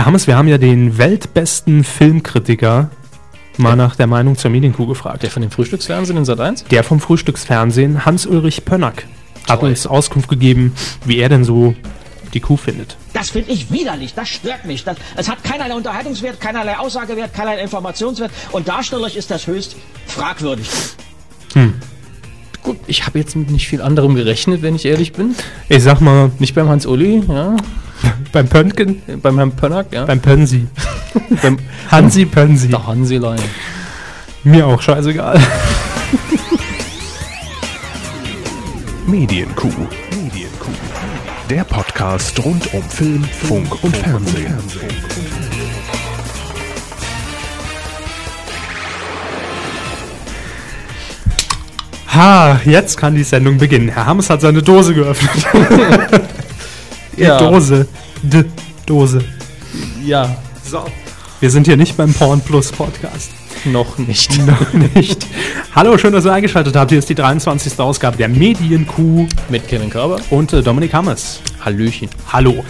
Herr Hammes, wir haben ja den weltbesten Filmkritiker mal nach der Meinung zur Medienkuh gefragt. Der von dem Frühstücksfernsehen in Sat 1? Der vom Frühstücksfernsehen, Hans-Ulrich Pönnack, hat Toll. uns Auskunft gegeben, wie er denn so die Kuh findet. Das finde ich widerlich, das stört mich. Das, es hat keinerlei Unterhaltungswert, keinerlei Aussagewert, keinerlei Informationswert und darstellerisch ist das höchst fragwürdig. Gut, ich habe jetzt mit nicht viel anderem gerechnet, wenn ich ehrlich bin. Ich sag mal, Nicht beim Hans-Uli, ja. beim Pönken, Äh, Beim Herrn Pönnack, ja. beim Pönsi. beim Hansi Pönsi. der Hanselein. Mir auch scheißegal. Medienkuh. Medienkuh. Der Podcast rund um Film, Funk und Fernsehen. Ha, jetzt kann die Sendung beginnen. Herr Hammes hat seine Dose geöffnet. Die Ja. Dose. D Dose. Ja, So. Wir sind hier nicht beim Porn Plus Podcast. noch nicht. Noch nicht. Hallo, schön, dass ihr eingeschaltet habt. Hier ist die 23. Ausgabe der Medienkuh Mit Kevin Körber. und äh, Dominik Hammers. Hallöchen. Hallo.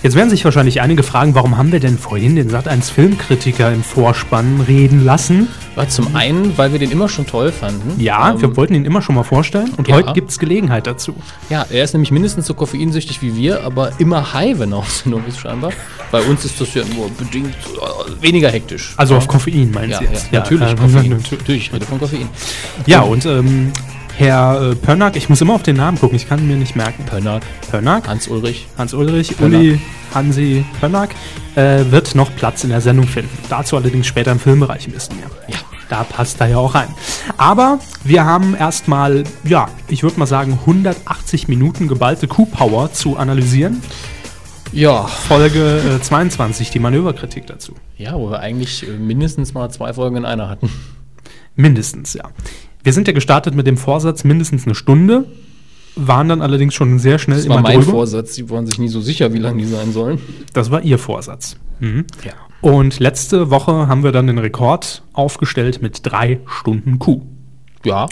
Jetzt werden sich wahrscheinlich einige fragen, warum haben wir denn vorhin den Sat1 Filmkritiker im Vorspann reden lassen? War zum einen, weil wir den immer schon toll fanden. Ja, Ähm, wir wollten ihn immer schon mal vorstellen und ja. heute gibt es Gelegenheit dazu. Ja, er ist nämlich mindestens so koffeinsüchtig wie wir, aber immer high, wenn er auf Sendung ist, scheinbar. Bei uns ist das ja nur bedingt äh, weniger hektisch. Also auf Koffein meinen ja, Sie ja, jetzt? natürlich, äh, Koffein. natürlich. Natürlich, ich rede von Koffein. Ja, und ähm, Herr äh, Pönnack, ich muss immer auf den Namen gucken, ich kann ihn mir nicht merken. Pönnack, Pönnack, Hans-Ulrich. Hans-Ulrich, Pönnack. Uli, Hansi Pönnack, äh, wird noch Platz in der Sendung finden. Dazu allerdings später im Filmbereich ein bisschen mehr. Ja. Da passt er ja auch rein. Aber wir haben erstmal, ja, ich würde mal sagen, 180 Minuten geballte Q-Power zu analysieren. Ja, Folge äh, 22, die Manöverkritik dazu. ja, wo wir eigentlich äh, mindestens mal zwei Folgen in einer hatten. Mindestens, ja. Wir sind ja gestartet mit dem Vorsatz mindestens eine Stunde, waren dann allerdings schon sehr schnell Das war mein drüber. Vorsatz, die waren sich nie so sicher, wie lange die sein sollen. Das war ihr Vorsatz. Mhm. Ja. Und letzte Woche haben wir dann den Rekord aufgestellt mit drei Stunden Q. Ja,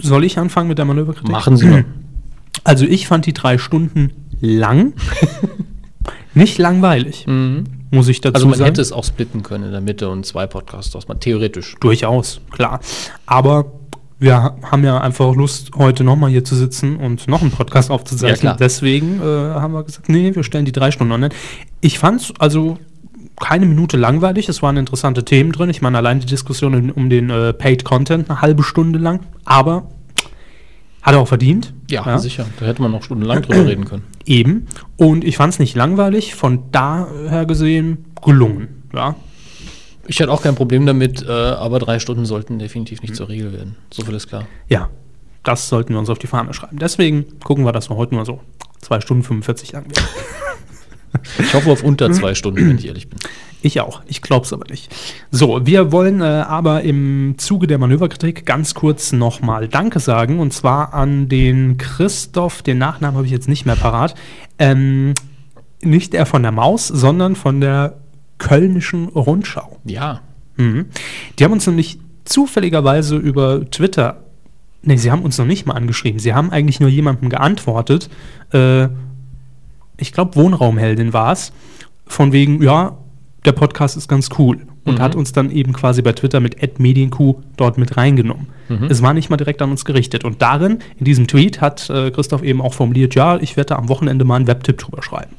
Soll ich anfangen mit der Manöverkritik? machen Sie mal. Also ich fand die drei Stunden lang, nicht langweilig, muss ich dazu Also man sagen. hätte es auch splitten können in der Mitte und zwei Podcasts aus, theoretisch. Durchaus, klar. Aber wir ha- haben ja einfach Lust, heute nochmal hier zu sitzen und noch einen Podcast aufzuzeichnen. Ja. Deswegen äh, haben wir gesagt, nee, wir stellen die drei Stunden online. Ich fand es also keine Minute langweilig. Es waren interessante Themen drin. Ich meine, allein die Diskussion um- um den äh, Paid Content eine halbe Stunde lang. Aber hat er auch verdient. Ja, sicher. Da hätte man noch stundenlang drüber reden können. Eben. Und ich fand es nicht langweilig. Von daher gesehen gelungen. Ja. Ich hätte auch kein Problem damit, äh, aber drei Stunden sollten definitiv nicht zur Regel werden. So viel ist klar. Ja, das sollten wir uns auf die Fahne schreiben. Deswegen gucken wir, dass wir heute nur so 2 Stunden 45 lang werden. Ich hoffe auf unter zwei Stunden, wenn ich ehrlich bin. Ich auch. Ich glaube es aber nicht. So, wir wollen äh, aber im Zuge der Manöverkritik ganz kurz nochmal Danke sagen. Und zwar an den Christoph, den Nachnamen habe ich jetzt nicht mehr parat. Ähm, nicht der von der Maus, sondern von der Kölnischen Rundschau. Ja, Mhm. Die haben uns nämlich zufälligerweise über Twitter, nee, sie haben uns noch nicht mal angeschrieben, sie haben eigentlich nur jemandem geantwortet, äh, ich glaube Wohnraumheldin war es, von wegen, ja, der Podcast ist ganz cool und hat uns dann eben quasi bei Twitter mit @medienq dort mit reingenommen. Es war nicht mal direkt an uns gerichtet und darin, in diesem Tweet, hat äh, Christoph eben auch formuliert, ja, ich werde da am Wochenende mal einen Webtipp drüber schreiben.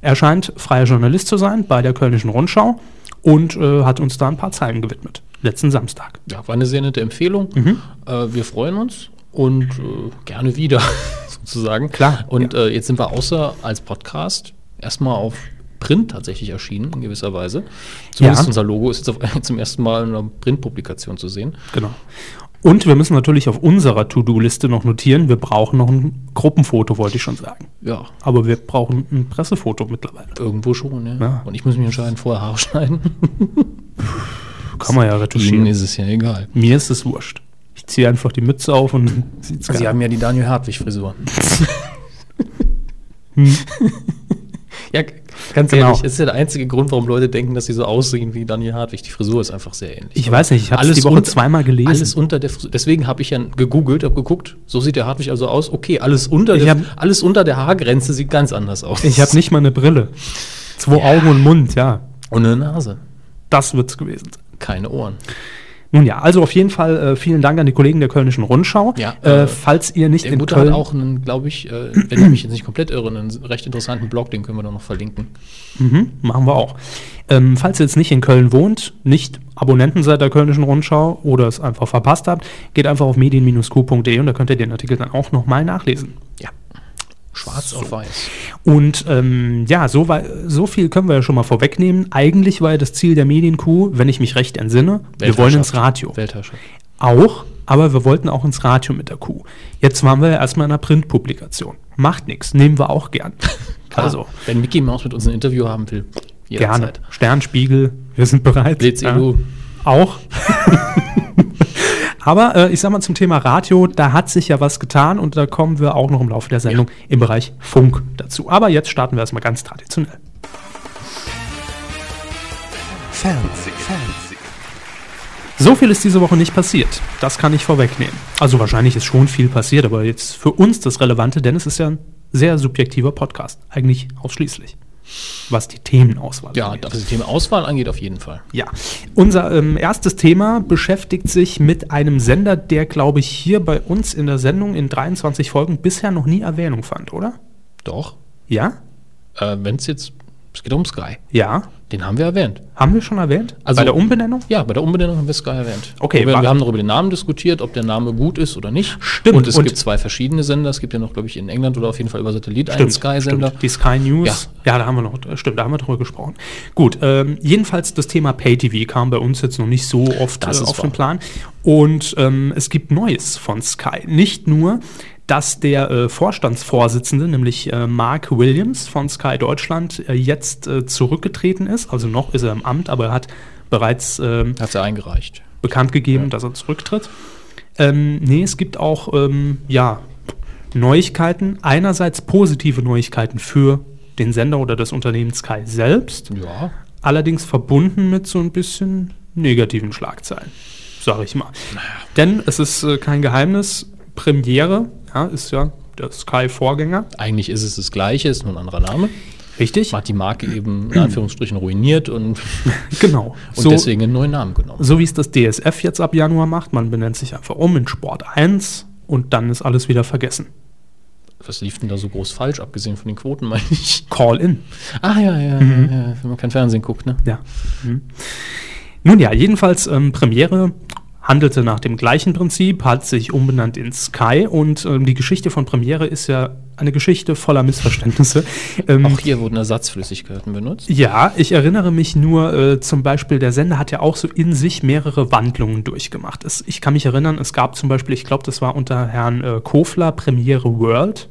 Er scheint freier Journalist zu sein bei der Kölnischen Rundschau und äh, hat uns da ein paar Zeilen gewidmet. Letzten Samstag. ja war eine sehr nette Empfehlung. Äh, wir freuen uns und äh, gerne wieder, sozusagen. Klar, Und äh, jetzt sind wir außer als Podcast erstmal auf Print tatsächlich erschienen, in gewisser Weise. Zumindest Ja. unser Logo ist jetzt auf, zum ersten Mal in einer Printpublikation zu sehen. Genau. Und wir müssen natürlich auf unserer To-Do-Liste noch notieren, wir brauchen noch ein Gruppenfoto, wollte ich schon sagen. Ja, Aber wir brauchen ein Pressefoto mittlerweile. irgendwo schon, ja. Ja. Und ich muss mich entscheiden, vorher Haare schneiden. Kann man ja Ihnen retuschieren. ist es ja egal. Mir ist es wurscht. Ziehe einfach die Mütze auf und sieht's Sie haben ja die Daniel Hartwig-Frisur. ja, ganz Genau. ehrlich, das ist ja der einzige Grund, warum Leute denken, dass sie so aussehen wie Daniel Hartwig. Die Frisur ist einfach sehr ähnlich. Ich weiß nicht, ich habe die Woche unter- zweimal gelesen. Alles unter der Frisur. Deswegen habe ich ja gegoogelt, habe geguckt, so sieht der Hartwig also aus. Okay, alles unter, Ich der, hab- alles unter der Haargrenze sieht ganz anders aus. ich habe nicht mal eine Brille. Zwei Augen und Mund, ja. Und eine Nase. Das wird's gewesen. Keine Ohren. Nun ja, also auf jeden Fall äh, vielen Dank an die Kollegen der Kölnischen Rundschau. Ja, äh, äh, falls ihr nicht Der in Gute Köln hat auch einen, glaube ich, äh, wenn ich mich jetzt nicht komplett irre, einen recht interessanten Blog, den können wir dann noch verlinken. Mhm, machen wir auch. Ähm, falls ihr jetzt nicht in Köln wohnt, nicht Abonnenten seid der Kölnischen Rundschau oder es einfach verpasst habt, geht einfach auf medien-q.de und da könnt ihr den Artikel dann auch nochmal nachlesen. Ja. Schwarz auf weiß. Und ähm, ja, so, so viel können wir ja schon mal vorwegnehmen. Eigentlich war ja das Ziel der Medienkuh, wenn ich mich recht entsinne, wir wollen ins Radio. Weltherrschaft. Auch, aber wir wollten auch ins Radio mit der Kuh. Jetzt waren wir ja erstmal in einer Printpublikation. Macht nichts, nehmen wir auch gern. Also, Wenn Mickey Mouse mit uns ein Interview haben will, gerne. jederzeit. Sternspiegel, wir sind bereit. Blitz Ja. Auch. Aber äh, ich sag mal zum Thema Radio, da hat sich ja was getan und da kommen wir auch noch im Laufe der Sendung im Bereich Funk dazu. Aber jetzt starten wir erstmal ganz traditionell. Fernsehen. Fernsehen. So viel ist diese Woche nicht passiert. Das kann ich vorwegnehmen. Also wahrscheinlich ist schon viel passiert, aber jetzt für uns das Relevante, denn es ist ja ein sehr subjektiver Podcast. Eigentlich ausschließlich. Was die Themenauswahl Ja, angeht. was das Thema Auswahl angeht, auf jeden Fall. Ja, unser ähm, erstes Thema beschäftigt sich mit einem Sender, der, glaube ich, hier bei uns in der Sendung in 23 Folgen bisher noch nie Erwähnung fand, oder? Doch. Ja? Äh, Wenn es jetzt, es geht um Sky. Ja. Den haben wir erwähnt. Haben wir schon erwähnt? Also- bei der Umbenennung? Ja, bei der Umbenennung haben wir Sky erwähnt. Okay, wir, wir haben noch über den Namen diskutiert, ob der Name gut ist oder nicht. Stimmt, Und es und- gibt zwei verschiedene Sender. Es gibt ja noch, glaube ich, in England oder auf jeden Fall über Satellit einen Sky-Sender. stimmt. Die Sky News. Ja. da haben wir noch, stimmt, da haben wir drüber gesprochen. Gut, ähm, jedenfalls das Thema Pay-TV kam bei uns jetzt noch nicht so oft äh, auf wahr. den Plan. Und ähm, es gibt Neues von Sky. Nicht nur, dass der äh, Vorstandsvorsitzende, nämlich äh, Mark Williams von Sky Deutschland, äh, jetzt äh, zurückgetreten ist. Also noch ist er im Amt, aber er hat bereits ähm, Hat er eingereicht. bekannt gegeben, dass er zurücktritt. Ähm, nee, es gibt auch ähm, ja, Neuigkeiten. Einerseits positive Neuigkeiten für den Sender oder das Unternehmen Sky selbst, Ja. allerdings verbunden mit so ein bisschen negativen Schlagzeilen, sage ich mal. Denn es ist äh, kein Geheimnis, Premiere ja, ist ja der Sky-Vorgänger, Eigentlich ist es das Gleiche, ist nur ein anderer Name. richtig? Hat die Marke eben in Anführungsstrichen ruiniert und, Genau. und deswegen einen neuen Namen genommen. So wie es das DSF jetzt ab Januar macht, man benennt sich einfach um in Sport 1 und dann ist alles wieder vergessen. Was lief denn da so groß falsch, abgesehen von den Quoten, meine ich? Call in. Ah, ja, ja, ja, ja, wenn man kein Fernsehen guckt, ne? Ja. Mhm. Nun ja, jedenfalls ähm, Premiere handelte nach dem gleichen Prinzip, hat sich umbenannt in Sky und ähm, die Geschichte von Premiere ist ja eine Geschichte voller Missverständnisse. Ähm, Auch hier wurden Ersatzflüssigkeiten benutzt. ja, ich erinnere mich nur, äh, zum Beispiel, der Sender hat ja auch so in sich mehrere Wandlungen durchgemacht. Es, ich kann mich erinnern, es gab zum Beispiel, ich glaube, das war unter Herrn äh, Kofler Premiere World.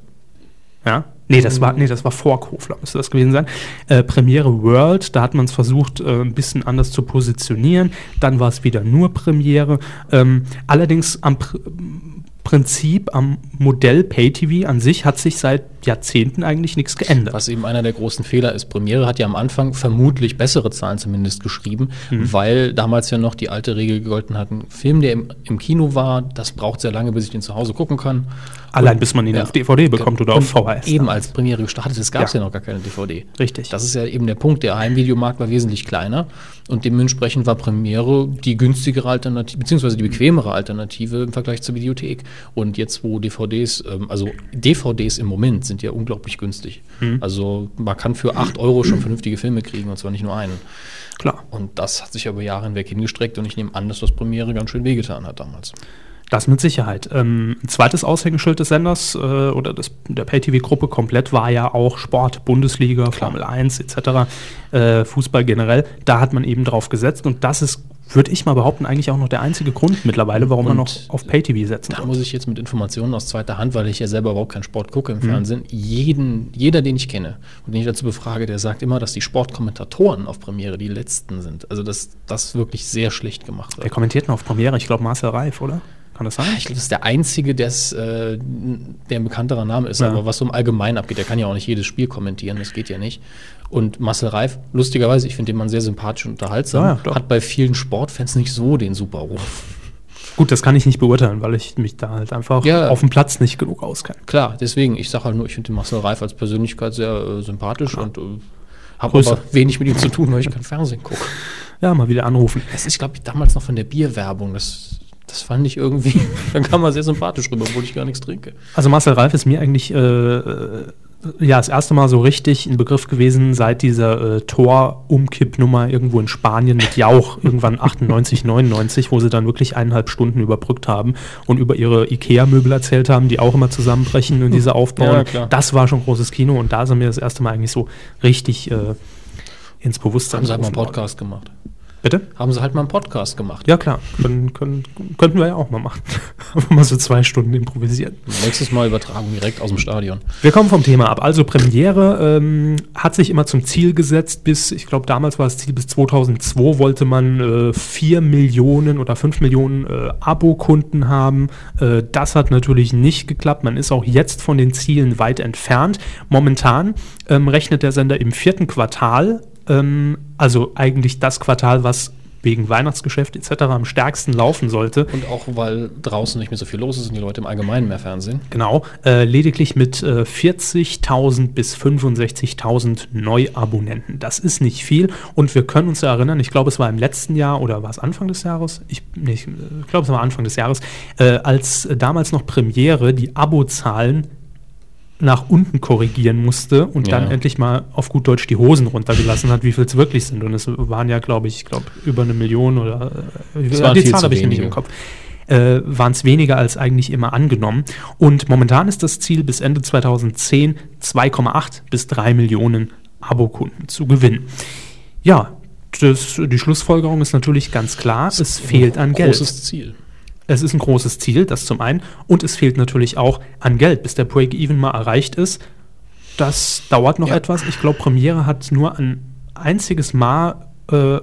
Ja. Nee, das war, nee, das war vor Kofler, müsste das gewesen sein. Äh, Premiere World, da hat man es versucht, äh, ein bisschen anders zu positionieren. Dann war es wieder nur Premiere. Ähm, allerdings am Pr Prinzip, am Modell Pay-TV an sich hat sich seit Jahrzehnten eigentlich nichts geändert. Was eben einer der großen Fehler ist. Premiere hat ja am Anfang vermutlich bessere Zahlen zumindest geschrieben, Mhm. weil damals ja noch die alte Regel gegolten hat, ein Film, der im, im Kino war, das braucht sehr lange, bis ich den zu Hause gucken kann. Allein bis man ihn Ja. auf DVD bekommt oder auf VHS. Eben dann. als Premiere gestartet ist, gab es ja. Ja. noch gar keine DVD. Richtig. Das ist ja eben der Punkt. Der Heimvideomarkt war wesentlich kleiner und dementsprechend war Premiere die günstigere Alternative, beziehungsweise die bequemere Alternative im Vergleich zur Videothek. Und jetzt, wo DVDs, ähm, also DVDs im Moment sind ja unglaublich günstig. Mhm. Also man kann für 8 Euro schon vernünftige Filme kriegen und zwar nicht nur einen. Klar. Und das hat sich über Jahre hinweg hingestreckt und ich nehme an, dass das Premiere ganz schön wehgetan hat damals. Das mit Sicherheit. Ähm, ein zweites Aushängeschild des Senders äh, oder des, der Pay-TV-Gruppe komplett war ja auch Sport, Bundesliga, Formel 1 etc., äh, Fußball generell. Da hat man eben drauf gesetzt und das ist, würde ich mal behaupten, eigentlich auch noch der einzige Grund mittlerweile, warum man Und noch auf Pay-TV setzen Da wird. muss ich jetzt mit Informationen aus zweiter Hand, weil ich ja selber überhaupt keinen Sport gucke im Fernsehen, jeden, jeder, den ich kenne und den ich dazu befrage, der sagt immer, dass die Sportkommentatoren auf Premiere die letzten sind. Also dass das wirklich sehr schlecht gemacht Wer wird. kommentiert noch auf Premiere? Ich glaube Marcel Reif, oder? Kann das sein? Ich glaube, das ist der einzige, der's, äh, der ein bekannterer Name ist, Ja. aber was so im Allgemeinen abgeht, der kann ja auch nicht jedes Spiel kommentieren, das geht ja nicht. Und Marcel Reif, lustigerweise, ich finde den Mann sehr sympathisch und unterhaltsam, Ja, hat bei vielen Sportfans nicht so den super Ruf. Gut, das kann ich nicht beurteilen, weil ich mich da halt einfach Ja. auf dem Platz nicht genug auskenne. Klar, deswegen, ich sage halt nur, ich finde den Marcel Reif als Persönlichkeit sehr äh, sympathisch und äh, Habe aber wenig mit ihm zu tun, weil ich kein Fernsehen gucke. Ja, mal wieder anrufen. Es ist, glaube ich, damals noch von der Bierwerbung. Das, das fand ich irgendwie, dann kam man sehr sympathisch rüber, obwohl ich gar nichts trinke. Also Marcel Reif ist mir eigentlich äh, äh, ja das erste Mal so richtig ein Begriff gewesen seit dieser äh, Tor-Umkippnummer irgendwo in Spanien mit Jauch irgendwann 98, 99, wo sie dann wirklich eineinhalb Stunden überbrückt haben und über ihre Ikea-Möbel erzählt haben, die auch immer zusammenbrechen und diese aufbauen. Ja. Das war schon großes Kino und da sind wir das erste Mal eigentlich so richtig äh, ins Bewusstsein Haben sie halt mal einen gerufen worden. Podcast gemacht. Bitte? Haben sie halt mal einen Podcast gemacht. Ja klar, können, können, könnten wir ja auch mal machen. Einfach mal so zwei Stunden improvisieren. Nächstes Mal Übertragung direkt aus dem Stadion. Wir kommen vom Thema ab. Also Premiere ähm, hat sich immer zum Ziel gesetzt, bis, ich glaube, damals war das Ziel, bis 2002 wollte man äh, 4 Millionen oder 5 Millionen äh, Abokunden haben. Äh, das hat natürlich nicht geklappt. Man ist auch jetzt von den Zielen weit entfernt. Momentan ähm, rechnet der Sender im vierten Quartal, ähm, also eigentlich das Quartal, was wegen Weihnachtsgeschäft etc. am stärksten laufen sollte. Und auch, weil draußen nicht mehr so viel los ist und die Leute im Allgemeinen mehr Fernsehen. Genau, äh, lediglich mit äh, 40.000 bis 65.000 Neuabonnenten. Das ist nicht viel und wir können uns erinnern, ich glaube, es war im letzten Jahr oder war es Anfang des Jahres? Ich, nee, ich äh, glaube, es war Anfang des Jahres, äh, als damals noch Premiere die Abozahlen nach unten korrigieren musste und Ja. dann endlich mal auf gut Deutsch die Hosen runtergelassen hat, wie viel es wirklich sind. Und es waren ja, glaube ich, ich glaube, über eine Million oder äh, waren die Zahl habe ich nicht wenige. im Kopf äh, waren es weniger als eigentlich immer angenommen. Und momentan ist das Ziel bis Ende 2010 2,8 bis 3 Millionen Abokunden zu gewinnen. Ja, das, die Schlussfolgerung ist natürlich ganz klar, es fehlt an Geld. Großes Ziel. Es ist ein großes Ziel, das zum einen. Und es fehlt natürlich auch an Geld, bis der Break-Even mal erreicht ist. Das dauert noch Ja. etwas. Ich glaube, Premiere hat nur ein einziges Mal äh,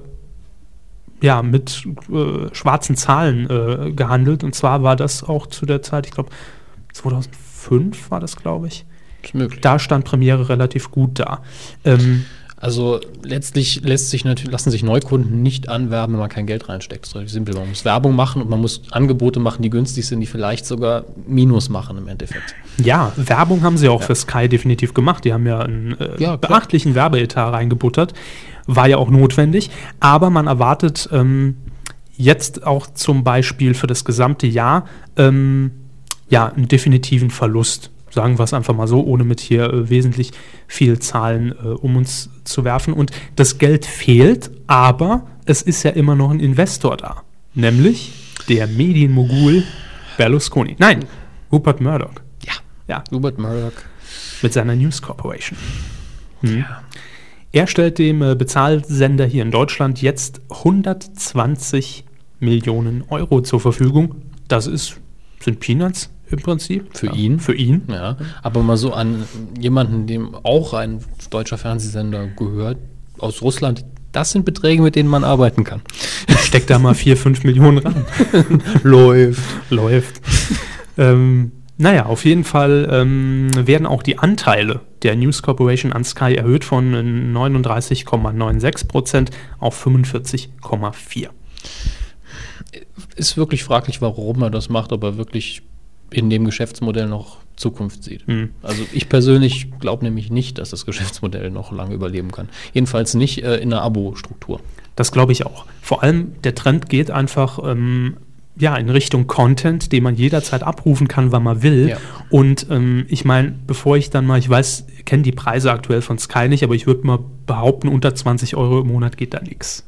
ja, mit äh, schwarzen Zahlen äh, gehandelt. Und zwar war das auch zu der Zeit, ich glaube, 2005 war das, glaube ich. Da stand Premiere relativ gut da. Ähm, Also letztlich lässt sich natürlich, lassen sich Neukunden nicht anwerben, wenn man kein Geld reinsteckt. Das ist relativ simpel. Man muss Werbung machen und man muss Angebote machen, die günstig sind, die vielleicht sogar Minus machen im Endeffekt. Ja, Werbung haben sie auch für Sky definitiv gemacht. Die haben ja einen äh, Ja, beachtlichen Werbeetat reingebuttert. War ja auch notwendig. Aber man erwartet ähm, jetzt auch zum Beispiel für das gesamte Jahr ähm, ja, einen definitiven Verlust. Sagen wir es einfach mal so, ohne mit hier äh, wesentlich viel Zahlen äh, um uns zu werfen. Und das Geld fehlt, aber es ist ja immer noch ein Investor da. Nämlich der Medienmogul Berlusconi. Nein, Rupert Murdoch. Ja. Ja, Rupert Murdoch. mit seiner News Corporation. Hm. Er stellt dem äh, Bezahlsender hier in Deutschland jetzt 120 Millionen Euro zur Verfügung. Das ist, sind Peanuts im Prinzip. Für ihn. Für ihn. Ja, aber mal so an jemanden, dem auch ein deutscher Fernsehsender gehört, aus Russland, das sind Beträge, mit denen man arbeiten kann. Steckt da mal 4, 5 Millionen ran. Läuft. Läuft. ähm, naja, auf jeden Fall ähm, werden auch die Anteile der News Corporation an Sky erhöht von äh, 39,96 Prozent auf 45,4. Ist wirklich fraglich, warum er das macht, ob er wirklich in dem Geschäftsmodell noch Zukunft sieht. Hm. Also ich persönlich glaube nämlich nicht, dass das Geschäftsmodell noch lange überleben kann. Jedenfalls nicht äh, in einer Abo-Struktur. Das glaube ich auch. Vor allem der Trend geht einfach ähm, ja, in Richtung Content, den man jederzeit abrufen kann, wann man will. Ja. Und ähm, ich meine, bevor ich dann mal, ich weiß, ich kenne die Preise aktuell von Sky nicht, aber ich würde mal behaupten, unter 20 Euro im Monat geht da nichts.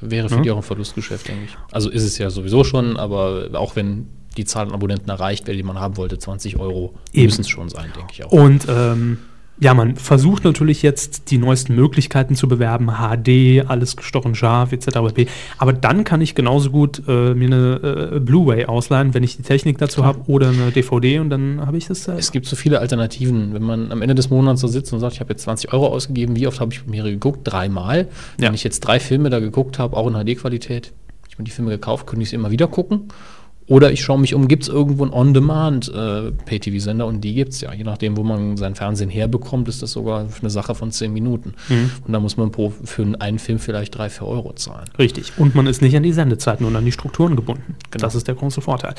Wäre für Ja. die auch ein Verlustgeschäft, denke ich. Also ist es ja sowieso schon, aber auch wenn die Zahl an Abonnenten erreicht wäre, die man haben wollte, 20 Euro müssen es schon sein, denke ich auch. Und ähm, ja, man versucht natürlich jetzt die neuesten Möglichkeiten zu bewerben, HD, alles gestochen scharf, etc. Aber dann kann ich genauso gut äh, mir eine äh, Blu-ray ausleihen, wenn ich die Technik dazu habe, oder eine DVD und dann habe ich das. Äh, Es gibt so viele Alternativen. Wenn man am Ende des Monats so sitzt und sagt, ich habe jetzt 20 Euro ausgegeben, wie oft habe ich Premiere geguckt? Dreimal. Ja. Wenn ich jetzt drei Filme da geguckt habe, auch in HD-Qualität, ich habe mir die Filme gekauft, könnte ich sie immer wieder gucken. Oder ich schaue mich um, gibt es irgendwo einen On-Demand-Pay-TV-Sender und die gibt es ja. Je nachdem, wo man sein Fernsehen herbekommt, ist das sogar eine Sache von zehn Minuten. Und da muss man pro, für einen Film vielleicht drei, vier Euro zahlen. Richtig. Und man ist nicht an die Sendezeiten und an die Strukturen gebunden. Genau. Das ist der große Vorteil.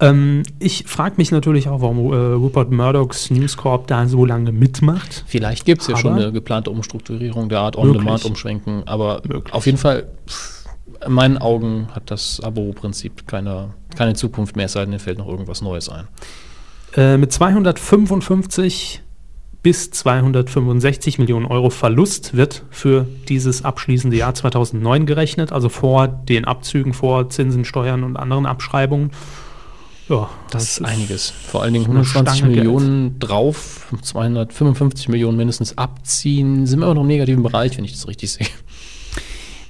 Ähm, ich frage mich natürlich auch, warum äh, Rupert Murdochs News Corp da so lange mitmacht. Vielleicht gibt es ja schon eine geplante Umstrukturierung der Art Möglich. On-Demand umschwenken, aber Möglich. auf jeden Fall, pff, in meinen Augen hat das Abo-Prinzip keine, keine Zukunft mehr, es sei denn, mir fällt noch irgendwas Neues ein. Äh, mit 255 bis 265 Millionen Euro Verlust wird für dieses abschließende Jahr 2009 gerechnet, also vor den Abzügen, vor Zinsen, Steuern und anderen Abschreibungen. Ja, Das ist einiges. Vor allen Dingen eine 120 Stange Millionen drauf, 255 Millionen mindestens abziehen, sind wir immer noch im negativen Bereich, wenn ich das richtig sehe.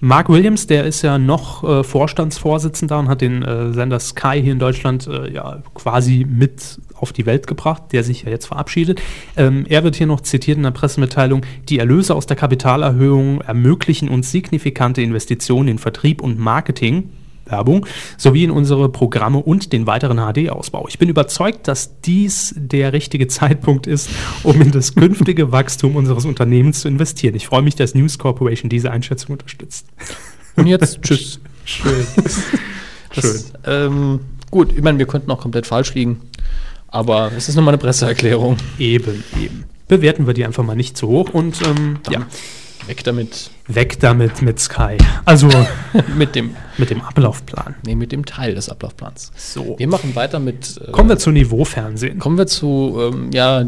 Mark Williams, der ist ja noch äh, Vorstandsvorsitzender und hat den äh, Sender Sky hier in Deutschland äh, ja quasi mit auf die Welt gebracht, der sich ja jetzt verabschiedet. Ähm, er wird hier noch zitiert in der Pressemitteilung, die Erlöse aus der Kapitalerhöhung ermöglichen uns signifikante Investitionen in Vertrieb und Marketing. Werbung, sowie in unsere Programme und den weiteren HD-Ausbau. Ich bin überzeugt, dass dies der richtige Zeitpunkt ist, um in das künftige Wachstum unseres Unternehmens zu investieren. Ich freue mich, dass News Corporation diese Einschätzung unterstützt. Und jetzt tschüss. Schön. Das, ähm, gut, ich meine, wir könnten auch komplett falsch liegen, aber es ist nur mal eine Presseerklärung. Eben, eben. Bewerten wir die einfach mal nicht zu hoch und ähm, ja, Weg damit. weg damit mit Sky. Also mit dem, mit dem Ablaufplan. nee, mit dem Teil des Ablaufplans. So. Wir machen weiter mit. äh, Kommen wir zu Niveaufernsehen. kommen wir zu, ähm, ja, äh,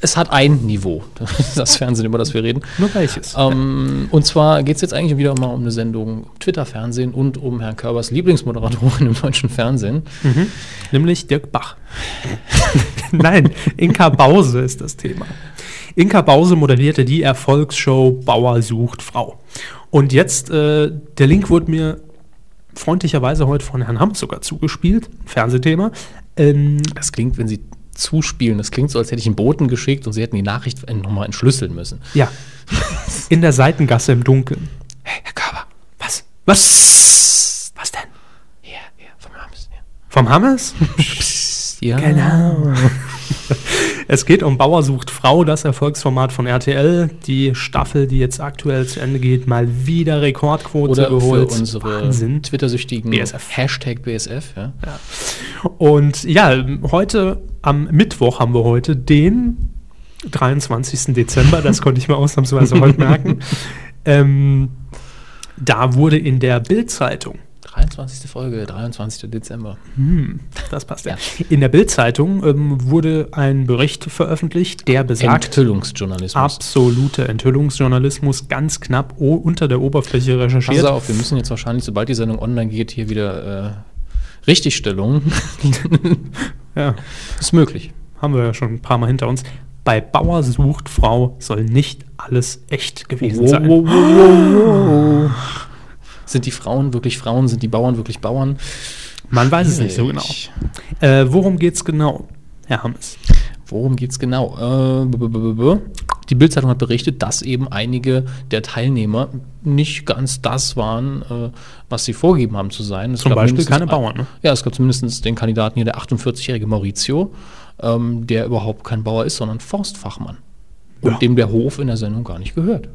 es hat ein Niveau, das Fernsehen, über das wir reden. Nur welches? Ähm, und zwar geht es jetzt eigentlich wieder mal um eine Sendung Twitter-Fernsehen und um Herrn Körbers Lieblingsmoderatorin im deutschen Fernsehen. Nämlich Dirk Bach. Nein, Inka Bause ist das Thema. Inka Bause moderierte die Erfolgsshow Bauer sucht Frau. Und jetzt, äh, der Link wurde mir freundlicherweise heute von Herrn Hamm sogar zugespielt, Fernsehthema. Ähm, Das klingt, wenn Sie zuspielen, das klingt so, als hätte ich einen Boten geschickt und Sie hätten die Nachricht nochmal entschlüsseln müssen. ja, in der Seitengasse im Dunkeln. Hey, Herr Körber, Was? Was? Was denn? hier, hier, vom Hammes, hier. Vom Hammers? Ja. Genau. Es geht um Bauer sucht Frau, das Erfolgsformat von RTL. Die Staffel, die jetzt aktuell zu Ende geht, mal wieder Rekordquote Oder geholt. für unsere Wahnsinn. Twitter-süchtigen BSF. Hashtag BSF, ja. Und ja, heute, am Mittwoch haben wir heute den 23. Dezember, das konnte ich mir ausnahmsweise heute merken. Ähm, da wurde in der Bild-Zeitung 23. Folge, 23. Dezember. Das passt ja. In der Bild-Zeitung ähm, wurde ein Bericht veröffentlicht, der besagt, Enthüllungsjournalismus. absolute Enthüllungsjournalismus, ganz knapp o unter der Oberfläche Pass recherchiert. auf, wir müssen jetzt wahrscheinlich, sobald die Sendung online geht, hier wieder äh, Richtigstellung. Ja, ist möglich. haben wir ja schon ein paar Mal hinter uns. Bei Bauer sucht Frau soll nicht alles echt gewesen sein. Sind die Frauen wirklich Frauen? Sind die Bauern wirklich Bauern? Man weiß es nicht so genau. Äh, worum geht's genau, Herr Hammes? Worum geht's genau? Äh, b- b- b- b- die Bildzeitung hat berichtet, dass eben einige der Teilnehmer nicht ganz das waren, äh, was sie vorgegeben haben zu sein. Es Zum Beispiel keine ein- Bauern, ne? Ja, es gab zumindest den Kandidaten hier, der 48-jährige Maurizio, ähm, der überhaupt kein Bauer ist, sondern Forstfachmann. Und Ja. dem der Hof in der Sendung gar nicht gehört.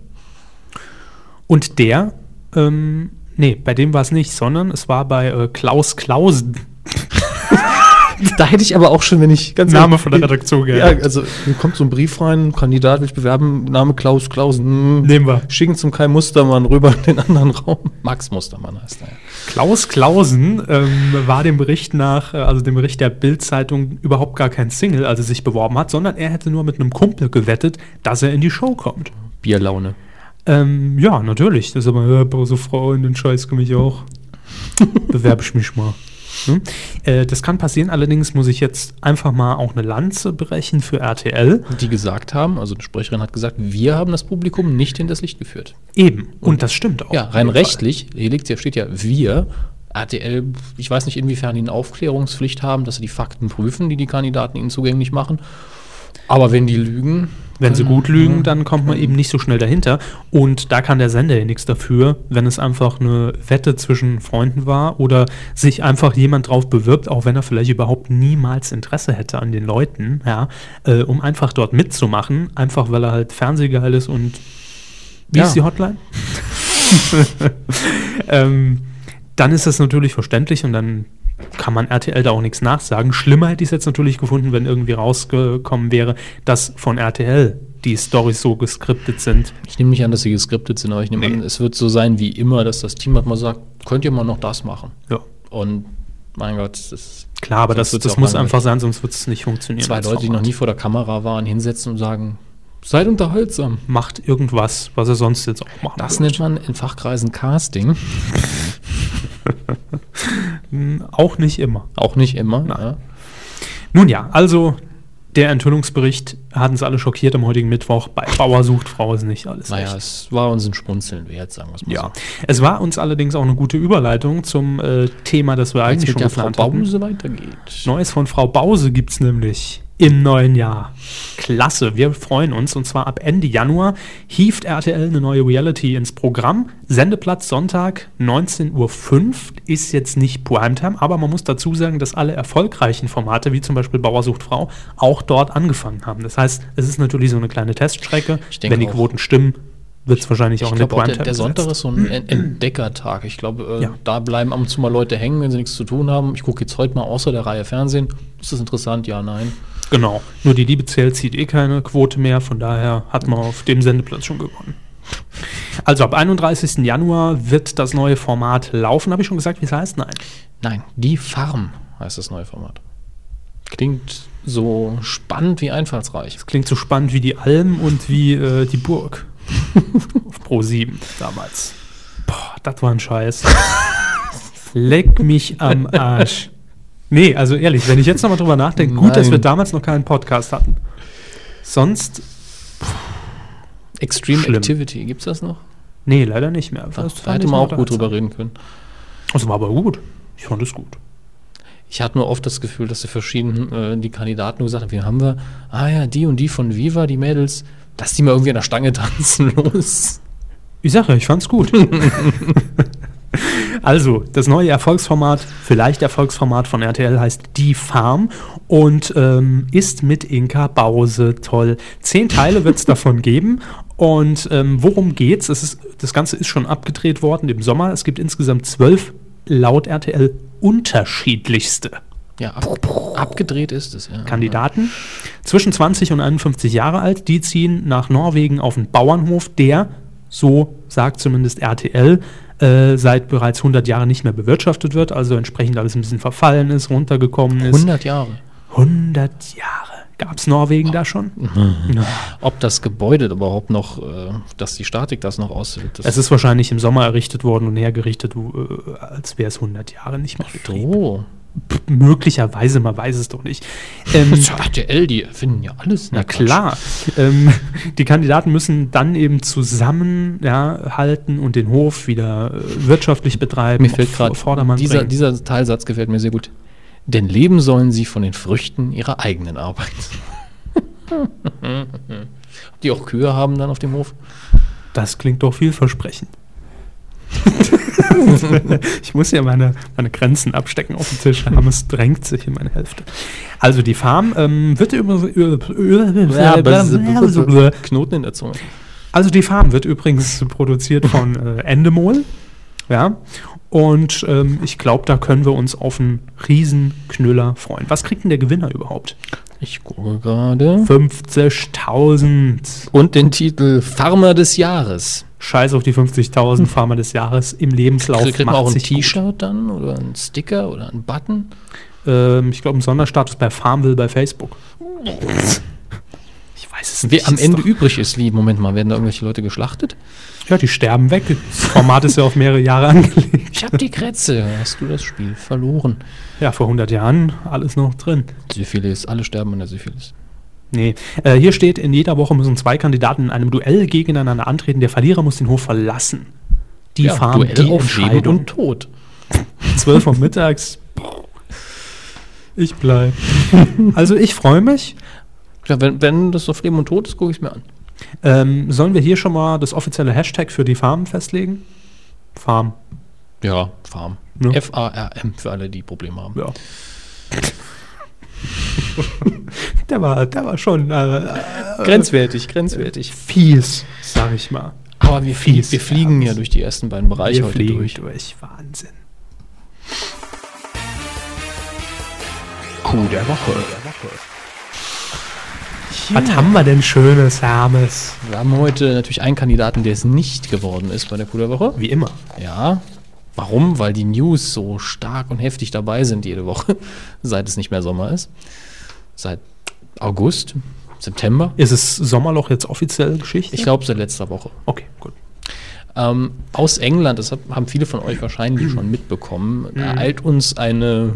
Und der, ähm, nee, bei dem war es nicht, sondern es war bei äh, Klaus Klausen. Da hätte ich aber auch schon, wenn ich ganz Name von der Redaktion, Ja, gell? also mir kommt so ein Brief rein, Kandidat will ich bewerben, Name Klaus Klausen. Hm, Nehmen wir. Schicken zum Kai Mustermann rüber in den anderen Raum. Max Mustermann heißt er. ja. Klaus Klausen ähm, war dem Bericht nach, äh, also dem Bericht der Bild-Zeitung überhaupt gar kein Single, als er sich beworben hat, sondern er hätte nur mit einem Kumpel gewettet, dass er in die Show kommt. Bierlaune. Ähm, ja, natürlich. Das ist aber, ja, so Frau in den Scheiß komme ich auch. Bewerbe ich mich mal. Hm? Äh, das kann passieren, allerdings muss ich jetzt einfach mal auch eine Lanze brechen für RTL. Die gesagt haben, also die Sprecherin hat gesagt, wir haben das Publikum nicht in das Licht geführt. Eben. Und das stimmt auch. Ja, rein rechtlich, hier liegt ja, steht ja wir. RTL, ich weiß nicht, inwiefern die eine Aufklärungspflicht haben, dass sie die Fakten prüfen, die die Kandidaten ihnen zugänglich machen. Aber wenn die lügen, Wenn sie gut lügen, dann kommt man eben nicht so schnell dahinter. Und da kann der Sender ja nichts dafür, wenn es einfach eine Wette zwischen Freunden war oder sich einfach jemand drauf bewirbt, auch wenn er vielleicht überhaupt niemals Interesse hätte an den Leuten, ja, äh, um einfach dort mitzumachen, einfach weil er halt fernsehgeil ist und wie Ja. ist die Hotline? ähm, dann ist das natürlich verständlich und dann kann man RTL da auch nichts nachsagen. Schlimmer hätte ich es jetzt natürlich gefunden, wenn irgendwie rausgekommen wäre, dass von RTL die Storys so geskriptet sind. Ich nehme nicht an, dass sie geskriptet sind, aber ich nehme Nee. an, es wird so sein wie immer, dass das Team hat mal sagt, könnt ihr mal noch das machen? Ja. Und mein Gott, das Klar, aber das, das muss einfach sein, sonst wird es nicht funktionieren. zwei Leute, die noch nie vor der Kamera waren, hinsetzen und sagen, seid unterhaltsam. macht irgendwas, was er sonst jetzt auch machen Das nennt man in Fachkreisen Casting. Auch nicht immer. Auch nicht immer. Ja. Nun ja, also der Enthüllungsbericht hat uns alle schockiert am heutigen Mittwoch. Bei Bauer sucht Frau ist nicht alles Naja, recht. es war uns ein Schmunzeln wert, sagen wir es mal Ja, so. es war uns allerdings auch eine gute Überleitung zum äh, Thema, das wir eigentlich mit schon der Frau geplant hatten. Bause weitergeht. Neues von Frau Bause gibt es nämlich im neuen Jahr. Klasse, wir freuen uns. Und zwar ab Ende Januar hieft RTL eine neue Reality ins Programm. Sendeplatz Sonntag 19.05 Uhr ist jetzt nicht Primetime, aber man muss dazu sagen, dass alle erfolgreichen Formate, wie zum Beispiel Bauer sucht Frau, auch dort angefangen haben. Das heißt, es ist natürlich so eine kleine Teststrecke. Wenn die auch. Quoten stimmen, wird es wahrscheinlich auch Ich in der auch der, Primetime der Sonntag ist so ein En- Entdeckertag. Ich glaube, äh, Ja. da bleiben ab und zu mal Leute hängen, wenn sie nichts zu tun haben. Ich gucke jetzt heute mal außer der Reihe Fernsehen. Ist das interessant? Ja, nein. Genau. Nur die Liebe zählt zieht eh keine Quote mehr, von daher hat man auf dem Sendeplatz schon gewonnen. Also ab 31. Januar wird das neue Format laufen. Habe ich schon gesagt, wie es heißt? Nein. Nein, die Farm heißt das neue Format. Klingt so spannend wie einfallsreich. Das klingt so spannend wie die Alm und wie äh, die Burg. auf Pro 7 damals. Boah, das war ein Scheiß. Leck mich am Arsch. Nee, also ehrlich, wenn ich jetzt nochmal drüber nachdenke, gut, dass wir damals noch keinen Podcast hatten. Sonst, Extreme Schlimm. Activity, gibt's das noch? nee, leider nicht mehr. Da, hätte man auch gut drüber reden können. Das war aber gut. Ich fand es gut. Ich hatte nur oft das Gefühl, dass die verschiedenen, äh, die Kandidaten nur gesagt haben, wen haben wir? Ah ja, die und die von Viva, die Mädels, dass die mal irgendwie an der Stange tanzen, los. Ich sage ja, ich fand's gut. also, das neue Erfolgsformat, vielleicht Erfolgsformat von RTL heißt Die Farm und ähm, ist mit Inka Bause toll. Zehn Teile wird es davon geben. Und ähm, worum geht's? Es ist, das Ganze ist schon abgedreht worden im Sommer. Es gibt insgesamt zwölf laut RTL unterschiedlichste Ja, ab, abgedreht ist es, ja. Kandidaten zwischen 20 und 51 Jahre alt. Die ziehen nach Norwegen auf einen Bauernhof, der, so sagt zumindest RTL, äh, seit bereits 100 Jahren nicht mehr bewirtschaftet wird, also entsprechend alles ein bisschen verfallen ist, runtergekommen ist. 100 Jahre. 100 Jahre. Gab es Norwegen da schon? Ja. Ob das Gebäude überhaupt noch, äh, dass die Statik das noch aushält, das Es ist wahrscheinlich im Sommer errichtet worden und hergerichtet, äh, als wäre es 100 Jahre nicht mehr betrieben. so. Möglicherweise, man weiß es doch nicht. Ähm, Das ist ja RTL, die finden ja alles. Na klar. ähm, die Kandidaten müssen dann eben zusammenhalten ja, und den Hof wieder äh, wirtschaftlich betreiben. Mir fällt gerade dieser, bringen. dieser Teilsatz gefällt mir sehr gut. Denn leben sollen sie von den Früchten ihrer eigenen Arbeit. Ob die auch Kühe haben dann auf dem Hof? Das klingt doch vielversprechend. ich muss ja meine, meine Grenzen abstecken auf dem Tisch. haben. Es drängt sich in meine Hälfte. Also die Farm ähm, wird über, über, Knoten in der Zunge. Also die Farm wird übrigens produziert von äh, Endemol. Ja. Und ähm, ich glaube, da können wir uns auf einen Riesenknüller freuen. Was kriegt denn der Gewinner überhaupt? Ich gucke gerade. 50.000. Und den Titel Farmer des Jahres. Scheiß auf die 50.000 Farmer des Jahres im Lebenslauf. Kriegt man auch ein. T-Shirt dann oder ein Sticker oder ein Button? Ähm, ich glaube, ein Sonderstatus bei Farmville bei Facebook. Ich weiß es nicht. Wer am Ende doch- übrig ist, wie, Moment mal, werden da irgendwelche Leute geschlachtet? Ja, die sterben weg. Das Format ist ja auf mehrere Jahre angelegt. Ich hab die Krätze. Hast du das Spiel verloren? Ja, vor 100 Jahren alles noch drin. Syphilis. Alle sterben an der Syphilis. Nee, äh, hier steht, in jeder Woche müssen zwei Kandidaten in einem Duell gegeneinander antreten. Der Verlierer muss den Hof verlassen. Die Farm, Duell die auf Leben und Tod. 12 Uhr mittags. Ich bleib. Also ich freue mich. Ja, wenn, wenn das auf Leben und Tod ist, gucke ich es mir an. Ähm, sollen wir hier schon mal das offizielle Hashtag für die Farm festlegen? Farm. Ja, Farm. Ja. F-A-R-M für alle, die Probleme haben. Ja. Der, war, der war schon äh, Grenzwertig, grenzwertig. fies, sag ich mal. Aber wir, Fies, wir fliegen ja. ja durch die ersten beiden Bereiche Wir heute fliegen durch. durch. Wahnsinn. Coup der Woche. Was haben wir denn Schönes, Hermes? Wir haben heute natürlich einen Kandidaten, der es nicht geworden ist bei der Coup der Woche. Wie immer. Ja. Warum? Weil die News so stark und heftig dabei sind jede Woche, seit es nicht mehr Sommer ist. Seit August, September. Ist es Sommerloch jetzt offiziell Geschichte? Ich glaube, seit letzter Woche. Okay, gut. Ähm, aus England, das hab- haben viele von euch wahrscheinlich schon mitbekommen, ereilt uns eine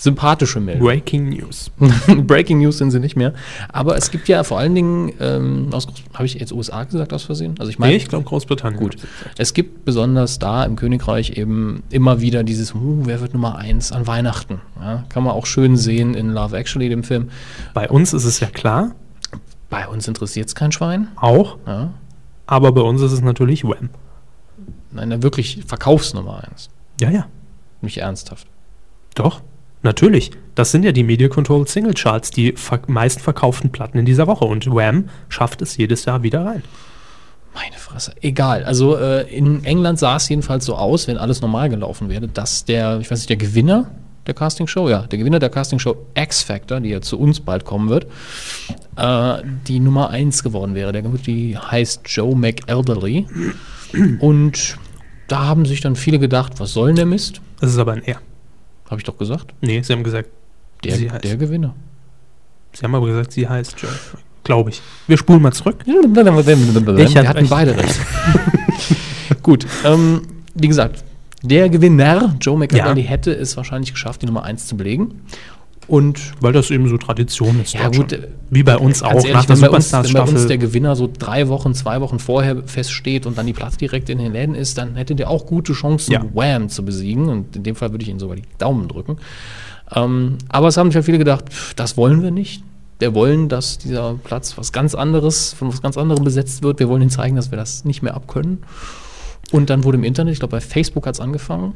sympathische Meldung. Breaking News. Breaking News sind sie nicht mehr. Aber es gibt ja vor allen Dingen, ähm, aus habe ich jetzt USA gesagt aus Versehen? Also ich meine, Nee, ich glaube Großbritannien. Gut. Es gibt besonders da im Königreich eben immer wieder dieses, uh, wer wird Nummer eins an Weihnachten? Ja, kann man auch schön sehen in Love Actually, dem Film. Bei uns ist es ja klar, Bei uns interessiert es kein Schwein. auch, Ja. aber bei uns ist es natürlich Wham. Nein, wirklich Verkaufsnummer eins. Ja, ja. Nicht ernsthaft. Doch, natürlich. Das sind ja die Media Controlled Single Charts, die ver meisten verkauften Platten in dieser Woche. Und Wham schafft es jedes Jahr wieder rein. Meine Fresse. Egal. Also äh, in England sah es jedenfalls so aus, wenn alles normal gelaufen wäre, dass der, ich weiß nicht, der Gewinner der Castingshow, ja, der Gewinner der Castingshow X Factor, die ja zu uns bald kommen wird, äh, die Nummer eins geworden wäre. Der die heißt Joe McElderly. Und da haben sich dann viele gedacht, was soll denn der Mist? Das ist aber ein R. Habe ich doch gesagt. Nee, sie haben gesagt, Der, Sie heißt- der Gewinner. sie haben aber gesagt, sie heißt Joe. Glaube ich. Wir spulen mal zurück. Wir hatte hatten beide recht. Gut, ähm, wie gesagt, der Gewinner, Joe McElderly, Ja. hätte es wahrscheinlich geschafft, die Nummer 1 zu belegen. Und Weil das eben so Tradition ist. Ja, gut, Wie bei uns auch ehrlich, nach der wenn, bei uns, wenn bei uns der. Gewinner so drei Wochen, zwei Wochen vorher feststeht und dann die Platte direkt in den Läden ist, dann hätte der auch gute Chancen, Ja. Wham zu besiegen. Und in dem Fall würde ich ihm sogar die Daumen drücken. Ähm, aber es haben sich ja viele gedacht, pff, das wollen wir nicht. Wir wollen, dass dieser Platz was ganz anderes, von was ganz anderem besetzt wird. Wir wollen ihnen zeigen, dass wir das nicht mehr abkönnen. Und dann wurde im Internet, ich glaube bei Facebook hat es angefangen,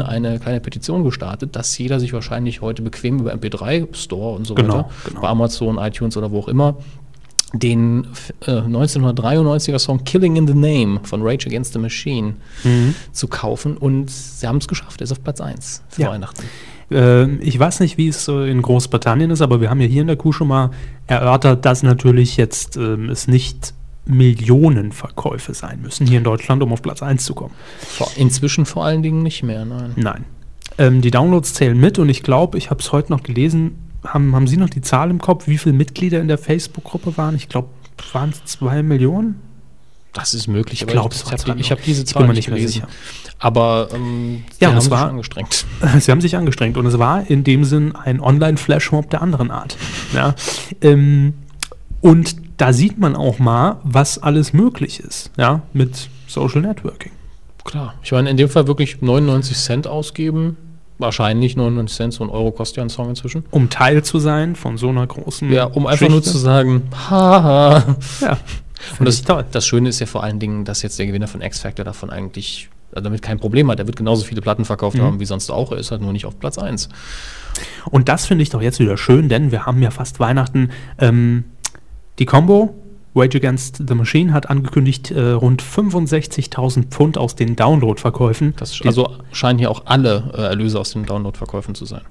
eine kleine Petition gestartet, dass jeder sich wahrscheinlich heute bequem über MP3 Store und so Genau, weiter, genau. bei Amazon, iTunes oder wo auch immer, den äh, 1993er Song Killing in the Name von Rage Against the Machine Mhm. zu kaufen. Und sie haben es geschafft, er ist auf Platz 1 für Ja. Weihnachten. Ähm, ich weiß nicht, wie es äh, in Großbritannien ist, aber wir haben ja hier in der Kuh schon mal erörtert, dass natürlich jetzt ähm, es nicht Millionen Verkäufe sein müssen hier in Deutschland, um auf Platz 1 zu kommen. Inzwischen vor allen Dingen nicht mehr, nein. Nein. Ähm, die Downloads zählen mit und ich glaube, ich habe es heute noch gelesen, haben, haben Sie noch die Zahl im Kopf, wie viele Mitglieder in der Facebook-Gruppe waren? Ich glaube, waren es zwei Millionen? Das ist möglich. Ich aber glaub, ich, ich habe die, ich hab 20. diese Ich Zahl bin mir nicht nicht mehr sicher. Aber ähm, Ja, haben es sich war- angestrengt. Sie haben sich angestrengt und es war in dem Sinn ein Online-Flashmob der anderen Art. Ja. Ähm, und da sieht man auch mal, was alles möglich ist, ja, mit Social Networking. Klar. Ich meine, in dem Fall wirklich 99 Cent ausgeben. Wahrscheinlich 99 Cent, so ein Euro kostet ja ein Song inzwischen. Um Teil zu sein von so einer großen. Ja, um einfach nur Geschichte. zu sagen, haha. Ja. Und das, toll. das Schöne ist ja vor allen Dingen, dass jetzt der Gewinner von X Factor davon eigentlich also damit kein Problem hat. Er wird genauso viele Platten verkauft Mhm. haben wie sonst auch. Er ist halt nur nicht auf Platz 1. Und das finde ich doch jetzt wieder schön, denn wir haben ja fast Weihnachten. Ähm, die Combo Rage Against the Machine hat angekündigt, äh, rund 65.000 Pfund aus den Download-Verkäufen. Also scheinen hier auch alle äh, Erlöse aus den Download-Verkäufen zu sein.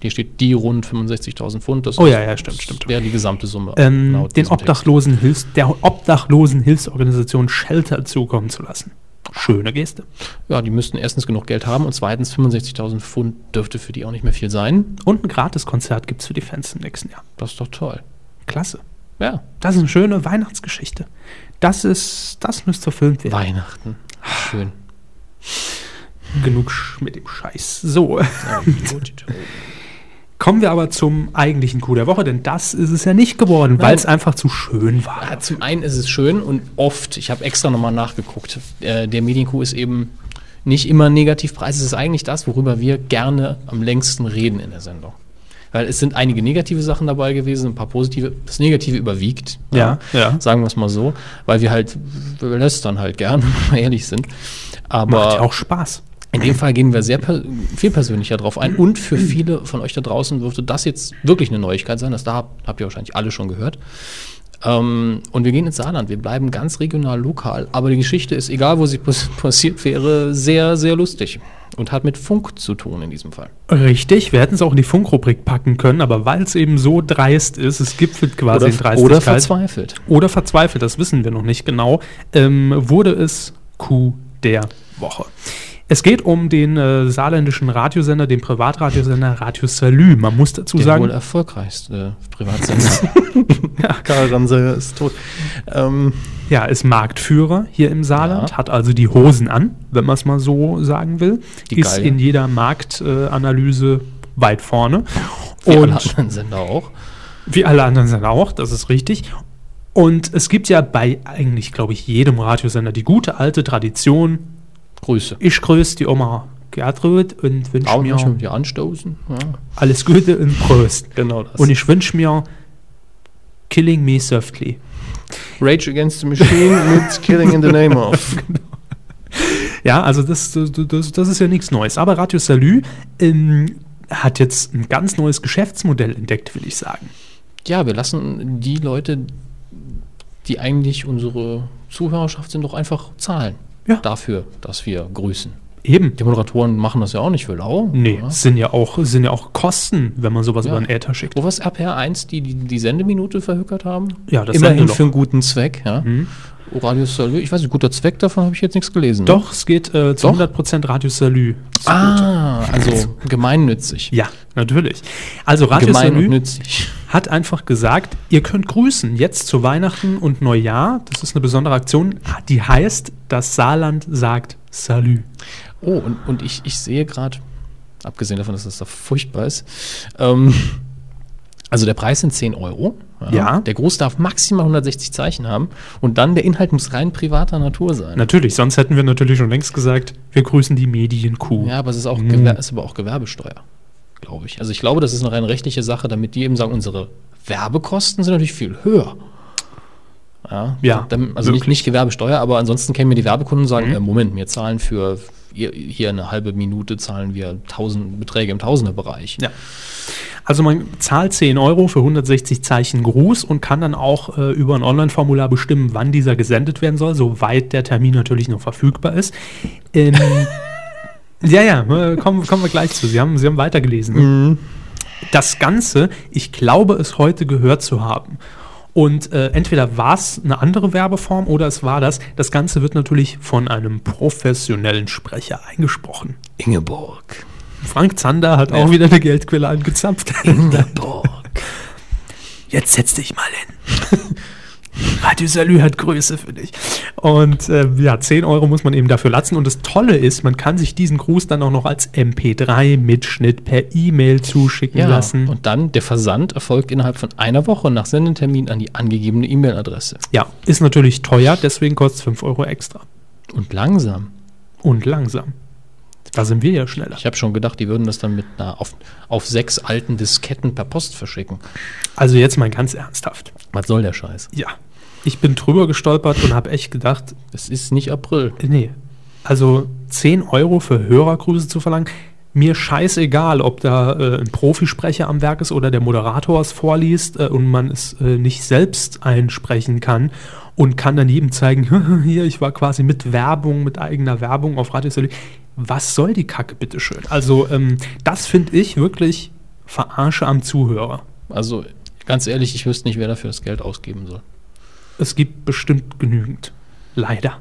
Hier steht die rund 65.000 Pfund. Das Oh ist- ja, ja, stimmt, stimmt. Wäre die gesamte Summe. ähm, laut den. Obdachlosen Hilfs der Obdachlosen Hilfsorganisation Shelter zukommen zu lassen. Schöne Geste. Ja, die müssten erstens genug Geld haben und zweitens 65.000 Pfund dürfte für die auch nicht mehr viel sein. Und ein Gratiskonzert gibt es für die Fans im nächsten Jahr. Das ist doch toll. Klasse. Ja, Das ist eine schöne Weihnachtsgeschichte. Das ist, das müsste verfilmt werden. Weihnachten. Schön. Genug mit dem Scheiß. So, kommen wir aber zum eigentlichen Coup der Woche, denn das ist es ja nicht geworden, weil es einfach zu schön war. Ja, zum einen ist es schön und oft, ich habe extra nochmal nachgeguckt, äh, der Medienkuh ist eben nicht immer Negativpreis. Es ist eigentlich das, worüber wir gerne am längsten reden in der Sendung. Weil es sind einige negative Sachen dabei gewesen, ein paar positive. Das Negative überwiegt. Ja, ja. Sagen wir es mal so. Weil wir halt, wir lästern halt gern, wenn wir ehrlich sind. Aber Macht ja auch Spaß. in dem Fall gehen wir sehr per viel persönlicher drauf ein. Und für viele von euch da draußen dürfte das jetzt wirklich eine Neuigkeit sein. Das da habt, habt ihr wahrscheinlich alle schon gehört. Ähm, und wir gehen ins Saarland. Wir bleiben ganz regional lokal. Aber die Geschichte ist, egal wo sie pass passiert wäre, sehr, sehr lustig. Und hat mit Funk zu tun in diesem Fall. Richtig, wir hätten es auch in die Funkrubrik packen können, aber weil es eben so dreist ist, es gipfelt quasi in Oder, Dreistigkeit. oder verzweifelt. Oder verzweifelt, das wissen wir noch nicht genau, ähm, wurde es Coup der Woche. Es geht um den äh, saarländischen Radiosender, den Privatradiosender Radio Salü. Man muss dazu Der sagen, wohl erfolgreichste Privatsender. ja, Karl Ramsayer ist tot. Ähm, ja, ist Marktführer hier im Saarland, Ja. hat also die Hosen an, wenn man es mal so sagen will. Die ist Galge. in jeder Marktanalyse äh, weit vorne. wie alle Und anderen Sender auch. Wie alle anderen Sender auch, das ist richtig. Und es gibt ja bei eigentlich, glaube ich, jedem Radiosender die gute alte Tradition. Grüße. Ich grüße die Oma Gertrud und wünsche mir dir anstoßen. Ja, alles Gute und Prost. genau das. Und ich wünsche mir Killing Me Softly. Rage Against the Machine mit Killing in the Name of. Ja, also das, das, das, das ist ja nichts Neues. Aber Radio Salü ähm, hat jetzt ein ganz neues Geschäftsmodell entdeckt, will ich sagen. Ja, wir lassen die Leute, die eigentlich unsere Zuhörerschaft sind, doch einfach zahlen. Ja. Dafür, dass wir grüßen. Eben. Die Moderatoren machen das ja auch nicht für lau. Nee, es sind ja auch, sind ja auch Kosten, wenn man sowas Ja. über den Äther schickt. Wo war es RPR 1, die, die die Sendeminute verhökert haben? Ja, das Immerhin für einen guten Zweck. Ja. Mhm. Radio Salü, ich weiß nicht, guter Zweck, davon habe ich jetzt nichts gelesen. ne? Doch, es geht äh, zu Doch? 100% Radio Salü. Ah, also gemeinnützig. Ja, natürlich. Also Radio Gemein Salü nützlich. hat einfach gesagt, ihr könnt grüßen. Jetzt zu Weihnachten und Neujahr. Das ist eine besondere Aktion. Die heißt, das Saarland sagt Salü. Oh, und, und ich, ich sehe gerade, abgesehen davon, dass das da furchtbar ist, ähm, also der Preis sind 10 Euro. Ja. Der Gruß darf maximal 160 Zeichen haben und dann der Inhalt muss rein privater Natur sein. Natürlich, sonst hätten wir natürlich schon längst gesagt, wir grüßen die Medienkuh. Ja, aber es ist, auch Mhm. Ist aber auch Gewerbesteuer, glaube ich. Also ich glaube, das ist eine rein rechtliche Sache, damit die eben sagen, unsere Werbekosten sind natürlich viel höher. Ja, Ja, dann, also nicht, nicht Gewerbesteuer, aber ansonsten kämen mir die Werbekunden und sagen, Mhm. äh, Moment, wir zahlen für hier, hier eine halbe Minute zahlen wir tausend Beträge im Tausenderbereich. Ja. Also man zahlt 10 Euro für 160 Zeichen Gruß und kann dann auch äh, über ein Online-Formular bestimmen, wann dieser gesendet werden soll, soweit der Termin natürlich noch verfügbar ist. Ähm, ja, ja, äh, kommen, kommen wir gleich zu. Sie haben, Sie haben weitergelesen. ne? Das Ganze, ich glaube es heute gehört zu haben. Und äh, entweder war es eine andere Werbeform oder es war das. Das Ganze wird natürlich von einem professionellen Sprecher eingesprochen. Ingeborg. Frank Zander hat auch wieder eine Geldquelle angezapft. Jetzt setz dich mal hin. Radio Salü hat Größe für dich. Und äh, ja, 10 Euro muss man eben dafür latzen. Und das Tolle ist, man kann sich diesen Gruß dann auch noch als MP3-Mitschnitt per E-Mail zuschicken Ja, lassen. und dann der Versand erfolgt innerhalb von einer Woche nach Sendetermin an die angegebene E-Mail-Adresse. ja, ist natürlich teuer, deswegen kostet es 5 Euro extra. Und langsam. Und langsam. Da sind wir ja schneller. Ich habe schon gedacht, die würden das dann mit einer auf, auf sechs alten Disketten per Post verschicken. Also jetzt mal ganz ernsthaft. Was soll der Scheiß? Ja, ich bin drüber gestolpert und habe echt gedacht, Es ist nicht April. Nee. Also 10 Euro für Hörergrüße zu verlangen, mir scheißegal, ob da äh, ein Profisprecher am Werk ist oder der Moderator es vorliest äh, und man es äh, nicht selbst einsprechen kann und kann dann jedem zeigen, hier, ich war quasi mit Werbung, mit eigener Werbung auf Radio Salü. Was soll die Kacke, bitteschön? Also, ähm, das finde ich wirklich Verarsche am Zuhörer. Also ganz ehrlich, ich wüsste nicht, wer dafür das Geld ausgeben soll. Es gibt bestimmt genügend. Leider.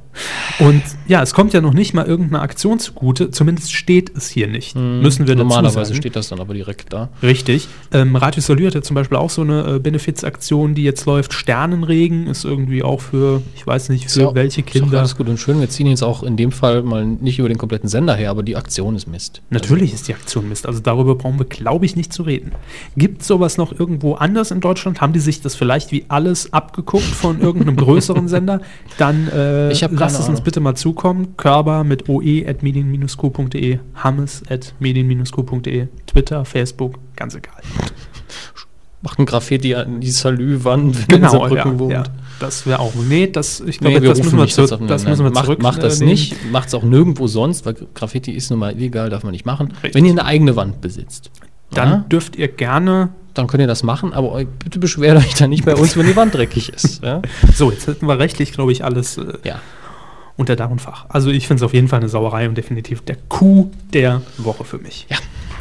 Und ja, es kommt ja noch nicht mal irgendeine Aktion zugute. Zumindest steht es hier nicht. Müssen wir Hm, Normalerweise steht das dann aber direkt da. Richtig. Ähm, Radio hat ja zum Beispiel auch so eine äh, Benefizaktion, die jetzt läuft. Sternenregen ist irgendwie auch für, ich weiß nicht, für Ja, welche Ist doch Kinder. alles gut und schön. Wir ziehen jetzt auch in dem Fall mal nicht über den kompletten Sender her, aber die Aktion ist Mist. Natürlich ist die Aktion Mist. Also darüber brauchen wir, glaube ich, nicht zu reden. Gibt sowas noch irgendwo anders in Deutschland? Haben die sich das vielleicht wie alles abgeguckt von irgendeinem größeren Sender? Dann äh, Ich hab keine lasst es uns bitte mal zukommen. Körber mit oe at medien-q.de, hammes at medien-q.de, Twitter, Facebook, ganz egal. Macht ein Graffiti an die Salü-Wand, wenn Genau, in Saarbrücken ja, wohnt. ja. Das wäre auch. Nee, das, ich Nee, glaube, wir das, müssen wir nicht das müssen wir macht, zurück. Macht das äh, nehmen. nicht, macht es auch nirgendwo sonst, weil Graffiti ist nun mal illegal, darf man nicht machen. Richtig. Wenn ihr eine eigene Wand besitzt, Dann ja, dürft ihr gerne. dann könnt ihr das machen, aber bitte beschwert euch dann nicht bei uns, wenn die Wand dreckig ist. Ja? So, jetzt hätten wir rechtlich, glaube ich, alles äh, ja. Unter Dach und Fach. Also ich finde es auf jeden Fall eine Sauerei und definitiv der Coup der Woche für mich. Ja.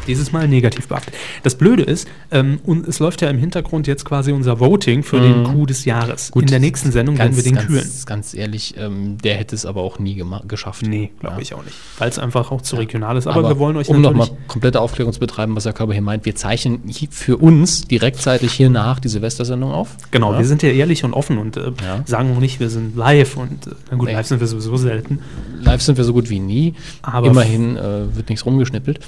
Dieses Mal negativ behaftet. Das Blöde ist, ähm, und es läuft ja im Hintergrund jetzt quasi unser Voting für den Coup des Jahres. In der nächsten Sendung werden wir den ganz, küren. Ganz ehrlich, ähm, der hätte es aber auch nie geschafft. Nee, glaube Ja. ich auch nicht. Weil es einfach auch zu regional ist. Aber, wir wollen euch um natürlich. nochmal komplette Aufklärung zu betreiben, was Herr Körber hier meint, wir zeichnen für uns direktzeitig hier nach die Silvestersendung auf. Genau, Ja. wir sind ja ehrlich und offen und äh, Ja. sagen auch nicht, wir sind live und äh, gut, Nee. live sind wir sowieso selten. Live sind wir so gut wie nie. Aber Immerhin äh, wird nichts rumgeschnippelt.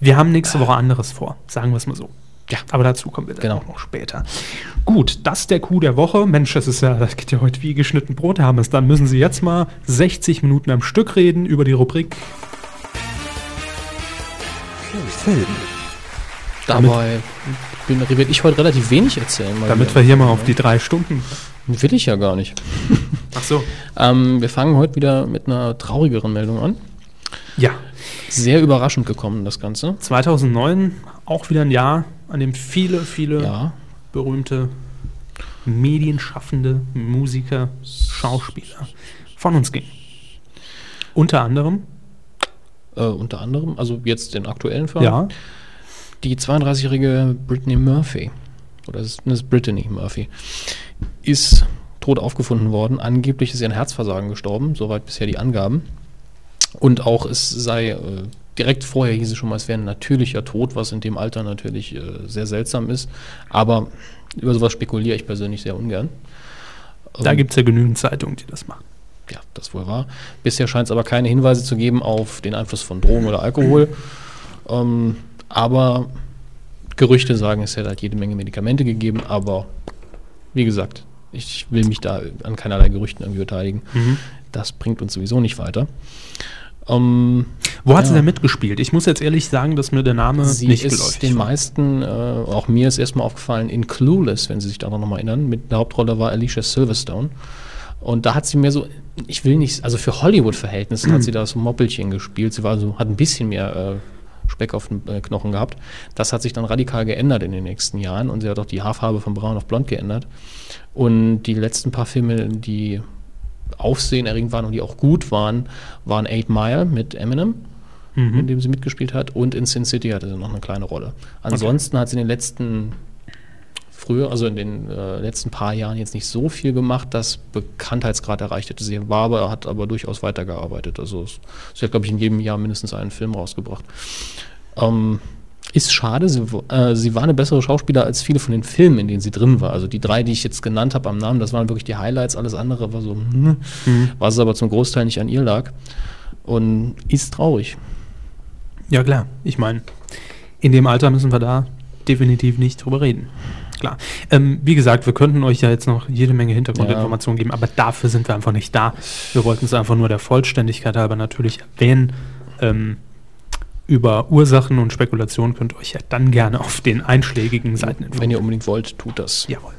Wir haben nächste Woche anderes vor, sagen wir es mal so. Ja. Aber dazu kommen wir dann Genau. auch noch später. Gut, das ist der Coup der Woche. Mensch, das ist ja, das geht ja heute wie geschnitten Brot, Herr Hammes. Dann müssen Sie jetzt mal 60 Minuten am Stück reden über die Rubrik. Film. Dabei bin, werde ich heute relativ wenig erzählen. Damit wieder. wir hier mal auf die drei Stunden. Will ich ja gar nicht. Ach so. Ähm, wir fangen heute wieder mit einer traurigeren Meldung an. Ja, Sehr überraschend gekommen, das Ganze. 2009 auch wieder ein Jahr, an dem viele, viele Ja. berühmte Medienschaffende, Musiker, Schauspieler von uns gingen. Unter anderem, Äh, unter anderem, also jetzt den aktuellen Fall. ja, Die 32-jährige Brittany Murphy, oder es ist Brittany Murphy, ist tot aufgefunden worden. Angeblich ist ihr an Herzversagen gestorben, soweit bisher die Angaben. Und auch es sei, äh, direkt vorher hieß es schon mal, es wäre ein natürlicher Tod, was in dem Alter natürlich äh, sehr seltsam ist. Aber über sowas spekuliere ich persönlich sehr ungern. da Ähm, gibt es ja genügend Zeitungen, die das machen. ja, das wohl war. Bisher scheint es aber keine Hinweise zu geben auf den Einfluss von Drogen oder Alkohol. Ähm, aber Gerüchte sagen, es hätte halt jede Menge Medikamente gegeben, aber wie gesagt, ich will mich da an keinerlei Gerüchten irgendwie beteiligen. Das bringt uns sowieso nicht weiter. Ähm, Wo hat sie Ja. denn mitgespielt? Ich muss jetzt ehrlich sagen, dass mir der Name sie nicht ist geläufig den war. meisten, äh, auch mir ist erstmal aufgefallen, in Clueless, wenn Sie sich daran nochmal erinnern. Mit der Hauptrolle war Alicia Silverstone. Und da hat sie mehr so, ich will nicht, also für Hollywood-Verhältnisse hat sie da so Moppelchen gespielt. Sie war so, hat ein bisschen mehr äh, Speck auf den äh, Knochen gehabt. Das hat sich dann radikal geändert in den nächsten Jahren und sie hat auch die Haarfarbe von braun auf blond geändert. Und die letzten paar Filme, die aufsehenerregend waren und die auch gut waren, waren Eight Mile mit Eminem in dem sie mitgespielt hat. Und in Sin City hatte sie noch eine kleine Rolle. Ansonsten hat sie in den letzten, früher, also in den äh, letzten paar Jahren jetzt nicht so viel gemacht, dass Bekanntheitsgrad erreicht hätte. Sie war aber, hat aber durchaus weitergearbeitet. Also es, sie hat, glaube ich, in jedem Jahr mindestens einen Film rausgebracht. Ähm, ist schade, sie, äh, sie war eine bessere Schauspieler als viele von den Filmen, in denen sie drin war. Also die drei, die ich jetzt genannt habe am Namen, das waren wirklich die Highlights, alles andere war so, hm, was aber zum Großteil nicht an ihr lag. Und ist traurig. Ja, klar. Ich meine, in dem Alter müssen wir da definitiv nicht drüber reden. Klar. Ähm, wie gesagt, wir könnten euch ja jetzt noch jede Menge Hintergrundinformationen geben, aber dafür sind wir einfach nicht da. Wir wollten es einfach nur der Vollständigkeit halber natürlich erwähnen. Ähm, über Ursachen und Spekulationen könnt ihr euch ja dann gerne auf den einschlägigen Seiten Wenn ihr unbedingt wollt, tut das. Jawohl.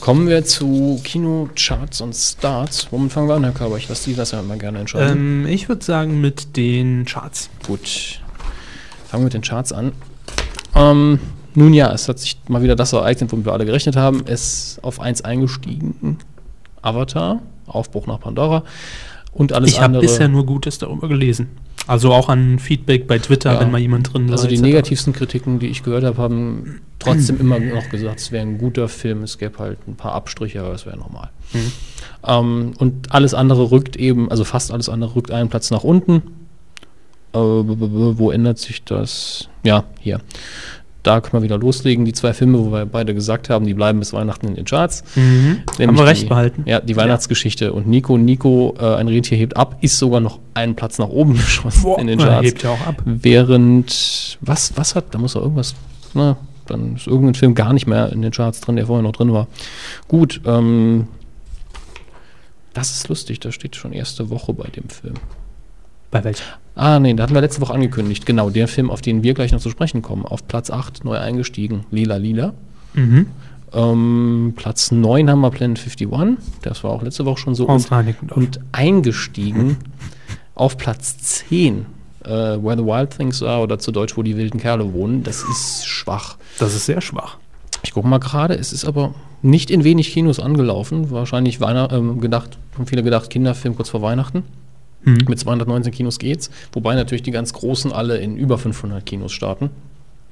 Kommen wir zu Kinocharts und Starts. Womit fangen wir an, Herr Körber? Ich lasse Sie das ja immer gerne entscheiden. Ähm, ich würde sagen mit den Charts. Gut. Fangen wir mit den Charts an. Ähm, nun ja, es hat sich mal wieder das ereignet, womit wir alle gerechnet haben. Es ist auf 1 eingestiegen. Avatar, Aufbruch nach Pandora. Und alles Ich habe andere. bisher nur Gutes darüber gelesen. Also auch an Feedback bei Twitter, Ja. wenn mal jemand drin war. Also die etc. negativsten Kritiken, die ich gehört habe, haben trotzdem immer noch gesagt, es wäre ein guter Film, es gäbe halt ein paar Abstriche, aber es wäre normal. Ähm, und alles andere rückt eben, also fast alles andere rückt einen Platz nach unten. Äh, wo ändert sich das? Ja, hier. Da können wir wieder loslegen. Die zwei Filme, wo wir beide gesagt haben, die bleiben bis Weihnachten in den Charts. Mhm. Haben wir recht die, behalten. Ja, die Weihnachtsgeschichte und Nico. Nico, äh, ein Rentier hebt ab, ist sogar noch einen Platz nach oben geschossen in den Charts. hebt ja auch ab. Während, was, was hat, da muss doch irgendwas, na, dann ist irgendein Film gar nicht mehr in den Charts drin, der vorher noch drin war. Gut, ähm, Das ist lustig, da steht schon erste Woche bei dem Film. Bei welcher? Ah, nee, da hatten wir letzte Woche angekündigt. Genau, der Film, auf den wir gleich noch zu sprechen kommen. Auf Platz 8 neu eingestiegen, Lila Lila. Mhm. Ähm, Platz 9 haben wir Planet 51. Das war auch letzte Woche schon so. Und, und eingestiegen auf Platz 10. Äh, Where the Wild Things Are oder zu Deutsch, wo die wilden Kerle wohnen. Das ist schwach. Das ist sehr schwach. Ich gucke mal gerade, es ist aber nicht in wenig Kinos angelaufen. Wahrscheinlich Weihnacht, ähm, gedacht, haben viele gedacht, Kinderfilm kurz vor Weihnachten. Mhm. Mit 219 Kinos geht's. Wobei natürlich die ganz großen alle in über 500 Kinos starten.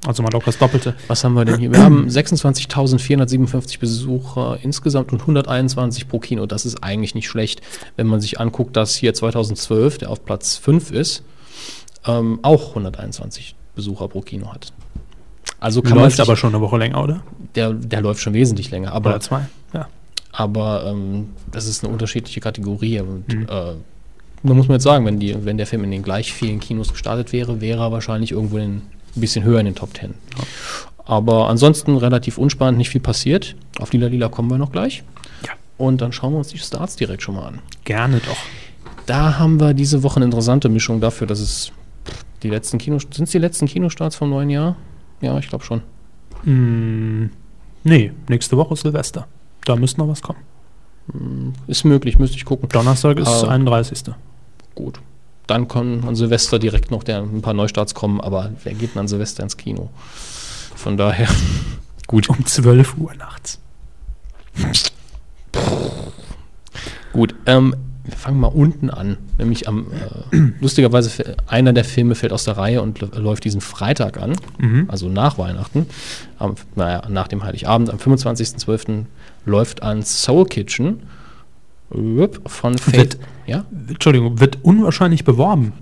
Also mal locker das Doppelte. Was haben wir denn hier? Wir haben 26.457 Besucher insgesamt und 121 pro Kino. Das ist eigentlich nicht schlecht, wenn man sich anguckt, dass hier 2012, der auf Platz 5 ist, ähm, auch 121 Besucher pro Kino hat. Also kann Läuft aber schon eine Woche länger, oder? der, der läuft schon wesentlich länger. Aber Oder zwei. Ja. aber ähm, das ist eine unterschiedliche Kategorie. Und, äh, da muss man jetzt sagen, wenn, die, wenn der Film in den gleich vielen Kinos gestartet wäre, wäre er wahrscheinlich irgendwo in, ein bisschen höher in den Top Ten. Aber ansonsten relativ unspannend, nicht viel passiert. Auf Lila Lila kommen wir noch gleich. Ja. Und dann schauen wir uns die Starts direkt schon mal an. Gerne doch. Da haben wir diese Woche eine interessante Mischung dafür, dass es die letzten Kinos. Sind es die letzten Kinostarts vom neuen Jahr? Ja, ich glaube schon. Mm, nee, nächste Woche ist Silvester. Da müsste noch was kommen. Ist möglich, müsste ich gucken. Donnerstag ist Ah. 31. Gut. Dann kommen an Silvester direkt noch der, ein paar Neustarts kommen, aber wer geht denn an Silvester ins Kino? Von daher, gut. Um 12 Uhr nachts. Gut, ähm, wir fangen mal unten an. Nämlich am, äh, lustigerweise, einer der Filme fällt aus der Reihe und läuft diesen Freitag an, also nach Weihnachten, am, naja, nach dem Heiligabend, am 25.12. läuft an Soul Kitchen von Faith. Wird- ja? Entschuldigung, wird unwahrscheinlich beworben.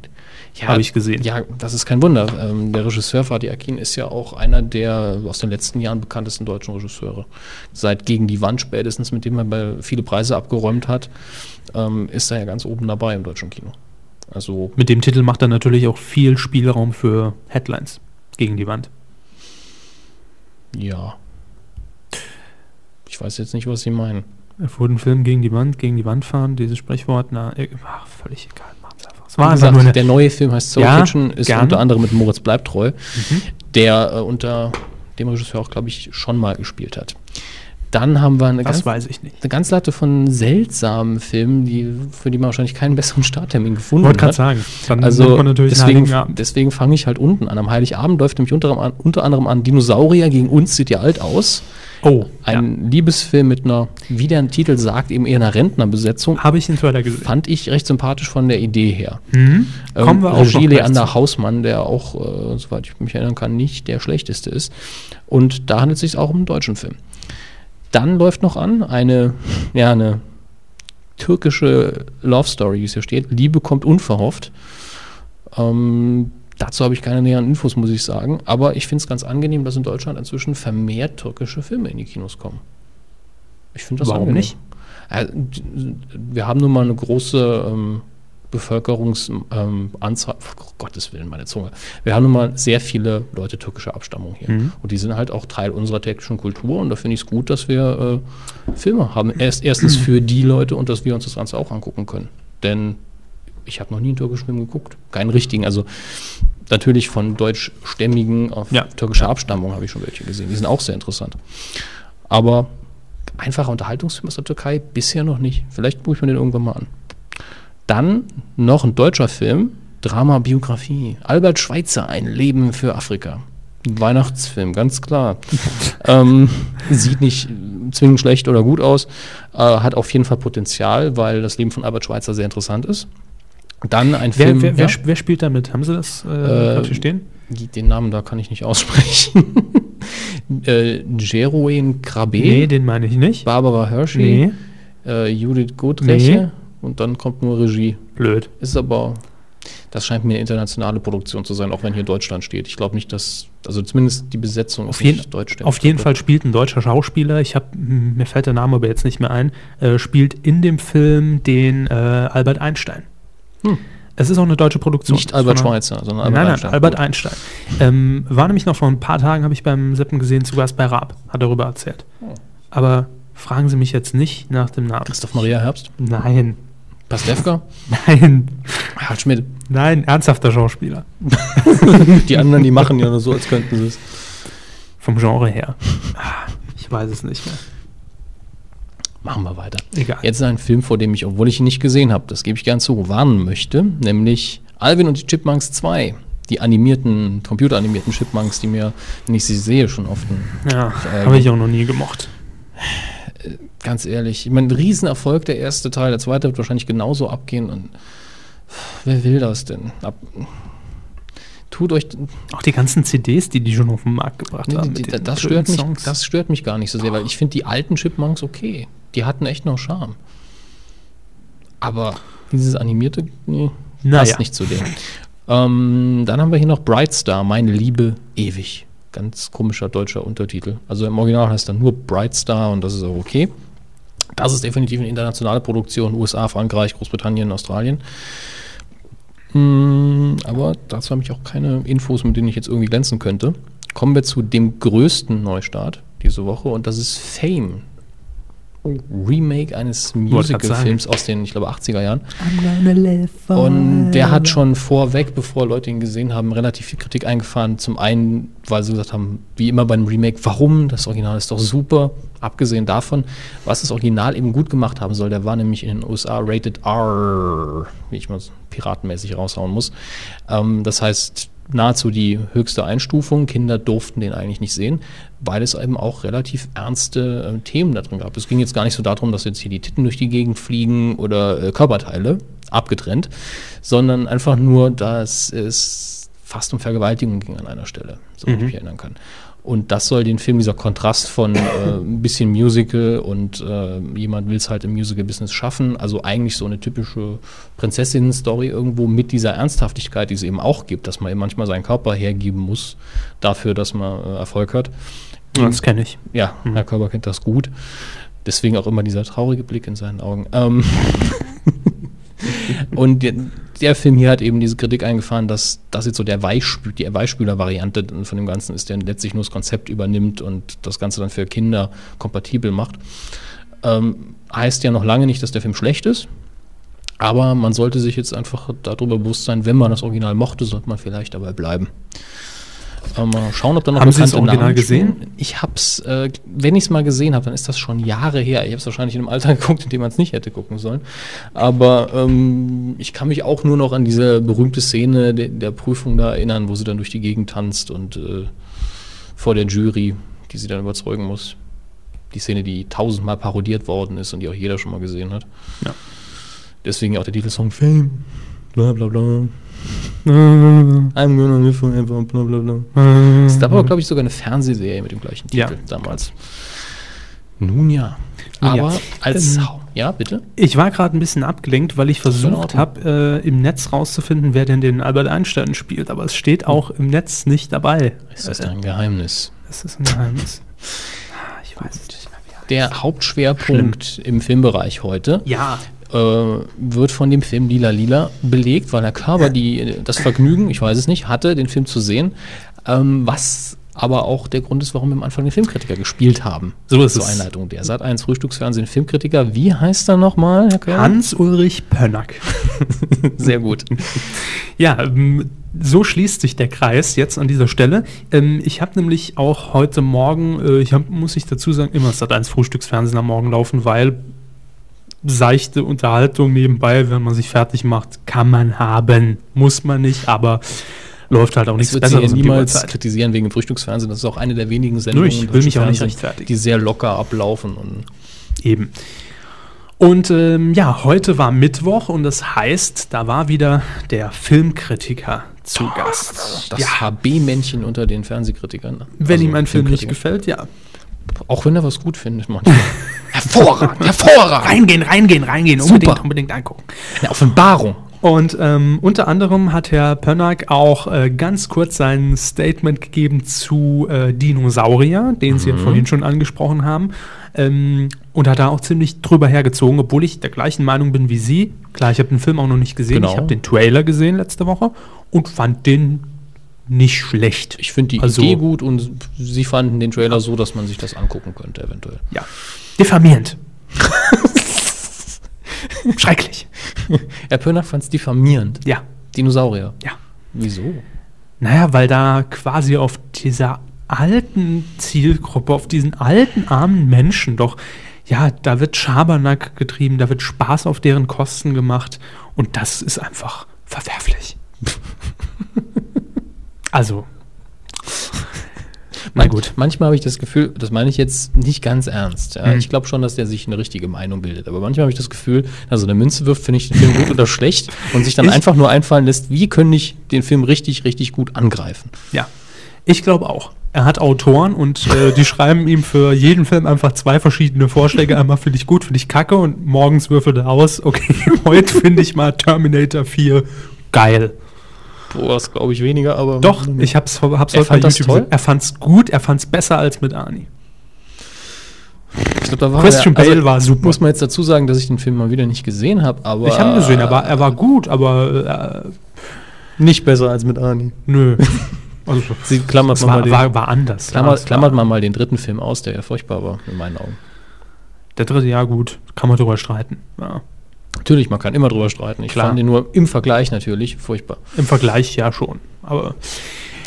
Ja, Habe ich gesehen. Ja, das ist kein Wunder. Ähm, der Regisseur Fatih Akin ist ja auch einer der aus den letzten Jahren bekanntesten deutschen Regisseure. Seit Gegen die Wand spätestens, mit dem er viele Preise abgeräumt hat, ähm, ist er ja ganz oben dabei im deutschen Kino. Also Mit dem Titel macht er natürlich auch viel Spielraum für Headlines gegen die Wand. ja. Ich weiß jetzt nicht, was Sie meinen. Er wurde ein Film gegen die Wand, gegen die Wand fahren, dieses Sprichwort, na, äh, ach, völlig egal. Es war einfach gesagt, der neue Film heißt Soul Ja, Kitchen, ist gern. unter anderem mit Moritz Bleibtreu, Mhm. der äh, unter dem Regisseur auch, glaube ich, schon mal gespielt hat. Dann haben wir eine das ganz weiß ich nicht. eine ganze Latte von seltsamen Filmen, die, für die man wahrscheinlich keinen besseren Starttermin gefunden Wollte gerade hat. sagen. Dann Also man natürlich deswegen, deswegen fange ich halt unten an. Am Heiligabend läuft nämlich unter, unter anderem an Dinosaurier gegen uns sieht ja alt aus. Oh, Ein Liebesfilm mit einer, wie der Titel sagt, eben eher einer Rentnerbesetzung. habe ich den Trailer gesehen. Fand ich recht sympathisch von der Idee her. Mhm. Ähm, Kommen wir auch Regie Leander. Hausmann, der auch, äh, soweit ich mich erinnern kann, nicht der schlechteste ist. Und da handelt es sich auch um einen deutschen Film. Dann läuft noch an eine, ja, eine türkische Love Story, wie es hier steht. Liebe kommt unverhofft. Ähm, dazu habe ich keine näheren Infos, muss ich sagen. Aber ich finde es ganz angenehm, dass in Deutschland inzwischen vermehrt türkische Filme in die Kinos kommen. Ich finde das Warum angenehm. nicht? Äh, wir haben nun mal eine große ähm, Bevölkerungsanzahl, ähm, oh, Gottes Willen, meine Zunge. Wir haben nun mal sehr viele Leute türkischer Abstammung hier. Mhm. Und die sind halt auch Teil unserer türkischen Kultur. Und da finde ich es gut, dass wir äh, Filme haben. Erst, erstens für die Leute und dass wir uns das Ganze auch angucken können. Denn ich habe noch nie einen türkischen Film geguckt. Keinen richtigen. Also natürlich von deutschstämmigen auf Ja. türkischer Abstammung habe ich schon welche gesehen. Die sind auch sehr interessant. Aber einfacher Unterhaltungsfilm aus der Türkei bisher noch nicht. Vielleicht gucke ich mir den irgendwann mal an. Dann noch ein deutscher Film, Drama Biografie. Albert Schweitzer, ein Leben für Afrika. Ein Weihnachtsfilm, ganz klar. ähm, sieht nicht zwingend schlecht oder gut aus, äh, hat auf jeden Fall Potenzial, weil das Leben von Albert Schweitzer sehr interessant ist. Dann ein Wer, Film. wer, ja? wer, sp- wer spielt da mit? Haben Sie das äh, hier stehen? Den Namen da kann ich nicht aussprechen. äh, Jeroen Krabbe, Nee, den meine ich nicht. Barbara Hershey, Nee, äh, Judith Gutreche Nee. und dann kommt nur Regie. blöd. Ist aber, das scheint mir eine internationale Produktion zu sein, auch wenn hier Deutschland steht. Ich glaube nicht, dass, also zumindest die Besetzung Auf jeden, nicht deutsch. auf jeden Fall spielt ein deutscher Schauspieler, ich habe, mir fällt der Name aber jetzt nicht mehr ein, äh, spielt in dem Film den äh, Albert Einstein. Hm. Es ist auch eine deutsche Produktion. Nicht Albert Schweitzer, sondern Albert nein, nein, Einstein. Albert. Einstein. Ähm, war nämlich noch vor ein paar Tagen, habe ich beim Seppen gesehen, zu Gast bei Raab, hat darüber erzählt. Oh. Aber Fragen Sie mich jetzt nicht nach dem Namen. Christoph Maria Herbst? Nein, Pastewka? nein, Harald Schmidt? nein, ernsthafter Schauspieler. Die anderen, die machen ja nur so, als könnten sie es. Vom Genre her. Ah, Ich weiß es nicht mehr. Machen wir weiter. Egal. Jetzt ein Film, vor dem ich, obwohl ich ihn nicht gesehen habe, das gebe ich gern zu, warnen möchte, nämlich Alvin und die Chipmunks 2. Die animierten, computeranimierten Chipmunks, die mir, wenn ich sie sehe, schon oft Ja, Äh, habe ich auch noch nie gemocht. ganz ehrlich, ich meine, ein Riesenerfolg der erste Teil, der zweite wird wahrscheinlich genauso abgehen und wer will das denn? Ab, tut euch, Auch die ganzen CDs, die die schon auf den Markt gebracht haben. die, diesen das, stört mich, das stört mich gar nicht so sehr, weil ich finde die alten Chipmunks okay. Die hatten echt noch Charme. Aber dieses animierte, nee, Naja. passt nicht zu dem. Ähm, dann haben wir hier noch Bright Star, meine Liebe ewig. Ganz komischer deutscher Untertitel. Also im Original heißt er nur Bright Star und das ist auch okay. Das ist definitiv eine internationale Produktion, USA, Frankreich, Großbritannien, Australien. Mm, Aber dazu habe ich auch keine Infos, mit denen ich jetzt irgendwie glänzen könnte. Kommen wir zu dem größten Neustart diese Woche und das ist Fame. Remake eines Musical-Films aus den, ich glaube, 80er Jahren. Und der hat schon vorweg, bevor Leute ihn gesehen haben, relativ viel Kritik eingefahren. Zum einen, weil sie gesagt haben, wie immer beim Remake, warum? Das Original ist doch super. Abgesehen davon, was das Original eben gut gemacht haben soll, der war nämlich in den USA rated R, wie ich mal so piratenmäßig raushauen muss. Ähm, das heißt, nahezu die höchste Einstufung. Kinder durften den eigentlich nicht sehen, weil es eben auch relativ ernste äh, Themen da drin gab. Es ging jetzt gar nicht so darum, dass jetzt hier die Titten durch die Gegend fliegen oder äh, Körperteile abgetrennt, sondern einfach nur, dass es fast um Vergewaltigung ging an einer Stelle, so ich mich erinnern kann. Und das soll den Film, dieser Kontrast von äh, ein bisschen Musical und äh, jemand will es halt im Musical-Business schaffen, also eigentlich so eine typische Prinzessinnen-Story irgendwo mit dieser Ernsthaftigkeit, die es eben auch gibt, dass man eben manchmal seinen Körper hergeben muss dafür, dass man äh, Erfolg hat. Das kenne ich. Ja, Herr Körber kennt das gut. Deswegen auch immer dieser traurige Blick in seinen Augen. Ähm und der, Film hier hat eben diese Kritik eingefahren, dass das jetzt so der Weichspül, die Weichspüler-Variante von dem Ganzen ist, der letztlich nur das Konzept übernimmt und das Ganze dann für Kinder kompatibel macht. Ähm, heißt ja noch lange nicht, dass der Film schlecht ist. Aber man sollte sich jetzt einfach darüber bewusst sein, wenn man das Original mochte, sollte man vielleicht dabei bleiben. Ähm, mal schauen, ob da noch Haben Sie bekannte Original gesehen? Ich hab's, äh, wenn ich es mal gesehen habe, dann ist das schon Jahre her. Ich habe es wahrscheinlich in einem Alter geguckt, in dem man es nicht hätte gucken sollen. Aber ähm, ich kann mich auch nur noch an diese berühmte Szene de der Prüfung da erinnern, wo sie dann durch die Gegend tanzt und äh, vor der Jury, die sie dann überzeugen muss. Die Szene, die tausendmal parodiert worden ist und die auch jeder schon mal gesehen hat. Ja. Deswegen auch der Titelsong Fame. Bla bla bla. I'm gonna live forever, bla bla bla. Es gab aber, glaube ich, sogar eine Fernsehserie mit dem gleichen Titel Ja. damals. Nun ja. Nun ja. Aber als. Ähm, ja, bitte? Ich war gerade ein bisschen abgelenkt, weil ich versucht habe, äh, im Netz rauszufinden, wer denn den Albert Einstein spielt. Aber es steht auch im Netz nicht dabei. Ist das Äh, ein Geheimnis? das ist ein Geheimnis. Ah, Ich weiß es nicht er. Der Hauptschwerpunkt im Filmbereich heute Ja, äh, wird von dem Film Lila Lila belegt, weil Herr Körber die, das Vergnügen, ich weiß es nicht, hatte, den Film zu sehen, ähm, was aber auch der Grund ist, warum wir am Anfang den Filmkritiker gespielt haben. So ist Zur es. Einleitung. Der Sat 1 Frühstücksfernsehen Filmkritiker. Wie heißt er nochmal, Herr Körber? Hans-Ulrich Pönnack. Sehr gut. Ja, ähm, so schließt sich der Kreis jetzt an dieser Stelle. Ähm, ich habe nämlich auch heute Morgen, äh, ich hab, muss ich dazu sagen, immer Sat 1 Frühstücksfernsehen am Morgen laufen, weil seichte Unterhaltung nebenbei, wenn man sich fertig macht, kann man haben. Muss man nicht, aber läuft halt auch Ich nichts um die niemals kritisieren wegen dem Frühstücksfernsehen. Das ist auch eine der wenigen Sendungen, ich im will mich auch nicht rechtfertigen. die sehr locker ablaufen. Und Eben. Und ähm, ja, heute war Mittwoch und das heißt, da war wieder der Filmkritiker zu Gast. das ja, HB-Männchen unter den Fernsehkritikern. wenn Also ihm ein Film nicht gefällt, ja. Auch wenn er was gut findet manchmal. hervorragend, hervorragend. Reingehen, reingehen, reingehen. Super. Unbedingt, unbedingt angucken. Eine Offenbarung. Und ähm, unter anderem hat Herr Pönnack auch äh, ganz kurz sein Statement gegeben zu äh, Dinosaurier, den Sie ja vorhin schon angesprochen haben. Ähm, und hat da auch ziemlich drüber hergezogen, obwohl ich der gleichen Meinung bin wie Sie. Klar, ich habe den Film auch noch nicht gesehen. Genau. Ich habe den Trailer gesehen letzte Woche und fand den nicht schlecht. Ich finde die Also- Idee gut und Sie fanden den Trailer so, dass man sich das angucken könnte, eventuell. Ja. Diffamierend. Schrecklich. Herr Pönack fand es diffamierend. Ja, Dinosaurier. ja. Wieso? Naja, weil da quasi auf dieser alten Zielgruppe, auf diesen alten armen Menschen doch, ja, da wird Schabernack getrieben, da wird Spaß auf deren Kosten gemacht und das ist einfach verwerflich. also. Na gut. Manchmal habe ich das Gefühl, das meine ich jetzt nicht ganz ernst. Ja. Mhm. Ich glaube schon, dass der sich eine richtige Meinung bildet. Aber manchmal habe ich das Gefühl, dass er eine Münze wirft, finde ich den Film gut oder schlecht und sich dann Ich- einfach nur einfallen lässt, wie können ich den Film richtig, richtig gut angreifen. Ja, ich glaube auch. Er hat Autoren und äh, die schreiben ihm für jeden Film einfach zwei verschiedene Vorschläge. Einmal finde ich gut, finde ich kacke und morgens würfelt er aus. Okay, heute finde ich mal Terminator 4 geil. Boah, das glaube ich weniger, aber. Doch, ich hab's, hab's Er heute fand das toll? gesehen. Er fand's gut, er fand's besser als mit Arnie. Ich glaub, da war Christian er- also Bale war super. Muss man jetzt dazu sagen, dass ich den Film mal wieder nicht gesehen habe, aber. Ich habe ihn gesehen, er war, er war gut, aber äh, nicht besser als mit Arnie. nö. Also, Sie klammert man mal war, den, war, war anders. klammert, Ja, war- klammert man mal den dritten Film aus, der ja furchtbar war, in meinen Augen. Der dritte Jahr gut, kann man drüber streiten. Ja. Natürlich, man kann immer drüber streiten. Ich Klar. fand den nur im Vergleich natürlich furchtbar. Im Vergleich ja schon. Aber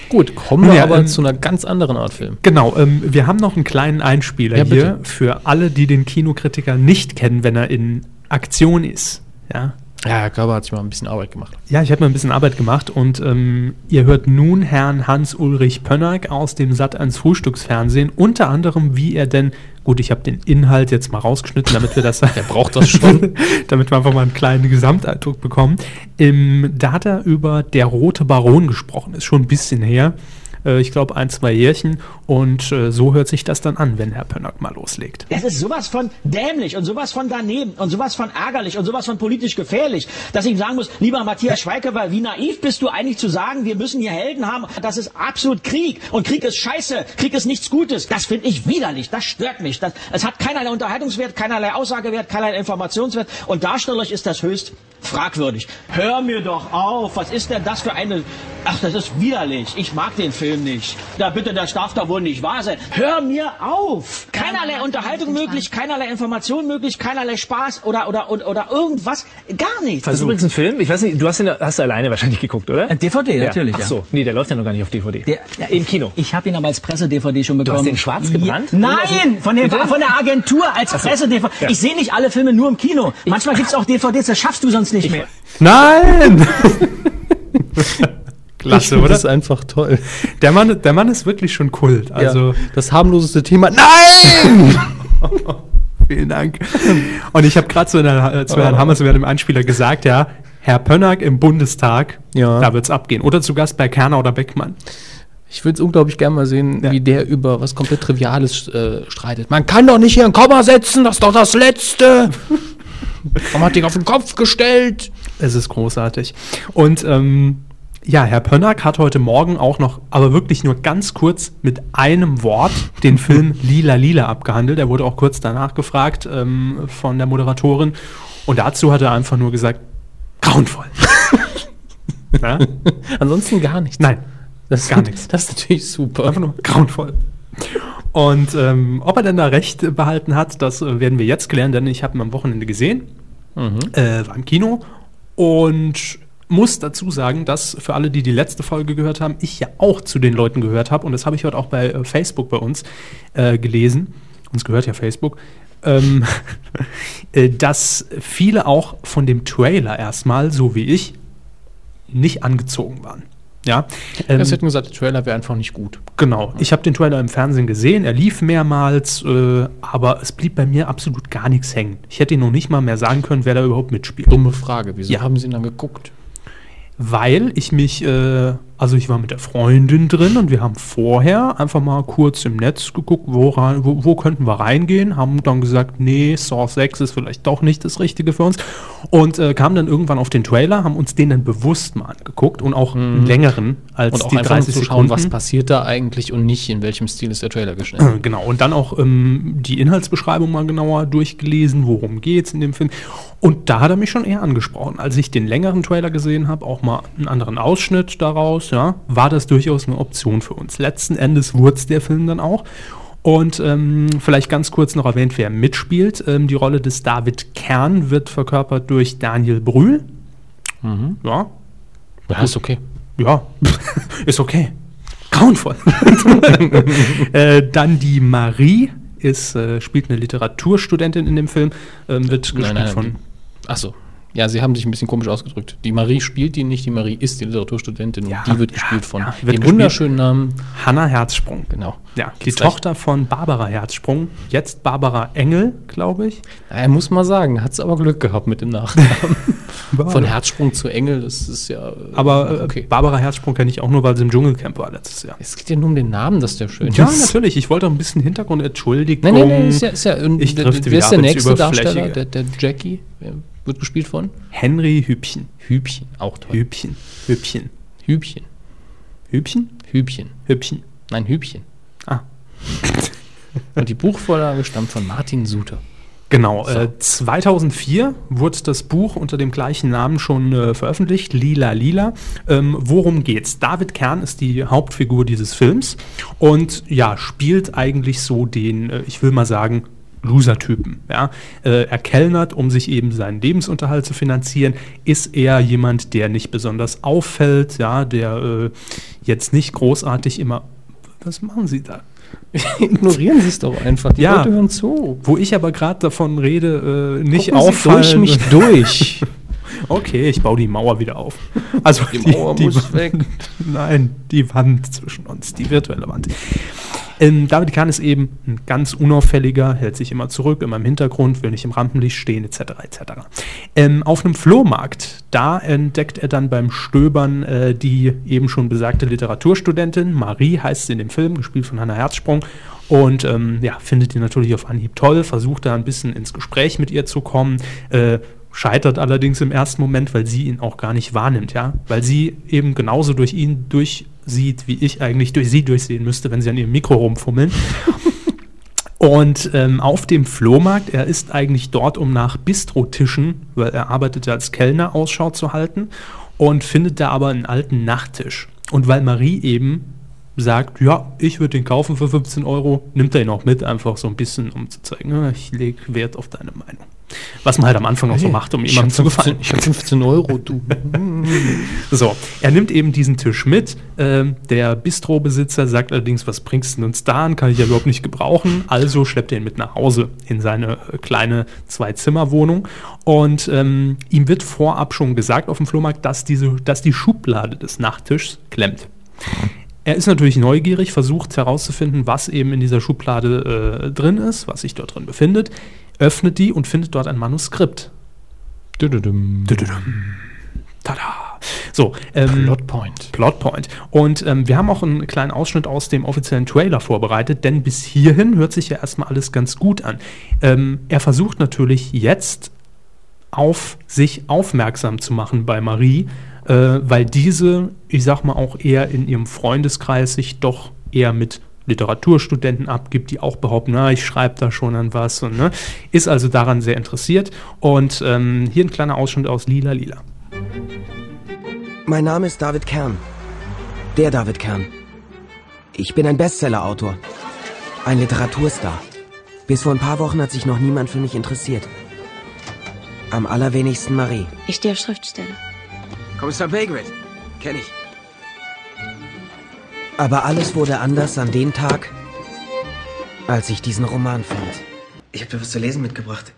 Gut, kommen wir ja, aber ähm, zu einer ganz anderen Art Film. Genau, ähm, wir haben noch einen kleinen Einspieler Ja, hier für alle, die den Kinokritiker nicht kennen, wenn er in Aktion ist. Ja, Ja, Herr Körber hat sich mal ein bisschen Arbeit gemacht. ja ich habe mal ein bisschen Arbeit gemacht und ähm, ihr hört nun Herrn Hans-Ulrich Pönnack aus dem Sat1 Frühstücksfernsehen, unter anderem, wie er denn, gut, ich habe den Inhalt jetzt mal rausgeschnitten, damit wir das, Der braucht das schon. damit wir einfach mal einen kleinen Gesamteindruck bekommen. Ähm, da hat er über Der Rote Baron gesprochen, ist schon ein bisschen her. Äh, ich glaube, ein, zwei Jährchen. Und äh, so hört sich das dann an, wenn Herr Pönnack mal loslegt. Es ist sowas von dämlich und sowas von daneben und sowas von ärgerlich und sowas von politisch gefährlich, dass ich ihm sagen muss, lieber Matthias Schweighöfer, wie naiv bist du eigentlich zu sagen, wir müssen hier Helden haben? Das ist absolut Krieg und Krieg ist scheiße, Krieg ist nichts Gutes. Das finde ich widerlich, das stört mich. Das, es hat keinerlei Unterhaltungswert, keinerlei Aussagewert, keinerlei Informationswert und darstellerisch ist das höchst fragwürdig. Hör mir doch auf, was ist denn das für eine... Ach, das ist widerlich, ich mag den Film nicht. Da bitte, das darf doch wohl nicht wahr sein. Hör mir auf! Keinerlei Unterhaltung möglich, keinerlei Information möglich, keinerlei Spaß oder, oder, oder, oder irgendwas, gar nichts. Das ist übrigens ein Film, ich weiß nicht, du hast ihn hast du alleine wahrscheinlich geguckt, oder? Äh, DVD, natürlich, Ach ja. so, nee, der läuft ja noch gar nicht auf DVD. Der, ja, Im Kino. Ich habe ihn aber als Presse-DVD schon bekommen. hast den schwarz gebrannt? Ja. Nein, von, dem, von der Agentur als Presse-DVD. Ja. Ich sehe nicht alle Filme nur im Kino. Manchmal gibt's auch DVDs, das schaffst du sonst nicht mehr. Nein! Klasse, oder? Das ist einfach toll. Der Mann, der Mann ist wirklich schon Kult. Also, ja, das harmloseste Thema. Nein! vielen Dank. Und ich habe gerade zu, einer- äh, zu Herrn im Einspieler gesagt, ja, Herr Pönnack im Bundestag, Ja. da wird's abgehen. Oder zu Gast bei Kerner oder Beckmann. Ich würde es unglaublich gerne mal sehen, Ja. wie der über was komplett Triviales äh, streitet. Man kann doch nicht hier ein Komma setzen, das ist doch das Letzte. Grammatik auf den Kopf gestellt. Es ist großartig. Und ähm, ja, Herr Pönnack hat heute Morgen auch noch, aber wirklich nur ganz kurz mit einem Wort den Film Lila Lila abgehandelt. Er wurde auch kurz danach gefragt ähm, von der Moderatorin. Und dazu hat er einfach nur gesagt, grauenvoll. ja? Ansonsten gar nichts. Nein, das gar nichts. Das ist natürlich super. einfach nur grauenvoll. Und ähm, ob er denn da recht behalten hat, das äh, werden wir jetzt klären, denn ich habe ihn am Wochenende gesehen, äh, war im Kino und muss dazu sagen, dass für alle, die die letzte Folge gehört haben, ich ja auch zu den Leuten gehört habe und das habe ich heute auch bei äh, Facebook bei uns äh, gelesen. Uns gehört ja Facebook. Ähm, äh, dass viele auch von dem Trailer erstmal, so wie ich, nicht angezogen waren. Ja, ähm, Das hätten gesagt, der Trailer wäre einfach nicht gut. Genau. Ich habe den Trailer im Fernsehen gesehen, er lief mehrmals, äh, aber es blieb bei mir absolut gar nichts hängen. Ich hätte Ihnen noch nicht mal mehr sagen können, wer da überhaupt mitspielt. Dumme Frage. Wieso Ja. haben Sie ihn dann geguckt? Weil ich mich, äh, also ich war mit der Freundin drin und wir haben vorher einfach mal kurz im Netz geguckt, wo, rein, wo, wo könnten wir reingehen, haben dann gesagt, nee, Saw 6 ist vielleicht doch nicht das Richtige für uns und äh, kamen dann irgendwann auf den Trailer, haben uns den dann bewusst mal angeguckt und auch einen längeren als Und auch die einfach nur 30 zu Sekunden. schauen, was passiert da eigentlich und nicht, in welchem Stil ist der Trailer geschnitten. Äh, Genau, und dann auch ähm, die Inhaltsbeschreibung mal genauer durchgelesen, worum geht's in dem Film. Und da hat er mich schon eher angesprochen. Als ich den längeren Trailer gesehen habe, auch mal einen anderen Ausschnitt daraus, ja, war das durchaus eine Option für uns. Letzten Endes wurde der Film dann auch. Und ähm, vielleicht ganz kurz noch erwähnt, wer mitspielt. Ähm, die Rolle des David Kern wird verkörpert durch Daniel Brühl. Ja, Ja, ist okay. ja, ist okay. Grauenvoll. äh, dann die Marie ist, äh, spielt eine Literaturstudentin in dem Film, ähm, wird gespielt Nein, nein, von. die, ach so. Ja, sie haben sich ein bisschen komisch ausgedrückt. Die Marie spielt die nicht, die Marie ist die Literaturstudentin und Ja, die wird ja, gespielt von ja, wird dem wunderschönen Namen. Hannah Herzsprung. Genau. Ja, die. Tochter von Barbara Herzsprung, jetzt Barbara Engel, glaube ich. Ja, muss man sagen, hat es aber Glück gehabt mit dem Nachnamen. Von Herzsprung zu Engel, das ist ja. äh, Aber äh, okay. Barbara Herzsprung kenne ich auch nur, weil sie im Dschungelcamp war letztes Jahr. Es geht ja nur um den Namen, dass der schön Ja, ist. natürlich. Ich wollte auch ein bisschen Hintergrund. Entschuldigung. Nein, nein, nein, ist ja, ist ja und Ich wer ist der nächste Darsteller? Der, der Jackie wird gespielt von Henry Hübchen. Hübchen, auch toll. Hübchen. Hübchen. Hübchen, Hübchen? Hübchen. Hübchen. Nein, Hübchen. Ah. Und die Buchvorlage stammt von Martin Suter. Genau, äh, 2004 wurde das Buch unter dem gleichen Namen schon äh, veröffentlicht, Lila Lila. Ähm, worum geht's? David Kern ist die Hauptfigur dieses Films und ja, spielt eigentlich so den, äh, ich will mal sagen, Loser-Typen. Ja? Äh, er kellnert, um sich eben seinen Lebensunterhalt zu finanzieren, ist eher jemand, der nicht besonders auffällt, ja, der äh, jetzt nicht großartig immer. Was machen Sie da? Ignorieren Sie es doch einfach. Die Ja. Leute hören zu. Wo ich aber gerade davon rede, äh, nicht Gucken Sie auffallen. durch mich durch. Okay, ich baue die Mauer wieder auf. Also Die Mauer muss weg. Nein, die Wand zwischen uns, die virtuelle Wand. Ähm, David Kahn ist eben ein ganz unauffälliger, hält sich immer zurück, immer im Hintergrund, will nicht im Rampenlicht stehen, etc. etc. Ähm, auf einem Flohmarkt, da entdeckt er dann beim Stöbern äh, die eben schon besagte Literaturstudentin, Marie heißt sie in dem Film, gespielt von Hannah Herzsprung. Und ähm, ja, findet die natürlich auf Anhieb toll, versucht da ein bisschen ins Gespräch mit ihr zu kommen, äh, scheitert allerdings im ersten Moment, weil sie ihn auch gar nicht wahrnimmt, ja, weil sie eben genauso durch ihn durchsieht, wie ich eigentlich durch sie durchsehen müsste, wenn sie an ihrem Mikro rumfummeln. Und ähm, auf dem Flohmarkt, er ist eigentlich dort, um nach Bistrotischen, weil er arbeitet ja als Kellner, Ausschau zu halten und findet da aber einen alten Nachttisch. Und weil Marie eben sagt, ja, ich würde den kaufen für 15 Euro, nimmt er ihn auch mit, einfach so ein bisschen, um zu zeigen, "Ja, ich lege Wert auf deine Meinung. Was man halt am Anfang auch so macht, um jemandem zu gefallen. Ich habe 15 Euro, du. So, er nimmt eben diesen Tisch mit. Ähm, der Bistrobesitzer sagt allerdings, was bringst du denn uns da an? Kann ich ja überhaupt nicht gebrauchen. Also schleppt er ihn mit nach Hause in seine äh, kleine Zwei-Zimmer-Wohnung. Und ähm, ihm wird vorab schon gesagt auf dem Flohmarkt, dass, diese, dass die Schublade des Nachttischs klemmt. Er ist natürlich neugierig, versucht herauszufinden, was eben in dieser Schublade äh, drin ist, was sich dort drin befindet, öffnet die und findet dort ein Manuskript. Düdüdüm. Tada! So, ähm, Plotpoint. Plotpoint. Und ähm, wir haben auch einen kleinen Ausschnitt aus dem offiziellen Trailer vorbereitet, denn bis hierhin hört sich ja erstmal alles ganz gut an. Ähm, er versucht natürlich jetzt auf sich aufmerksam zu machen bei Marie, äh, weil diese, ich sag mal, auch eher in ihrem Freundeskreis sich doch eher mit Literaturstudenten abgibt, die auch behaupten, na, ich schreibe da schon an was und ne, ist also daran sehr interessiert. Und ähm, hier ein kleiner Ausschnitt aus Lila Lila. Mein Name ist David Kern. Der David Kern. Ich bin ein Bestseller-Autor. Ein Literaturstar. Bis vor ein paar Wochen hat sich noch niemand für mich interessiert. Am allerwenigsten Marie. Ich stehe auf Schriftsteller. Kommissar Bagrid. Kenn ich. Aber alles wurde anders an dem Tag, als ich diesen Roman fand. Ich habe dir was zu lesen mitgebracht.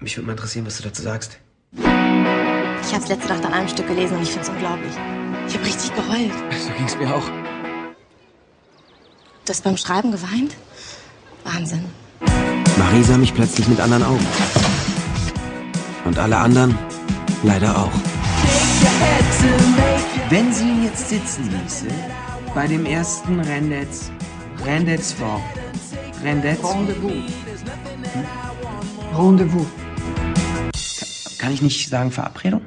Mich würde mal interessieren, was du dazu sagst. Ich habe es letzte Nacht an einem Stück gelesen und ich finde es unglaublich. Ich habe richtig geheult. So ging's mir auch. Du hast beim Schreiben geweint? Wahnsinn. Marie sah mich plötzlich mit anderen Augen. Und alle anderen leider auch. Wenn sie ihn jetzt sitzen ließe, bei dem ersten Rendez, Rendez vor, Rendez... Rendezvous. Rendezvous. Kann ich nicht sagen Verabredung?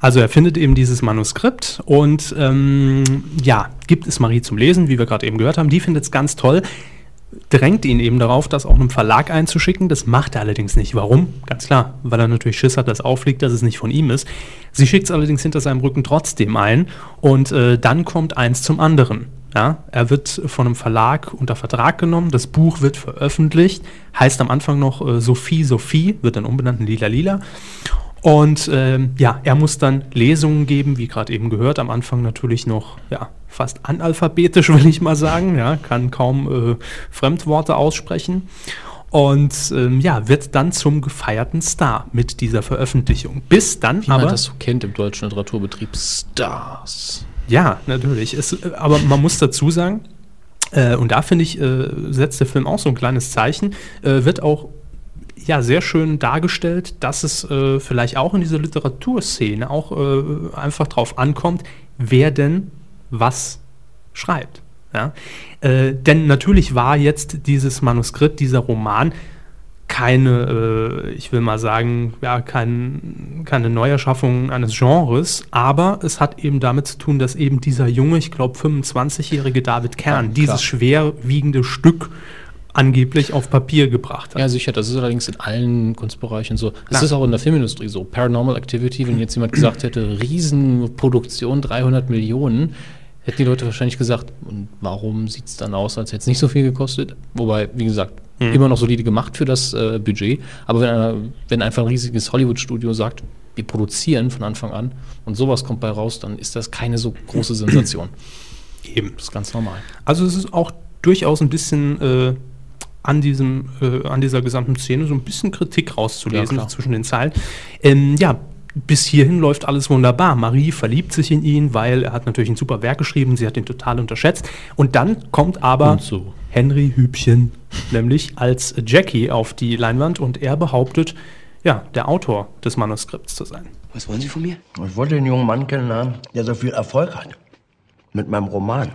Also er findet eben dieses Manuskript und ähm, ja, gibt es Marie zum Lesen, wie wir gerade eben gehört haben. Die findet es ganz toll, drängt ihn eben darauf, das auch einem Verlag einzuschicken. Das macht er allerdings nicht. Warum? Ganz klar, weil er natürlich Schiss hat, dass auffliegt, dass es nicht von ihm ist. Sie schickt es allerdings hinter seinem Rücken trotzdem ein und äh, dann kommt eins zum anderen. Ja, er wird von einem Verlag unter Vertrag genommen, das Buch wird veröffentlicht, heißt am Anfang noch äh, Sophie Sophie, wird dann umbenannt in Lila Lila. Und ähm, ja, er muss dann Lesungen geben, wie gerade eben gehört, am Anfang natürlich noch ja, fast analphabetisch, will ich mal sagen, ja, kann kaum äh, Fremdworte aussprechen. Und ähm, ja, wird dann zum gefeierten Star mit dieser Veröffentlichung. Bis dann Wie aber. man das so kennt im deutschen Literaturbetrieb, Stars. Ja, natürlich. Es, äh, aber man muss dazu sagen, äh, und da finde ich, äh, setzt der Film auch so ein kleines Zeichen, äh, wird auch ja, sehr schön dargestellt, dass es äh, vielleicht auch in dieser Literaturszene auch äh, einfach drauf ankommt, wer denn was schreibt. Ja? Äh, denn natürlich war jetzt dieses Manuskript, dieser Roman, keine, äh, ich will mal sagen, ja, kein, keine Neuerschaffung eines Genres, aber es hat eben damit zu tun, dass eben dieser junge, ich glaube 25-jährige David Kern Ja, dieses schwerwiegende Stück angeblich auf Papier gebracht hat. Ja, sicher, das ist allerdings in allen Kunstbereichen so. Es Klar. ist auch in der Filmindustrie so. Paranormal Activity, wenn jetzt jemand gesagt hätte, Riesenproduktion, 300 Millionen, hätten die Leute wahrscheinlich gesagt, und warum sieht es dann aus, als hätte es nicht so viel gekostet? Wobei, wie gesagt, Mhm. immer noch solide gemacht für das äh, Budget. Aber wenn, einer, wenn einfach ein riesiges Hollywood-Studio sagt, wir produzieren von Anfang an und sowas kommt bei raus, dann ist das keine so große Sensation. Eben. Das ist ganz normal. Also es ist auch durchaus ein bisschen äh, an, diesem, äh, an dieser gesamten Szene so ein bisschen Kritik Ja, rauszulesen klar. zwischen den Zeilen. Ähm, ja, bis hierhin läuft alles wunderbar. Marie verliebt sich in ihn, weil er hat natürlich ein super Werk geschrieben, sie hat ihn total unterschätzt. Und dann kommt aber so. Henry Hübchen, nämlich als Jackie auf die Leinwand und er behauptet, ja, der Autor des Manuskripts zu sein. Was wollen Sie von mir? Ich wollte den jungen Mann kennenlernen, der so viel Erfolg hat. Mit meinem Roman.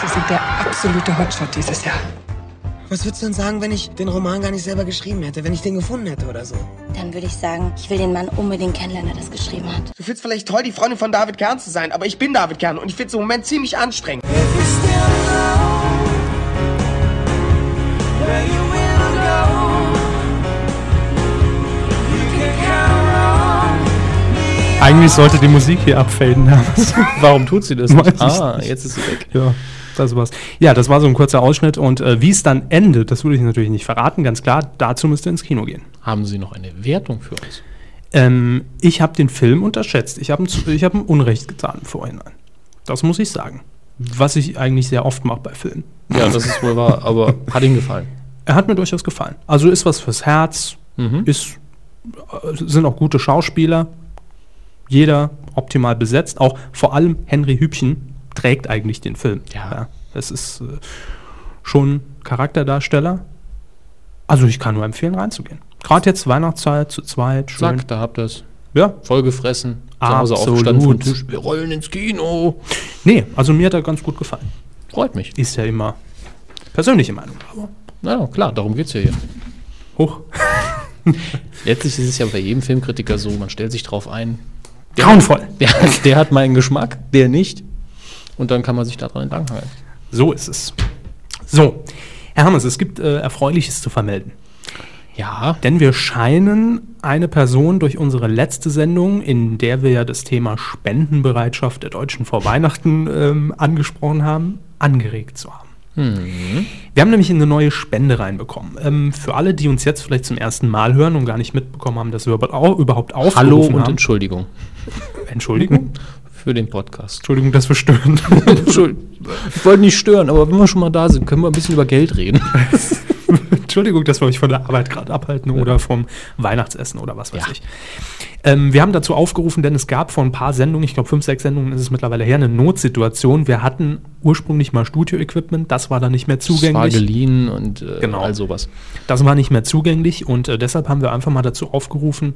Sie sind der absolute Hotshot dieses Jahr. Was würdest du denn sagen, wenn ich den Roman gar nicht selber geschrieben hätte, wenn ich den gefunden hätte oder so? Dann würde ich sagen, ich will den Mann unbedingt kennenlernen, der das geschrieben hat. Du findest vielleicht toll, die Freundin von David Kern zu sein, aber ich bin David Kern und ich finde es im Moment ziemlich anstrengend. Eigentlich sollte die Musik hier abfaden. Warum tut sie das nicht? ich Ah, jetzt ist sie weg. Ja, das war's. Ja, das war so ein kurzer Ausschnitt und äh, wie es dann endet, das würde ich natürlich nicht verraten, ganz klar, dazu müsst ihr ins Kino gehen. Haben Sie noch eine Wertung für uns? Ähm, ich habe den Film unterschätzt. Ich habe ihm ich hab ihm Unrecht getan im Vorhinein. Das muss ich sagen. Was ich eigentlich sehr oft mache bei Filmen. Ja, das ist wohl wahr, aber hat Ihnen gefallen? Er hat mir durchaus gefallen. Also ist was fürs Herz, Mhm. ist, äh, sind auch gute Schauspieler, jeder optimal besetzt. Auch vor allem Henry Hübchen trägt eigentlich den Film. Ja. es ist äh, schon Charakterdarsteller. Also ich kann nur empfehlen, reinzugehen. Gerade jetzt Weihnachtszeit zu zweit, schön. Zack, da habt ihr es. Ja. Vollgefressen. Absolut. Tisch. Wir rollen ins Kino. Nee, also mir hat er ganz gut gefallen. Freut mich. Ist ja immer persönliche Meinung. Aber Na ja, klar, darum geht's ja hier. hoch. Letztlich ist es ja bei jedem Filmkritiker so, man stellt sich drauf ein. Grauenvoll. Der, der hat meinen Geschmack, der nicht. Und dann kann man sich daran entlanghangeln. So ist es. So, Herr Hammers, es gibt äh, Erfreuliches zu vermelden. Ja. Denn wir scheinen eine Person durch unsere letzte Sendung, in der wir ja das Thema Spendenbereitschaft der Deutschen vor Weihnachten ähm, angesprochen haben, angeregt zu haben. Mhm. Wir haben nämlich eine neue Spende reinbekommen. Ähm, für alle, die uns jetzt vielleicht zum ersten Mal hören und gar nicht mitbekommen haben, dass wir überhaupt au- überhaupt aufgerufen Hallo und haben. Entschuldigung. Entschuldigung? Für den Podcast. Entschuldigung, dass wir stören. Ich wollte nicht stören, aber wenn wir schon mal da sind, können wir ein bisschen über Geld reden. Entschuldigung, dass wir euch von der Arbeit gerade abhalten oder vom Weihnachtsessen oder was weiß ich. Ähm, wir haben dazu aufgerufen, denn es gab vor ein paar Sendungen, ich glaube fünf, sechs Sendungen ist es mittlerweile her, eine Notsituation. Wir hatten ursprünglich mal Studio-Equipment, das war dann nicht mehr Das war zugänglich. geliehen und äh, Genau. all sowas. Das war nicht mehr zugänglich und äh, deshalb haben wir einfach mal dazu aufgerufen,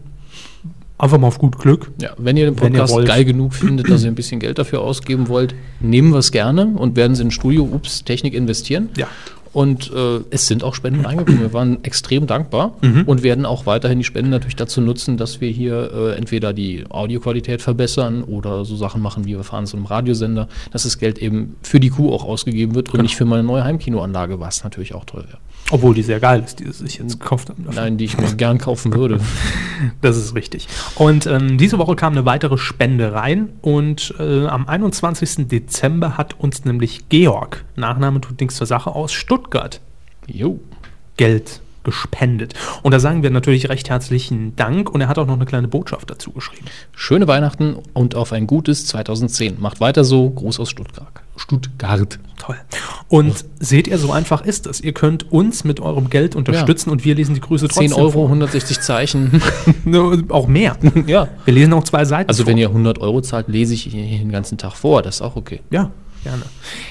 einfach mal auf gut Glück. Ja, wenn ihr den ihr Podcast wollt. geil genug findet, dass ihr ein bisschen Geld dafür ausgeben wollt, nehmen wir es gerne und werden es in Studio Ups Technik investieren. Ja. Und äh, es sind auch Spenden reingekommen. Wir waren extrem dankbar Mhm. und werden auch weiterhin die Spenden natürlich dazu nutzen, dass wir hier äh, entweder die Audioqualität verbessern oder so Sachen machen, wie wir fahren zu einem Radiosender, dass das Geld eben für die Kuh auch ausgegeben wird und Genau. nicht für meine neue Heimkinoanlage, was natürlich auch toll wäre. Obwohl die sehr geil ist, die sie sich jetzt gekauft haben. dafür. Nein, die ich mir gern kaufen würde. Das ist richtig. Und ähm, diese Woche kam eine weitere Spende rein und äh, am 21. Dezember hat uns nämlich Georg, Nachname tut nichts zur Sache, aus Stuttgart Jo. Geld gespendet. Und da sagen wir natürlich recht herzlichen Dank und er hat auch noch eine kleine Botschaft dazu geschrieben. Schöne Weihnachten und auf ein gutes 2010. Macht weiter so. Gruß aus Stuttgart. Stuttgart. Toll. Und seht ihr, so einfach ist es. Ihr könnt uns mit eurem Geld unterstützen und wir lesen die Grüße trotzdem 10 Euro, vor. 160 Zeichen. Auch mehr. ja. Wir lesen auch zwei Seiten Also vor. wenn ihr 100 Euro zahlt, lese ich den ganzen Tag vor. Das ist auch okay. Ja, gerne.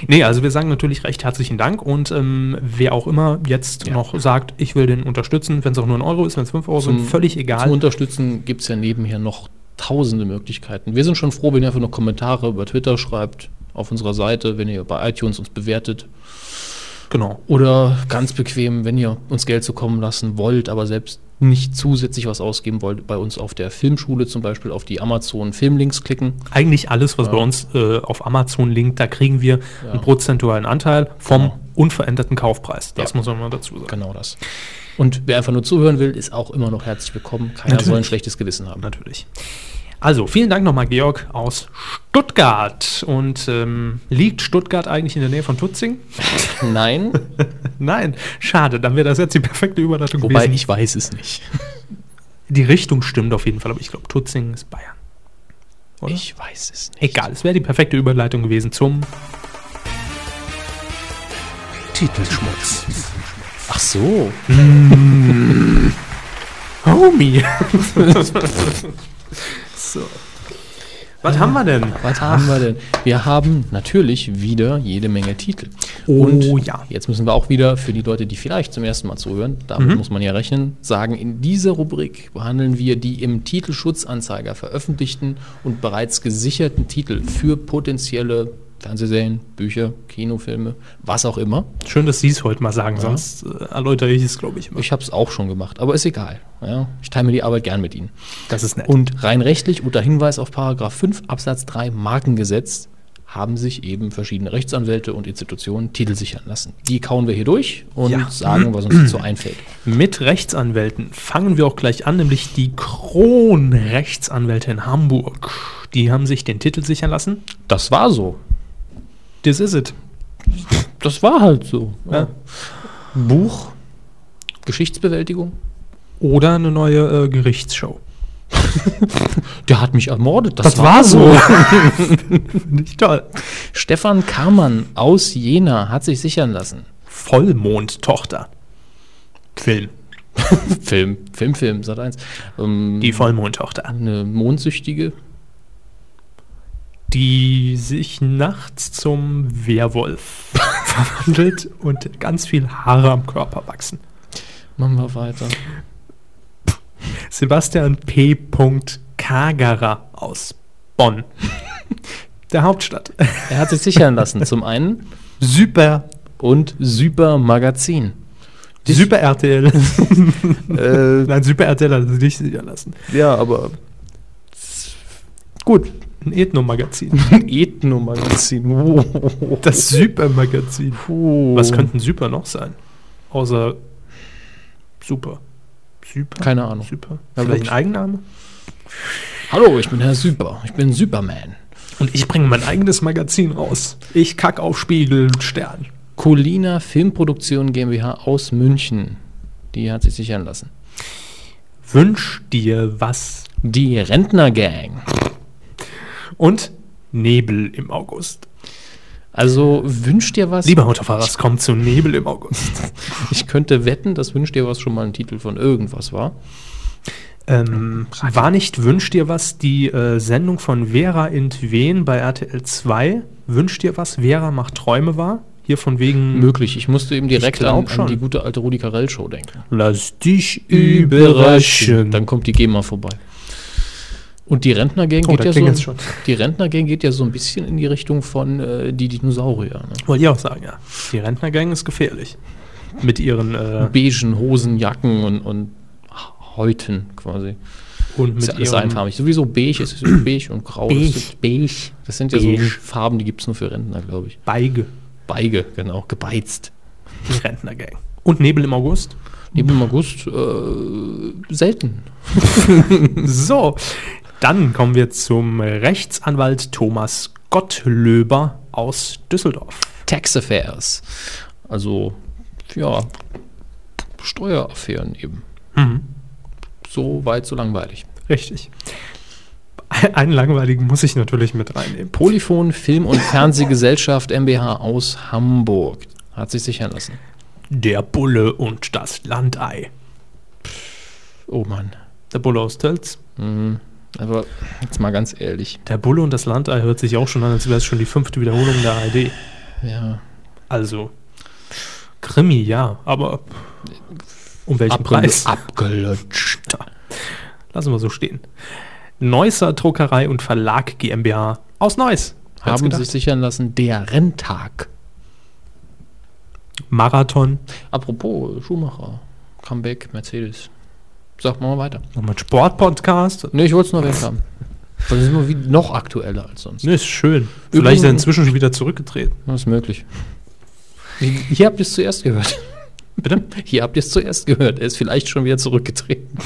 Nee, also wir sagen natürlich recht herzlichen Dank und ähm, wer auch immer jetzt noch sagt, ich will den unterstützen, wenn es auch nur ein Euro ist, wenn es fünf Euro sind, völlig Zum egal. Unterstützen gibt es ja nebenher noch tausende Möglichkeiten. Wir sind schon froh, wenn ihr einfach noch Kommentare über Twitter schreibt, auf unserer Seite, wenn ihr bei iTunes uns bewertet. Genau. Oder ganz bequem, wenn ihr uns Geld zukommen lassen wollt, aber selbst nicht zusätzlich was ausgeben wollt, bei uns auf der Filmschule zum Beispiel auf die Amazon Filmlinks klicken. Eigentlich alles, was Ja. bei uns äh, auf Amazon linkt, da kriegen wir Ja. einen prozentualen Anteil vom Genau. unveränderten Kaufpreis. Das Ja. muss man mal dazu sagen. Genau das. Und wer einfach nur zuhören will, ist auch immer noch herzlich willkommen. Keiner Natürlich. soll ein schlechtes Gewissen haben. Natürlich. Also, vielen Dank nochmal, Georg, aus Stuttgart. Und ähm, liegt Stuttgart eigentlich in der Nähe von Tutzing? Nein. Nein, schade, dann wäre das jetzt die perfekte Überleitung Wobei gewesen. ich weiß es nicht. Die Richtung stimmt auf jeden Fall, aber ich glaube, Tutzing ist Bayern. Oder? Ich weiß es nicht. Egal, es wäre die perfekte Überleitung gewesen zum Titelschmutz. Ach so. Homie. So. Was haben wir denn? Was haben wir denn? Wir haben natürlich wieder jede Menge Titel. Oh Und ja. jetzt müssen wir auch wieder für die Leute, die vielleicht zum ersten Mal zuhören, damit Mhm. muss man ja rechnen, sagen, in dieser Rubrik behandeln wir die im Titelschutzanzeiger veröffentlichten und bereits gesicherten Titel für potenzielle Fernsehserien, Bücher, Kinofilme, was auch immer. Schön, dass Sie es heute mal sagen, Ja. sonst äh, erläutere ich es, glaube ich, immer. Ich habe es auch schon gemacht, aber ist egal. Ja, ich teile mir die Arbeit gern mit Ihnen. Das ist nett. Und rein rechtlich unter Hinweis auf Paragraph 5 Absatz 3 Markengesetz haben sich eben verschiedene Rechtsanwälte und Institutionen Titel sichern lassen. Die kauen wir hier durch und Ja. sagen, was uns dazu einfällt. Mit Rechtsanwälten fangen wir auch gleich an, nämlich die Kronrechtsanwälte in Hamburg. Die haben sich den Titel sichern lassen. Das war so. Das is it. Das war halt so. Ja. Buch, Geschichtsbewältigung. Oder eine neue äh, Gerichtsshow. Der hat mich ermordet. Das war so. Nicht toll. Stefan Karmann aus Jena hat sich sichern lassen. Vollmondtochter. Film. Film, Film, Film, Sat 1. Ähm, Die Vollmondtochter. eine Mondsüchtige. Die sich nachts zum Werwolf verwandelt und ganz viel Haare am Körper wachsen. Machen wir weiter. Sebastian P. Kagerer aus Bonn. Der Hauptstadt. Er hat sich sichern lassen. Zum einen Super. und Super Magazin. Super RTL. Äh, Nein, Super RTL hat sich nicht sichern lassen. ja, aber Gut, ein Ethno-Magazin. Ethno-Magazin. Wow. Das Super-Magazin. Puh. Was könnten Super noch sein? Außer Super. Super? Keine Ahnung. Super. Ja, Vielleicht ein. Eigenname? Hallo, ich bin Herr Super. Ich bin Superman. Und ich bringe mein eigenes Magazin raus. Ich kack auf Spiegel und Stern. Colina Filmproduktion GmbH aus München. Die hat sich sichern lassen. Wünsch dir was. Die Rentner-Gang. Und Nebel im August. Also wünscht dir was? Lieber Autofahrer, es kommt zu Nebel im August. Ich könnte wetten, dass wünscht dir was schon mal ein Titel von irgendwas war. Ähm, war nicht Wünsch dir was die äh, Sendung von Vera Intwen bei RTL 2? Wünsch dir was? Vera macht Träume wahr? Hier von wegen. Möglich. Ich musste eben direkt an, an die gute alte Rudi Carell Show denken. Lass dich überraschen. Dann kommt die GEMA vorbei. Und die Rentnergang Oh, geht ja so. schon. Die Rentnergang geht ja so ein bisschen in die Richtung von äh, die Dinosaurier. Ne? Wollte ich auch sagen, ja. Die Rentnergang ist gefährlich. Mit ihren. Äh, Beigen Hosen, Jacken und, und Häuten quasi. und Ist mit ja alles ihrem. einfarbig. Sowieso beige ist beige und grau. Beige. Das beige. Das sind ja so. Farben, die gibt es nur für Rentner, glaube ich. Beige. Beige, genau. Gebeizt. Die Rentnergang. Und Nebel im August? Nebel im August äh, selten. so, dann kommen wir zum Rechtsanwalt Thomas Gottlöber aus Düsseldorf. Tax Affairs. Also, ja, Steueraffären eben. Mhm. So weit, so langweilig. Richtig. Einen langweiligen muss ich natürlich mit reinnehmen. Polyphon Film- und Fernsehgesellschaft MBH aus Hamburg. Hat sich sichern lassen. Der Bulle und das Landei. Oh Mann. Der Bulle aus Tölz. Mhm. Aber jetzt mal ganz ehrlich. Der Bulle und das Landei hört sich auch schon an, als wäre es schon die fünfte Wiederholung der ARD. Ja. Also, Krimi, ja, aber um welchen Abgel Preis? Abgelutscht. Lassen wir so stehen. Neusser Druckerei und Verlag GmbH aus Neuss. Haben gedacht? sich sichern lassen der Renntag. Marathon. Apropos Schumacher. Comeback, Mercedes. Sag mal weiter. Nochmal ein Sportpodcast. Ne, ich wollte es nur weg haben. Das ist immer wie noch aktueller als sonst. Ne, ist schön. Vielleicht ist er inzwischen schon wieder zurückgetreten. Das ist möglich. Hier habt ihr es zuerst gehört. Bitte? Hier habt ihr es zuerst gehört. Er ist vielleicht schon wieder zurückgetreten.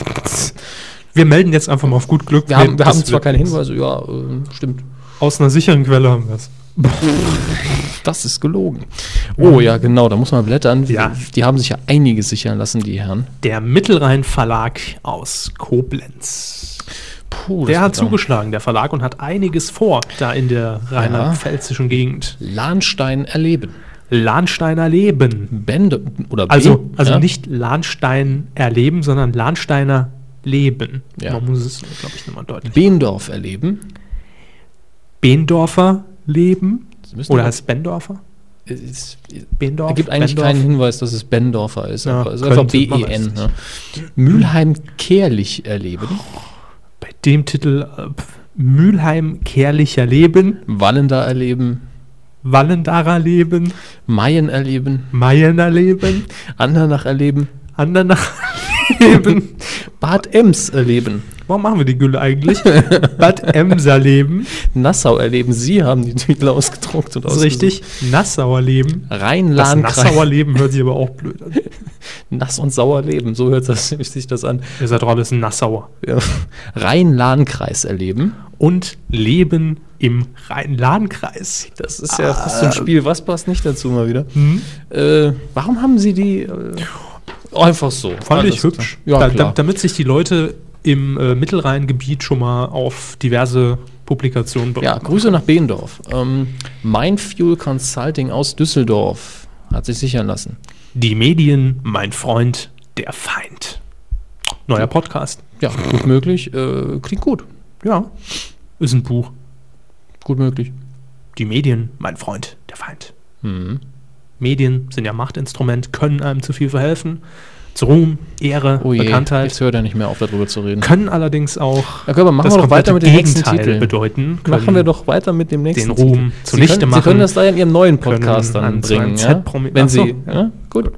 Wir melden jetzt einfach mal auf gut Glück. Wir haben, wir haben zwar keine. Hinweise, ja, äh, stimmt. Aus einer sicheren Quelle haben wir es. Das ist gelogen. Oh ja, genau, da muss man blättern. Ja. Die haben sich ja einiges sichern lassen, die Herren. Der Mittelrhein Verlag aus Koblenz. Puh, Der hat zugeschlagen, der Verlag, und hat einiges vor, da in der rheinland-pfälzischen Gegend. Lahnstein erleben. Lahnsteiner Leben. Bände oder B, Also, also ja? nicht Lahnstein erleben, sondern Lahnsteiner Leben. Ja. Man muss es, glaube ich, nochmal deutlich. Beendorf erleben. Bendorfer Leben? Oder heißt es Bendorfer? Es Bendorf? Gibt eigentlich Bendorf? keinen Hinweis, dass es Bendorfer ist. Ja, es ist einfach B-E-N. es Ne? Mülheim-Kehrlich erleben. Bei dem Titel äh, pf, Mülheim Kehrlicher Leben, Wallender erleben. Wallendarer Leben, Mayen erleben. Mayener Leben, Andernach erleben. Andernach Leben. Bad Ems erleben. Warum machen wir die Gülle eigentlich? Bad Emser Leben, Nassau erleben. Sie haben die Titel ausgedruckt und richtig. Nassauer Leben. Rhein-Lahn-Kreis. Nassauer Leben hört sich aber auch blöd an. Nass und sauer leben. So hört das, sich das an. Ihr seid doch alles Nassauer. Ja. Rhein-Lahn-Kreis erleben. Und Leben im Rhein-Lahn-Kreis. Das ist ja fast so ein Spiel. Was passt nicht dazu mal wieder? Hm? Äh, warum haben Sie die äh, einfach so? Fand ich hübsch. Ja, da, damit sich die Leute im äh, Mittelrhein-Gebiet schon mal auf diverse Publikationen Ja, bereiten. Grüße nach Beendorf. Ähm, Mindfuel Consulting aus Düsseldorf hat sich sichern lassen. Die Medien, mein Freund, der Feind. Neuer Podcast. Ja, gut möglich. Äh, klingt gut. Ja. Ist ein Buch. Gut möglich. Die Medien, mein Freund, der Feind. Mhm. Medien sind ja Machtinstrument, können einem zu viel verhelfen. Zu Ruhm, Ehre, Oh je, Bekanntheit. jetzt hört er nicht mehr auf, darüber zu reden. Können allerdings auch Ja, machen das wir doch weiter mit dem nächsten Gegenteil Titel. bedeuten. Machen wir doch weiter mit dem nächsten den Ruhm Titel. zunichte Sie können, machen. Sie können das da in Ihrem neuen Podcast dann bringen. Ja? Wenn so, Sie, ja, gut.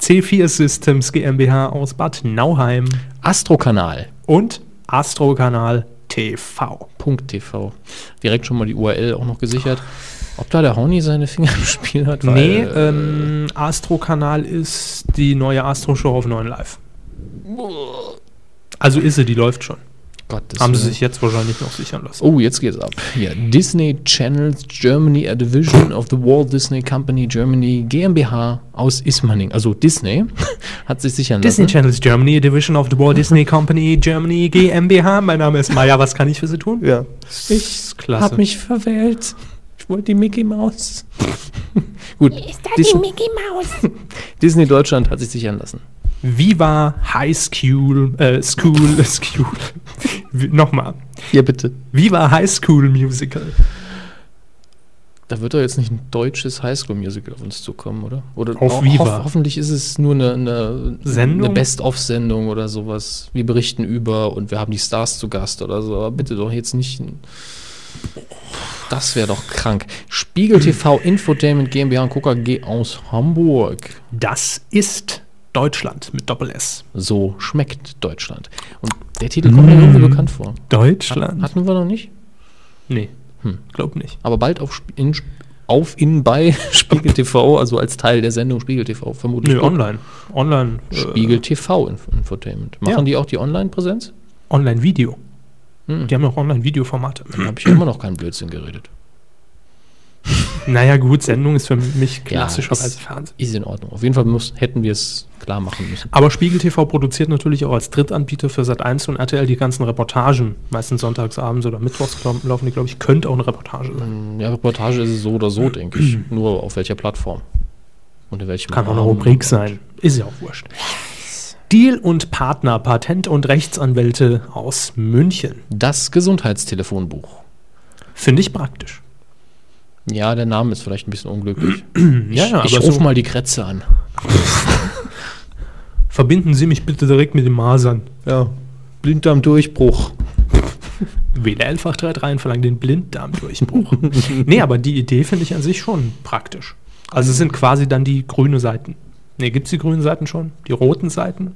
C4 Systems GmbH aus Bad Nauheim Astrokanal. und Astrokanal TV. .tv. Direkt schon mal die URL auch noch gesichert. Ob da der Horny seine Finger im Spiel hat? nee, äh, ähm, Astrokanal ist die neue Astro-Show auf 9 Live. Also ist sie, die läuft schon. Gottes Haben sie sich jetzt wahrscheinlich noch sichern lassen. Oh, jetzt geht's ab. Hier, Disney Channels Germany, a division of the Walt Disney Company Germany GmbH aus Ismaning. Also Disney hat sich sichern Disney lassen. Channels Germany, a Division of the Walt Disney Company Germany GmbH. Mein Name ist Maya, was kann ich für Sie tun? Ja. Ich klasse. Hab mich verwählt. Ich wollte die Mickey Maus. Gut. Ist da Dis die Mickey Maus? Disney Deutschland hat sich sichern lassen. Viva High School, äh, School, School. Wie- Nochmal. Ja, bitte. Viva High School Musical. Da wird doch jetzt nicht ein deutsches Highschool-Musical auf uns zukommen, oder? Oder Auf ho- Viva. hoffentlich ist es nur eine, eine Sendung? eine Best-of-Sendung oder sowas. Wir berichten über und wir haben die Stars zu Gast oder so. Aber bitte doch jetzt nicht. ein- Das wäre doch krank. Spiegel TV Infotainment GmbH und Coca G aus Hamburg. Das ist Deutschland mit Doppel-S. So schmeckt Deutschland. Und der Titel kommt mir irgendwie bekannt vor. Deutschland. Hatten wir noch nicht? nee, Hm. glaub nicht. Aber bald auf, in, auf in bei Spiegel TV, also als Teil der Sendung Spiegel TV vermutlich. Nö, online. Online. äh, Spiegel TV Inf Infotainment. Machen Ja. die auch die Online-Präsenz? Online-Video. Hm. Die haben auch Online-Videoformate. Dann habe ich ja immer noch keinen Blödsinn geredet. Naja, gut, Sendung ist für mich klassischerweise ist, Fernsehen. ist in Ordnung. Auf jeden Fall muss, hätten wir es klar machen müssen. Aber Spiegel TV produziert natürlich auch als Drittanbieter für Sat1 und RTL die ganzen Reportagen. Meistens sonntagsabends oder mittwochs laufen die, glaube ich, könnte auch eine Reportage sein. Ja, Reportage ist es so oder so, denke ich. Nur auf welcher Plattform. Und in welchem Kann auch eine Rahmen. Rubrik sein. Ist ja auch wurscht. Deal und Partner, Patent- und Rechtsanwälte aus München. Das Gesundheitstelefonbuch. Finde ich praktisch. Ja, der Name ist vielleicht ein bisschen unglücklich. Ja, ja, ich ich aber ruf so- mal die Kretze an. Verbinden Sie mich bitte direkt mit den Masern. Ja. Blinddarmdurchbruch. WLL Fach 33 und verlangt den Blinddarmdurchbruch. nee, aber die Idee finde ich an sich schon praktisch. Also es sind quasi dann die grüne Seiten. Nee, gibt es die grünen Seiten schon? Die roten Seiten?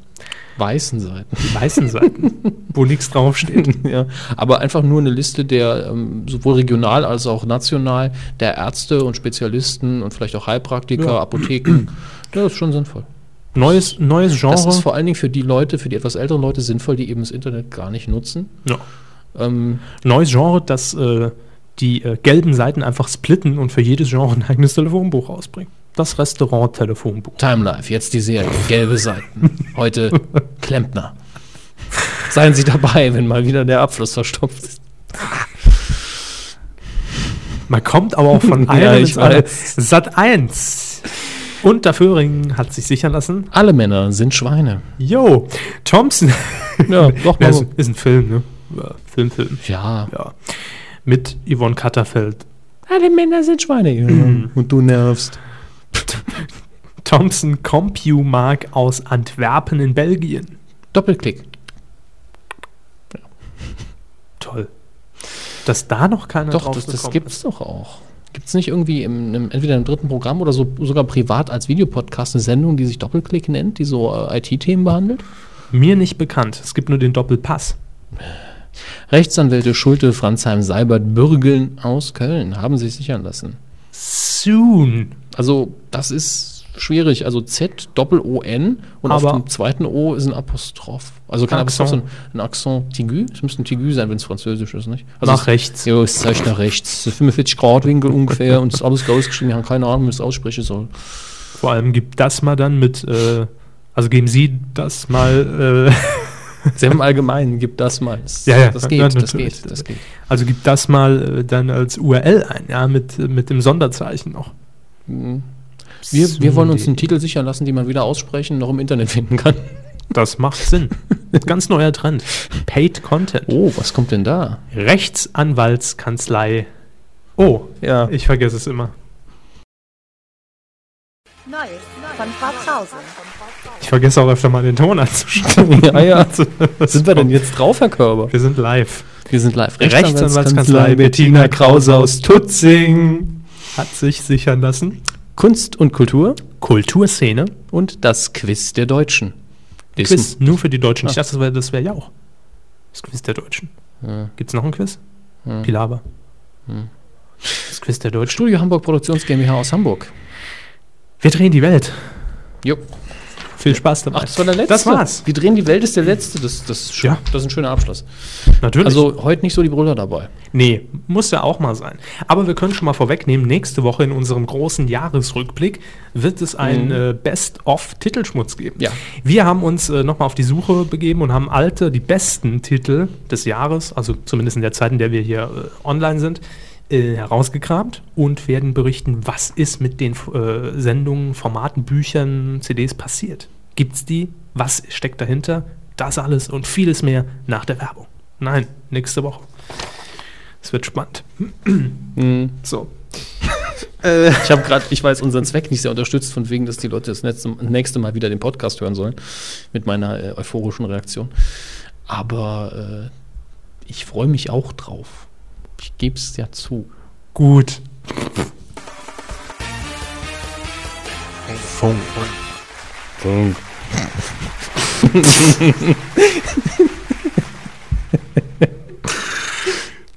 Weißen Seiten. Die weißen Seiten, wo nichts draufsteht. ja, aber einfach nur eine Liste der ähm, sowohl regional als auch national der Ärzte und Spezialisten und vielleicht auch Heilpraktiker, Ja. Apotheken. Das ist schon sinnvoll. Neues, neues Genre. Das ist vor allen Dingen für die Leute, für die etwas älteren Leute sinnvoll, die eben das Internet gar nicht nutzen. Ja. Ähm, Neues Genre, das äh, die äh, gelben Seiten einfach splitten und für jedes Genre ein eigenes Telefonbuch rausbringen. Das Restaurant-Telefonbuch. Time Life, jetzt die Serie, gelbe Seiten. Heute Klempner. Seien Sie dabei, wenn mal wieder der Abfluss verstopft ist. Man kommt aber auch von Ja, einem ich ins andere. weiß. Sat 1. Und der Föhring hat sich sichern lassen. Alle Männer sind Schweine. Yo, Thompson. Ja, doch mal Ja, so. ist, ist ein Film, ne? Ja, Film, Film. Ja. Ja. Mit Yvonne Katterfeld. Alle Männer sind Schweine. Mhm. Und du nervst. Thompson CompuMark aus Antwerpen in Belgien. Doppelklick. Toll. Dass da noch keiner Doch, drauf das, das gibt's ist. doch auch. Gibt es nicht irgendwie im, im, entweder im dritten Programm oder so, sogar privat als Videopodcast eine Sendung, die sich Doppelklick nennt, die so äh, IT-Themen behandelt? Mir nicht bekannt. Es gibt nur den Doppelpass. Rechtsanwälte Schulte, Franzheim, Seibert, Bürgeln aus Köln haben sich sichern lassen. Soon. Also, das ist schwierig. Also Z, Doppel-O-N und Aber- auf dem zweiten O ist ein Apostroph. Also kein Apostroph, sondern ein Accent Tigu. Es müsste ein Tigu sein, wenn es französisch ist, nicht? Also Nach es- rechts. Ja, es zeigt nach rechts. 45 Grad Winkel ungefähr und ist alles rausgeschrieben. Wir haben keine Ahnung, wie ich es aussprechen soll. Vor allem gibt das mal dann mit, äh, also geben Sie das mal, äh, Sie haben allgemein, gibt das mal. Das, Ja, ja, das ja, geht, das natürlich. geht, das geht. also gibt das mal äh, dann als URL ein, ja, mit, mit dem Sonderzeichen noch. Wir, wir wollen uns einen Titel sichern lassen, den man weder aussprechen noch im Internet finden kann. Das macht Sinn. Ganz neuer Trend. Paid Content. Oh, was kommt denn da? Rechtsanwaltskanzlei. Oh, Ja. ich vergesse es immer. Neues von. Ich vergesse auch öfter mal den Ton anzuschalten. ja, ja. Sind wir denn jetzt drauf, Herr Körber? Wir sind live. Wir sind live. Rechtsanwaltskanzlei Bettina Krause aus Tutzing hat sich sichern lassen. Kunst und Kultur Kulturszene. und das Quiz der Deutschen. Das- Quiz nur für die Deutschen. Ich Ah. dachte, das wäre das wär ja auch. Das Quiz der Deutschen. Ja. Gibt es noch ein Quiz? Ja. Pilaber. Hm. Das Quiz der Deutschen. Studio Hamburg Produktions GmbH aus Hamburg. Wir drehen die Welt. Jo. Viel Spaß dabei. Ach, das war der letzte. Das war's. Wir drehen die Welt ist der letzte. Das, das, ist. Ja. das ist ein schöner Abschluss. Natürlich. Also heute nicht so die Brüller dabei. Nee, muss ja auch mal sein. Aber wir können schon mal vorwegnehmen, nächste Woche in unserem großen Jahresrückblick wird es ein Mhm. äh, Best-of-Titelschmutz geben. Ja. Wir haben uns äh, nochmal auf die Suche begeben und haben alte, die besten Titel des Jahres, also zumindest in der Zeit, in der wir hier äh, online sind, äh, herausgekramt und werden berichten, was ist mit den äh, Sendungen, Formaten, Büchern, CDs passiert. Gibt's die? Was steckt dahinter? Das alles und vieles mehr nach der Werbung. Nein, nächste Woche. Es wird spannend. Mhm. So. Ich habe gerade, ich weiß, unseren Zweck nicht sehr unterstützt, von wegen, dass die Leute das nächste, nächste Mal wieder den Podcast hören sollen. Mit meiner äh, euphorischen Reaktion. Aber äh, ich freue mich auch drauf. Ich gebe es ja zu. Gut. Funk. Funk.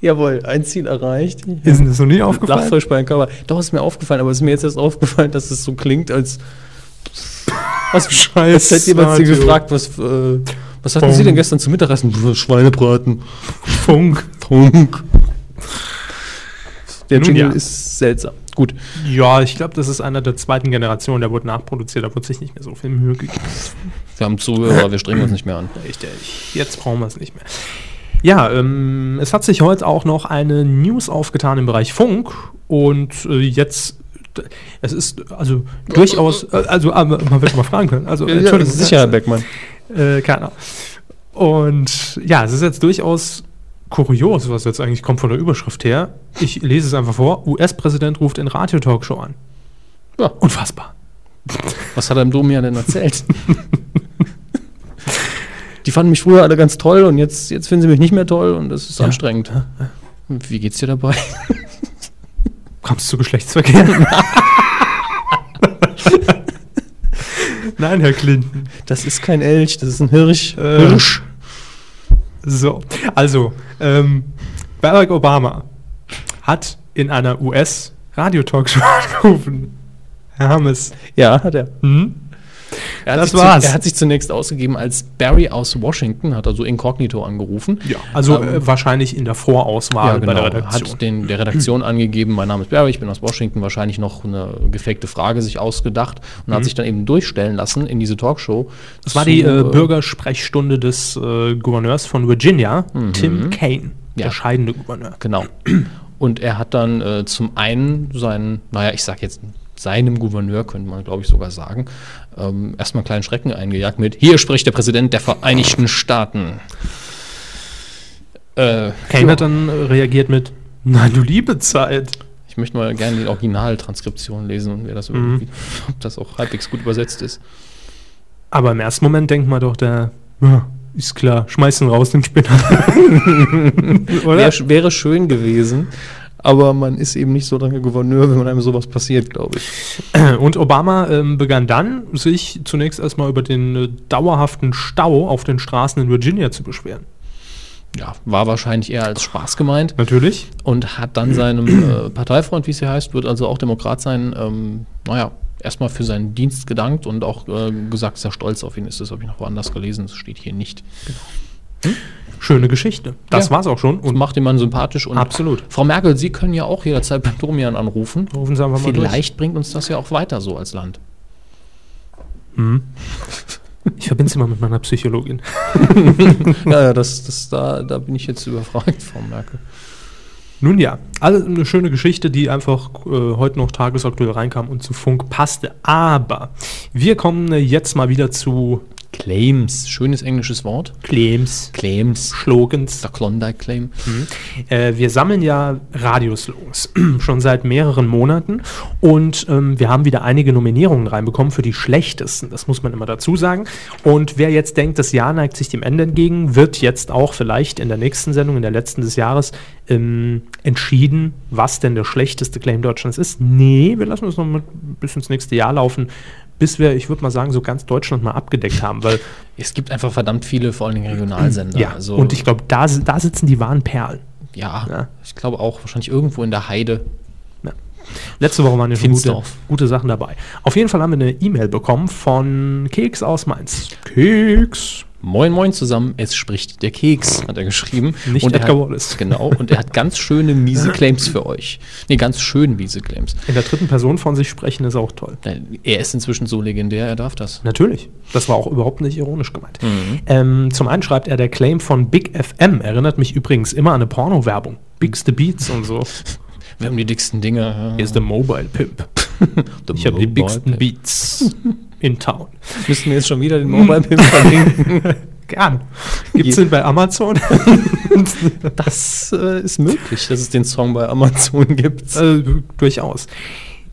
Jawohl, ein Ziel erreicht. Ist das noch nie aufgefallen? Lachfrisch bei Körper. Doch, ist mir aufgefallen, aber es ist mir jetzt erst aufgefallen, dass es so klingt, als. Was Scheiße, Als hätte jemand sie gefragt, was, äh, was hatten Funk. Sie denn gestern zum Mittagessen? Schweinebraten. Funk. Funk. Der Nun Jingle ja. ist seltsam. Gut. Ja, ich glaube, das ist einer der zweiten Generation, der wurde nachproduziert, da wird sich nicht mehr so viel Mühe gegeben. Wir haben Zuhörer, wir strengen uns nicht mehr an. Richtig. Jetzt brauchen wir es nicht mehr. Ja, ähm, es hat sich heute auch noch eine News aufgetan im Bereich Funk und äh, jetzt es ist also durchaus, äh, also aber man wird mal fragen können. Also, Ja, Entschuldigung, sicher, Herr Beckmann. Äh, keiner. Und ja, es ist jetzt durchaus kurios, was jetzt eigentlich kommt von der Überschrift her. Ich lese es einfach vor. US-Präsident ruft in Radio-Talkshow an. Ja. Unfassbar. Was hat er im Dom ja denn erzählt? Die fanden mich früher alle ganz toll und jetzt, jetzt finden sie mich nicht mehr toll und das ist Ja. anstrengend. Wie geht's dir dabei? Kommst du zu Geschlechtsverkehr? Nein, Herr Clinton. Das ist kein Elch, das ist ein Hirsch. Äh, Hirsch. So, also, ähm, Barack Obama hat in einer US-Radio-Talkshow angerufen. Herr Hammes. Ja, hat er. Hm? Er hat, Das sich war's. Zu, er hat sich zunächst ausgegeben als Barry aus Washington, hat also inkognito angerufen. Ja, also Ähm, äh, wahrscheinlich in der Vorauswahl ja, genau. bei der Redaktion. Hat den, der Redaktion angegeben, mein Name ist Barry, ich bin aus Washington, wahrscheinlich noch eine gefakte Frage sich ausgedacht und Mhm. hat sich dann eben durchstellen lassen in diese Talkshow. Das war zu, die äh, äh, Bürgersprechstunde des äh, Gouverneurs von Virginia, Tim Kaine, der Ja. scheidende Gouverneur. Genau. Und er hat dann äh, zum einen seinen, naja, ich sag jetzt seinem Gouverneur, könnte man glaube ich sogar sagen, ähm, erstmal einen kleinen Schrecken eingejagt mit, hier spricht der Präsident der Vereinigten Staaten. Äh, Kaine ja. hat dann reagiert mit, na du liebe Zeit. Ich möchte mal gerne die Originaltranskription lesen und wer das Mhm. irgendwie, ob das auch halbwegs gut übersetzt ist. Aber im ersten Moment denkt man doch, der, ja, ist klar, schmeiß ihn raus, den Spinner. Oder? Wär, wäre schön gewesen, aber man ist eben nicht so lange Gouverneur, wenn man einem sowas passiert, glaube ich. Und Obama ähm, begann dann, sich zunächst erstmal über den äh, dauerhaften Stau auf den Straßen in Virginia zu beschweren. Ja, war wahrscheinlich eher als Spaß gemeint. Natürlich. Und hat dann seinem äh, Parteifreund, wie es hier heißt, wird also auch Demokrat sein, ähm, naja, erstmal für seinen Dienst gedankt und auch äh, gesagt, dass er stolz auf ihn ist. Das habe ich noch woanders gelesen, das steht hier nicht. Schöne Geschichte. Das Ja. war's auch schon. Und macht den Mann sympathisch. Und Absolut. Frau Merkel, Sie können ja auch jederzeit beim Domian anrufen. Rufen Sie einfach mal durch. Vielleicht bringt uns das ja auch weiter so als Land. Hm. Ich verbinde es immer mit meiner Psychologin. ja, ja, das, das, da, da bin ich jetzt überfragt, Frau Merkel. Nun ja, also eine schöne Geschichte, die einfach äh, heute noch tagesaktuell reinkam und zu Funk passte. Aber wir kommen jetzt mal wieder zu Claims, schönes englisches Wort. Claims, Claims, Slogans. der Klondike Claim. Äh, wir sammeln ja Radioslogans schon seit mehreren Monaten und ähm, wir haben wieder einige Nominierungen reinbekommen für die schlechtesten. Das muss man immer dazu sagen. Und wer jetzt denkt, das Jahr neigt sich dem Ende entgegen, wird jetzt auch vielleicht in der nächsten Sendung, in der letzten des Jahres, ähm, entschieden, was denn der schlechteste Claim Deutschlands ist. Nee, wir lassen uns noch mal bis ins nächste Jahr laufen, bis wir, ich würde mal sagen, so ganz Deutschland mal abgedeckt haben, weil Es gibt einfach verdammt viele, vor allen Dingen Regionalsender. ja, also, und ich glaube, da, da sitzen die wahren Perlen. ja, Ja. ich glaube auch wahrscheinlich irgendwo in der Heide. Letzte Woche waren ja schon gute, gute Sachen dabei. Auf jeden Fall haben wir eine E-Mail bekommen von Keks aus Mainz. Keks. Moin Moin zusammen, es spricht der Keks, hat er geschrieben. Nicht und Edgar hat, Wallace. Genau, und er hat ganz schöne miese Claims für euch. Nee, ganz schön miese Claims. In der dritten Person von sich sprechen ist auch toll. Er ist inzwischen so legendär, er darf das. Natürlich. Das war auch überhaupt nicht ironisch gemeint. Mhm. Ähm, zum einen schreibt er, der Claim von Big FM erinnert mich übrigens immer an eine Porno-Werbung. Big's the Beats und so. Wir haben die dicksten Dinge. Hier ist der Mobile Pimp. Ich habe die bigsten. Beats in Town. Müssen wir jetzt schon wieder den Mobile Pimp verlinken? Gern. Gibt es den bei Amazon? Das äh, ist möglich, dass es den Song bei Amazon gibt. Äh, durchaus.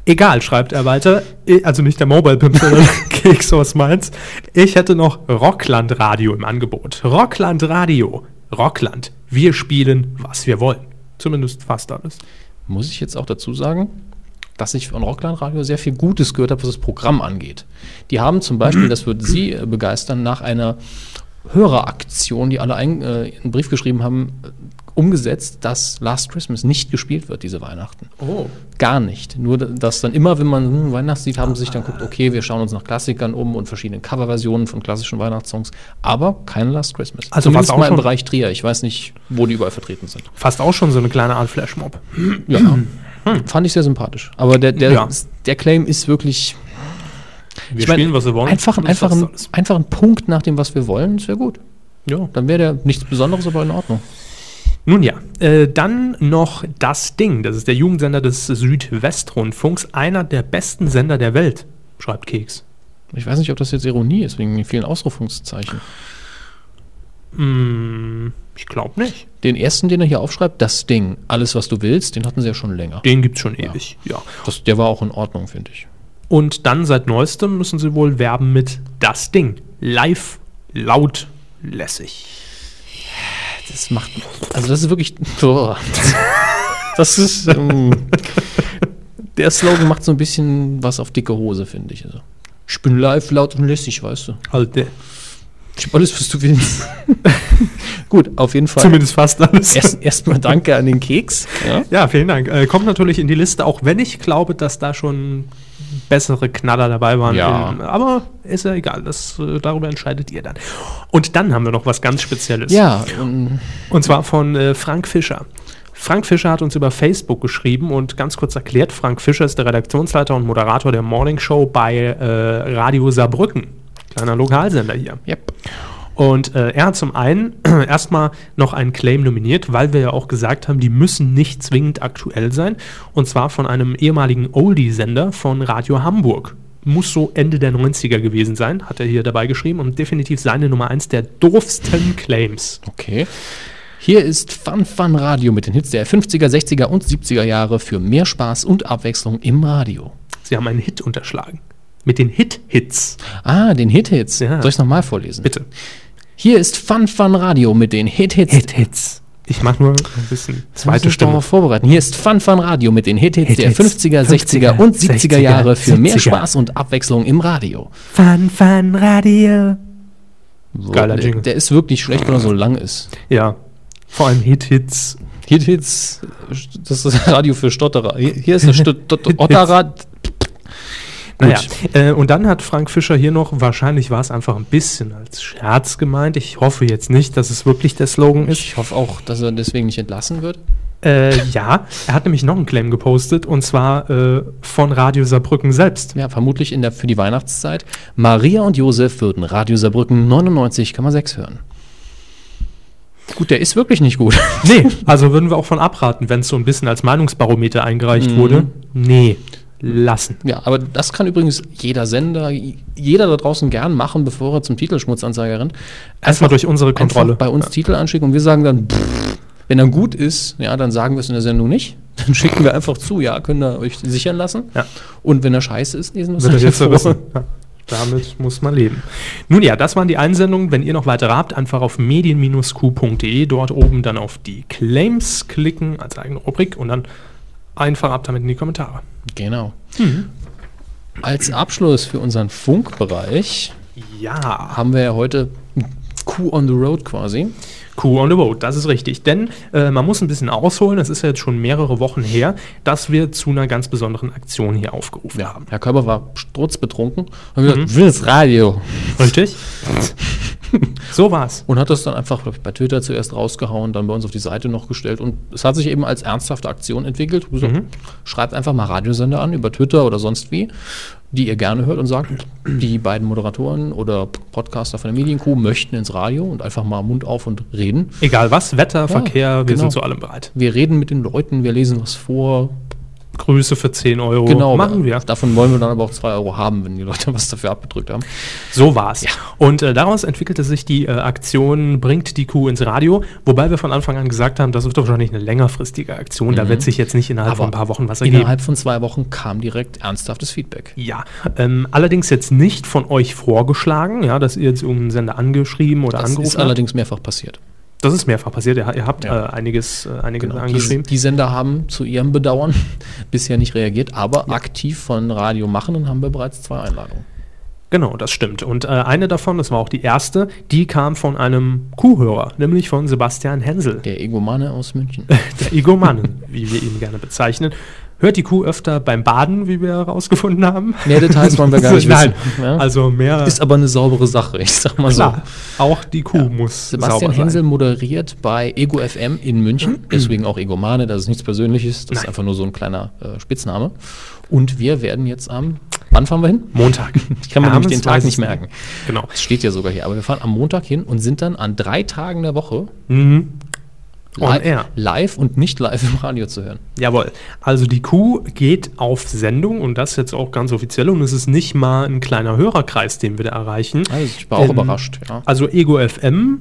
Egal, schreibt er weiter. Also nicht der Mobile Pimp, sondern Keks aus Mainz. Ich hätte noch Rockland Radio im Angebot. Rockland Radio. Rockland. Wir spielen, was wir wollen. Zumindest fast alles. Muss ich jetzt auch dazu sagen, dass ich von Rockland Radio sehr viel Gutes gehört habe, was das Programm angeht. Die haben zum Beispiel, das würde Sie äh, begeistern, nach einer Höreraktion, die alle ein, äh, einen Brief geschrieben haben, äh, umgesetzt, dass Last Christmas nicht gespielt wird, diese Weihnachten. Oh. Gar nicht. Nur, dass dann immer, wenn man ein Weihnachtslied haben, sich dann guckt, okay, wir schauen uns nach Klassikern um und verschiedenen Coverversionen von klassischen Weihnachtssongs, aber keine Last Christmas. Also was auch mal im Bereich Trier. Ich weiß nicht, wo die überall vertreten sind. Fast auch schon so eine kleine Art Flashmob. Ja. Fand ich sehr sympathisch. Aber der, der, Ja. der Claim ist wirklich. Wir Ich mein, spielen, was wir wollen. Einfach, einfach, ein, einfach ein Punkt nach dem, was wir wollen, das wäre gut. Ja. Dann wäre der nichts Besonderes, aber in Ordnung. Nun ja, äh, dann noch das Ding. Das ist der Jugendsender des Südwestrundfunks, einer der besten Sender der Welt, schreibt Keks. Ich weiß nicht, ob das jetzt Ironie ist, wegen den vielen Ausrufungszeichen. Hm, ich glaube nicht. Den ersten, den er hier aufschreibt, das Ding, alles, was du willst, den hatten sie ja schon länger. Den gibt's schon ewig, ja. Das, der war auch in Ordnung, finde ich. Und dann seit neuestem müssen sie wohl werben mit das Ding. Live, laut, lässig. Das macht. Also, das ist wirklich. Boah. Das ist. Ähm, der Slogan macht so ein bisschen was auf dicke Hose, finde ich. Also, ich bin live, laut und lässig, weißt du. Alte. Ich hab alles, was du willst. Gut, auf jeden Fall. Zumindest fast alles. Erst- Erstmal danke an den Keks. Ja. Ja, vielen Dank. Äh, kommt natürlich in die Liste, auch wenn ich glaube, dass da schon bessere Knaller dabei waren. Ja. In, aber ist ja egal, das, äh, darüber entscheidet ihr dann. Und dann haben wir noch was ganz Spezielles. Ja, ähm, Und zwar von äh, Frank Fischer. Frank Fischer hat uns über Facebook geschrieben und ganz kurz erklärt, Frank Fischer ist der Redaktionsleiter und Moderator der Morning Show bei äh, Radio Saarbrücken. Kleiner Lokalsender hier. Yep. Und äh, er hat zum einen erstmal noch einen Claim nominiert, weil wir ja auch gesagt haben, die müssen nicht zwingend aktuell sein. Und zwar von einem ehemaligen Oldie-Sender von Radio Hamburg. Muss so Ende der 90er gewesen sein, hat er hier dabei geschrieben. Und definitiv seine Nummer eins der doofsten Claims. Okay. Hier ist Fun Fun Radio mit den Hits der 50er, 60er und 70er Jahre für mehr Spaß und Abwechslung im Radio. Sie haben einen Hit unterschlagen. Mit den Hit-Hits. Ah, den Hit-Hits. Ja. Soll ich nochmal vorlesen? Bitte. Hier ist Fun Fun Radio mit den Hit-Hits. Hit-Hits. Ich mache nur ein bisschen zweite Stimme. Darauf vorbereiten. Hier ist Fun Fun Radio mit den Hit-Hits der Hit-Hits. 50er, 60er und 70er 60er, Jahre für mehr 70er. Spaß und Abwechslung im Radio. Fun, fun, Radio. So, Geiler der, Jingle. der ist wirklich schlecht, wenn er so lang ist. Ja. Vor allem Hit-Hits. Hit-Hits, das ist Radio für Stotterer. Hier ist der Stotterer. Naja, äh, und dann hat Frank Fischer hier noch, wahrscheinlich war es einfach ein bisschen als Scherz gemeint. Ich hoffe jetzt nicht, dass es wirklich der Slogan ist. Ich hoffe auch, dass er deswegen nicht entlassen wird. Äh, ja, er hat nämlich noch einen Claim gepostet und zwar äh, von Radio Saarbrücken selbst. Ja, vermutlich in der, für die Weihnachtszeit. Maria und Josef würden Radio Saarbrücken 99,6 hören. Gut, der ist wirklich nicht gut. Nee, also würden wir auch von abraten, wenn es so ein bisschen als Meinungsbarometer eingereicht Mhm. wurde. Nee, lassen. Ja, aber das kann übrigens jeder Sender, jeder da draußen gern machen, bevor er zum Titelschmutzanzeiger rennt. Erstmal durch unsere Kontrolle. Bei uns Titel anschicken und wir sagen dann, pff, wenn er gut ist, ja, dann sagen wir es in der Sendung nicht. Dann schicken wir einfach zu, ja, könnt ihr euch sichern lassen. Ja. Und wenn er scheiße ist, lesen wir es halt jetzt zerrissen. Ja, damit muss man leben. Nun ja, das waren die Einsendungen. Wenn ihr noch weitere habt, einfach auf medien-q.de, dort oben dann auf die Claims klicken als eigene Rubrik und dann einfach ab damit in die Kommentare. Genau. Als Abschluss für unseren Funkbereich Ja. haben wir ja heute Q on the Road quasi. Coup on the road, das ist richtig. Denn äh, man muss ein bisschen ausholen, es ist ja jetzt schon mehrere Wochen her, dass wir zu einer ganz besonderen Aktion hier aufgerufen haben. Herr Körber war sturzbetrunken und hat gesagt, wildes Radio. Richtig? so war's. Und hat das dann einfach ich, bei Twitter zuerst rausgehauen, dann bei uns auf die Seite noch gestellt. Und es hat sich eben als ernsthafte Aktion entwickelt. Gesagt, Schreibt einfach mal Radiosender an über Twitter oder sonst wie, die ihr gerne hört und sagt, die beiden Moderatoren oder Podcaster von der Medienkuh möchten ins Radio und einfach mal Mund auf und reden. Egal was, Wetter, Ja, Verkehr, wir genau. sind zu allem bereit. Wir reden mit den Leuten, wir lesen was vor. Grüße für 10 Euro. Genau, machen wir. Davon wollen wir dann aber auch 2 Euro haben, wenn die Leute was dafür abgedrückt haben. So war's. Und äh, daraus entwickelte sich die äh, Aktion Bringt die Kuh ins Radio, wobei wir von Anfang an gesagt haben, das wird wahrscheinlich eine längerfristige Aktion, da Mhm. wird sich jetzt nicht innerhalb von ein paar Wochen was ergeben. Innerhalb von zwei Wochen kam direkt ernsthaftes Feedback. Ja, ähm, allerdings jetzt nicht von euch vorgeschlagen, ja, dass ihr jetzt irgendeinen Sender angeschrieben oder Das angerufen ist habt. allerdings mehrfach passiert. Das ist mehrfach passiert. Ihr, ihr habt Ja. äh, einiges, äh, einiges Genau. angeschrieben. Die, die Sender haben zu ihrem Bedauern bisher nicht reagiert, aber aktiv von Radio Machenden haben wir bereits zwei Einladungen. Genau, das stimmt. Und äh, eine davon, das war auch die erste, die kam von einem Kuhhörer, nämlich von Sebastian Hensel. Der Egomane aus München. Der Egomannen, wie wir ihn gerne bezeichnen. Hört die Kuh öfter beim Baden, wie wir herausgefunden haben? Mehr Details wollen wir gar nicht Nein, wissen. Ja? also mehr. Ist aber eine saubere Sache, ich sag mal klar, auch die Kuh muss Sebastian sauber Hensel sein. moderiert bei Ego FM in München, deswegen auch Egomane, das ist nichts Persönliches, das ist Nein. einfach nur so ein kleiner äh, Spitzname. Und wir werden jetzt am, wann fahren wir hin? Montag. Ich kann mir nämlich den Tag nicht merken. Genau. Es steht ja sogar hier, aber wir fahren am Montag hin und sind dann an drei Tagen der Woche Mhm. On live, air. live und nicht live im Radio zu hören. Jawohl. Also die Kuh geht auf Sendung und das jetzt auch ganz offiziell und es ist nicht mal ein kleiner Hörerkreis, den wir da erreichen. Also ich war auch überrascht, ja. Also Ego FM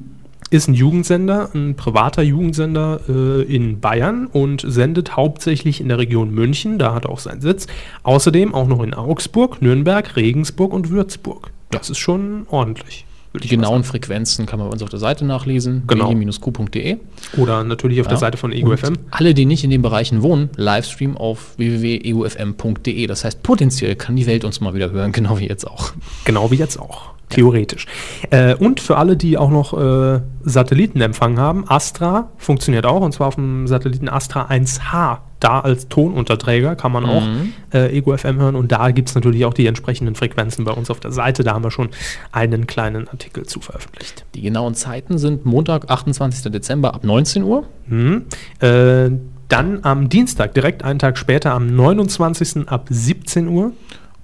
ist ein Jugendsender, ein privater Jugendsender äh, in Bayern und sendet hauptsächlich in der Region München, da hat er auch seinen Sitz. Außerdem auch noch in Augsburg, Nürnberg, Regensburg und Würzburg. Das ist schon ordentlich. Die genauen Frequenzen kann man bei uns auf der Seite nachlesen, Genau. medien-q.de. Oder natürlich auf der Seite von Ego Und. Alle, die nicht in den Bereichen wohnen, Livestream auf www.egofm.de. Das heißt, potenziell kann die Welt uns mal wieder hören, genau wie jetzt auch. Genau wie jetzt auch, theoretisch. Äh, und für alle, die auch noch äh, Satellitenempfang haben, Astra funktioniert auch, und zwar auf dem Satelliten Astra 1H. Da als Tonunterträger kann man auch Mhm. äh, Ego FM hören und da gibt es natürlich auch die entsprechenden Frequenzen bei uns auf der Seite. Da haben wir schon einen kleinen Artikel zu veröffentlicht. Die genauen Zeiten sind Montag, 28. Dezember ab 19 Uhr. Mhm. Äh, dann am Dienstag, direkt einen Tag später, am 29. ab 17 Uhr.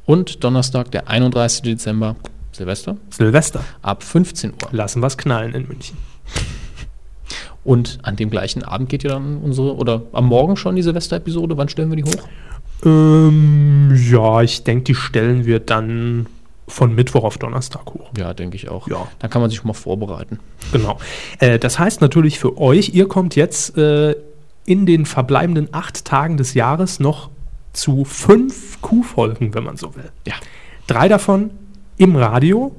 Und Donnerstag, der 31. Dezember, Silvester, Silvester. ab 15 Uhr. Lassen wir es knallen in München. Und an dem gleichen Abend geht ja dann unsere, oder am Morgen schon die Silvester-Episode. Wann stellen wir die hoch? Ähm, ja, ich denke, die stellen wir dann von Mittwoch auf Donnerstag hoch. Ja, denke ich auch. Ja. Dann kann man sich schon mal vorbereiten. Genau. Äh, das heißt natürlich für euch, ihr kommt jetzt äh, in den verbleibenden acht Tagen des Jahres noch zu fünf Q-Folgen, wenn man so will. Ja. Drei davon im Radio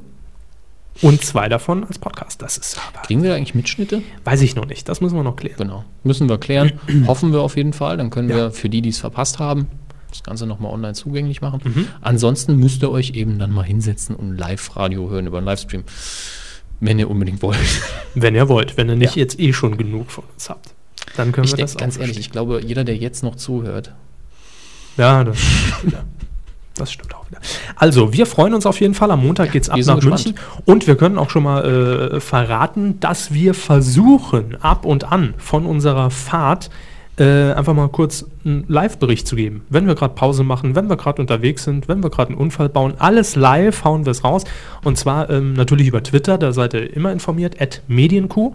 und zwei davon als Podcast. Das ist aber, Kriegen wir da eigentlich Mitschnitte? weiß ich noch nicht. Das müssen wir noch klären. Genau. Müssen wir klären. Hoffen wir auf jeden Fall. Dann können Ja. wir für die, die es verpasst haben, das Ganze nochmal online zugänglich machen. Mhm. Ansonsten müsst ihr euch eben dann mal hinsetzen und Live-Radio hören über einen Livestream. Wenn ihr unbedingt wollt. Wenn ihr wollt, wenn ihr nicht Ja. jetzt eh schon genug von uns habt. Dann können Ich wir denke, das ganz ehrlich, ich glaube, jeder, der jetzt noch zuhört, Ja, das stimmt wieder. Das stimmt auch. Also, wir freuen uns auf jeden Fall. Am Montag geht's ab wir sind nach gespannt. München. Und wir können auch schon mal äh, verraten, dass wir versuchen, ab und an von unserer Fahrt äh, einfach mal kurz einen Live-Bericht zu geben. Wenn wir gerade Pause machen, wenn wir gerade unterwegs sind, wenn wir gerade einen Unfall bauen, alles live hauen wir es raus. Und zwar ähm, natürlich über Twitter, da seid ihr immer informiert, at Medienkuh.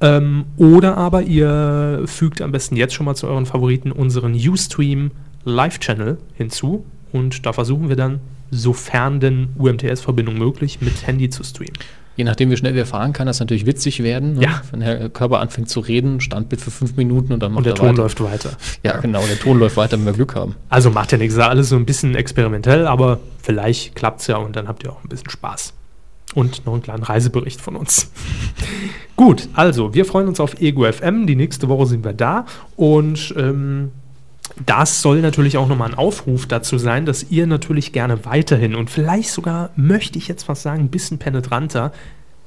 Ähm, oder aber ihr fügt am besten jetzt schon mal zu euren Favoriten unseren Ustream Live-Channel hinzu. Und da versuchen wir dann, sofern denn UMTS-Verbindung möglich, mit Handy zu streamen. je nachdem, wie schnell wir fahren, kann das natürlich witzig werden. Ne? Ja. Wenn der Körper anfängt zu reden, Standbild für fünf Minuten und dann macht Und der er Ton weiter. läuft weiter. Ja, genau, der Ton läuft weiter, wenn wir Glück haben. Also macht ja nichts, alles so ein bisschen experimentell, aber vielleicht klappt es ja und dann habt ihr auch ein bisschen Spaß. Und noch einen kleinen Reisebericht von uns. Gut, also wir freuen uns auf Ego FM. Die nächste Woche sind wir da und ähm, das soll natürlich auch nochmal ein Aufruf dazu sein, dass ihr natürlich gerne weiterhin und vielleicht sogar, möchte ich jetzt was sagen, ein bisschen penetranter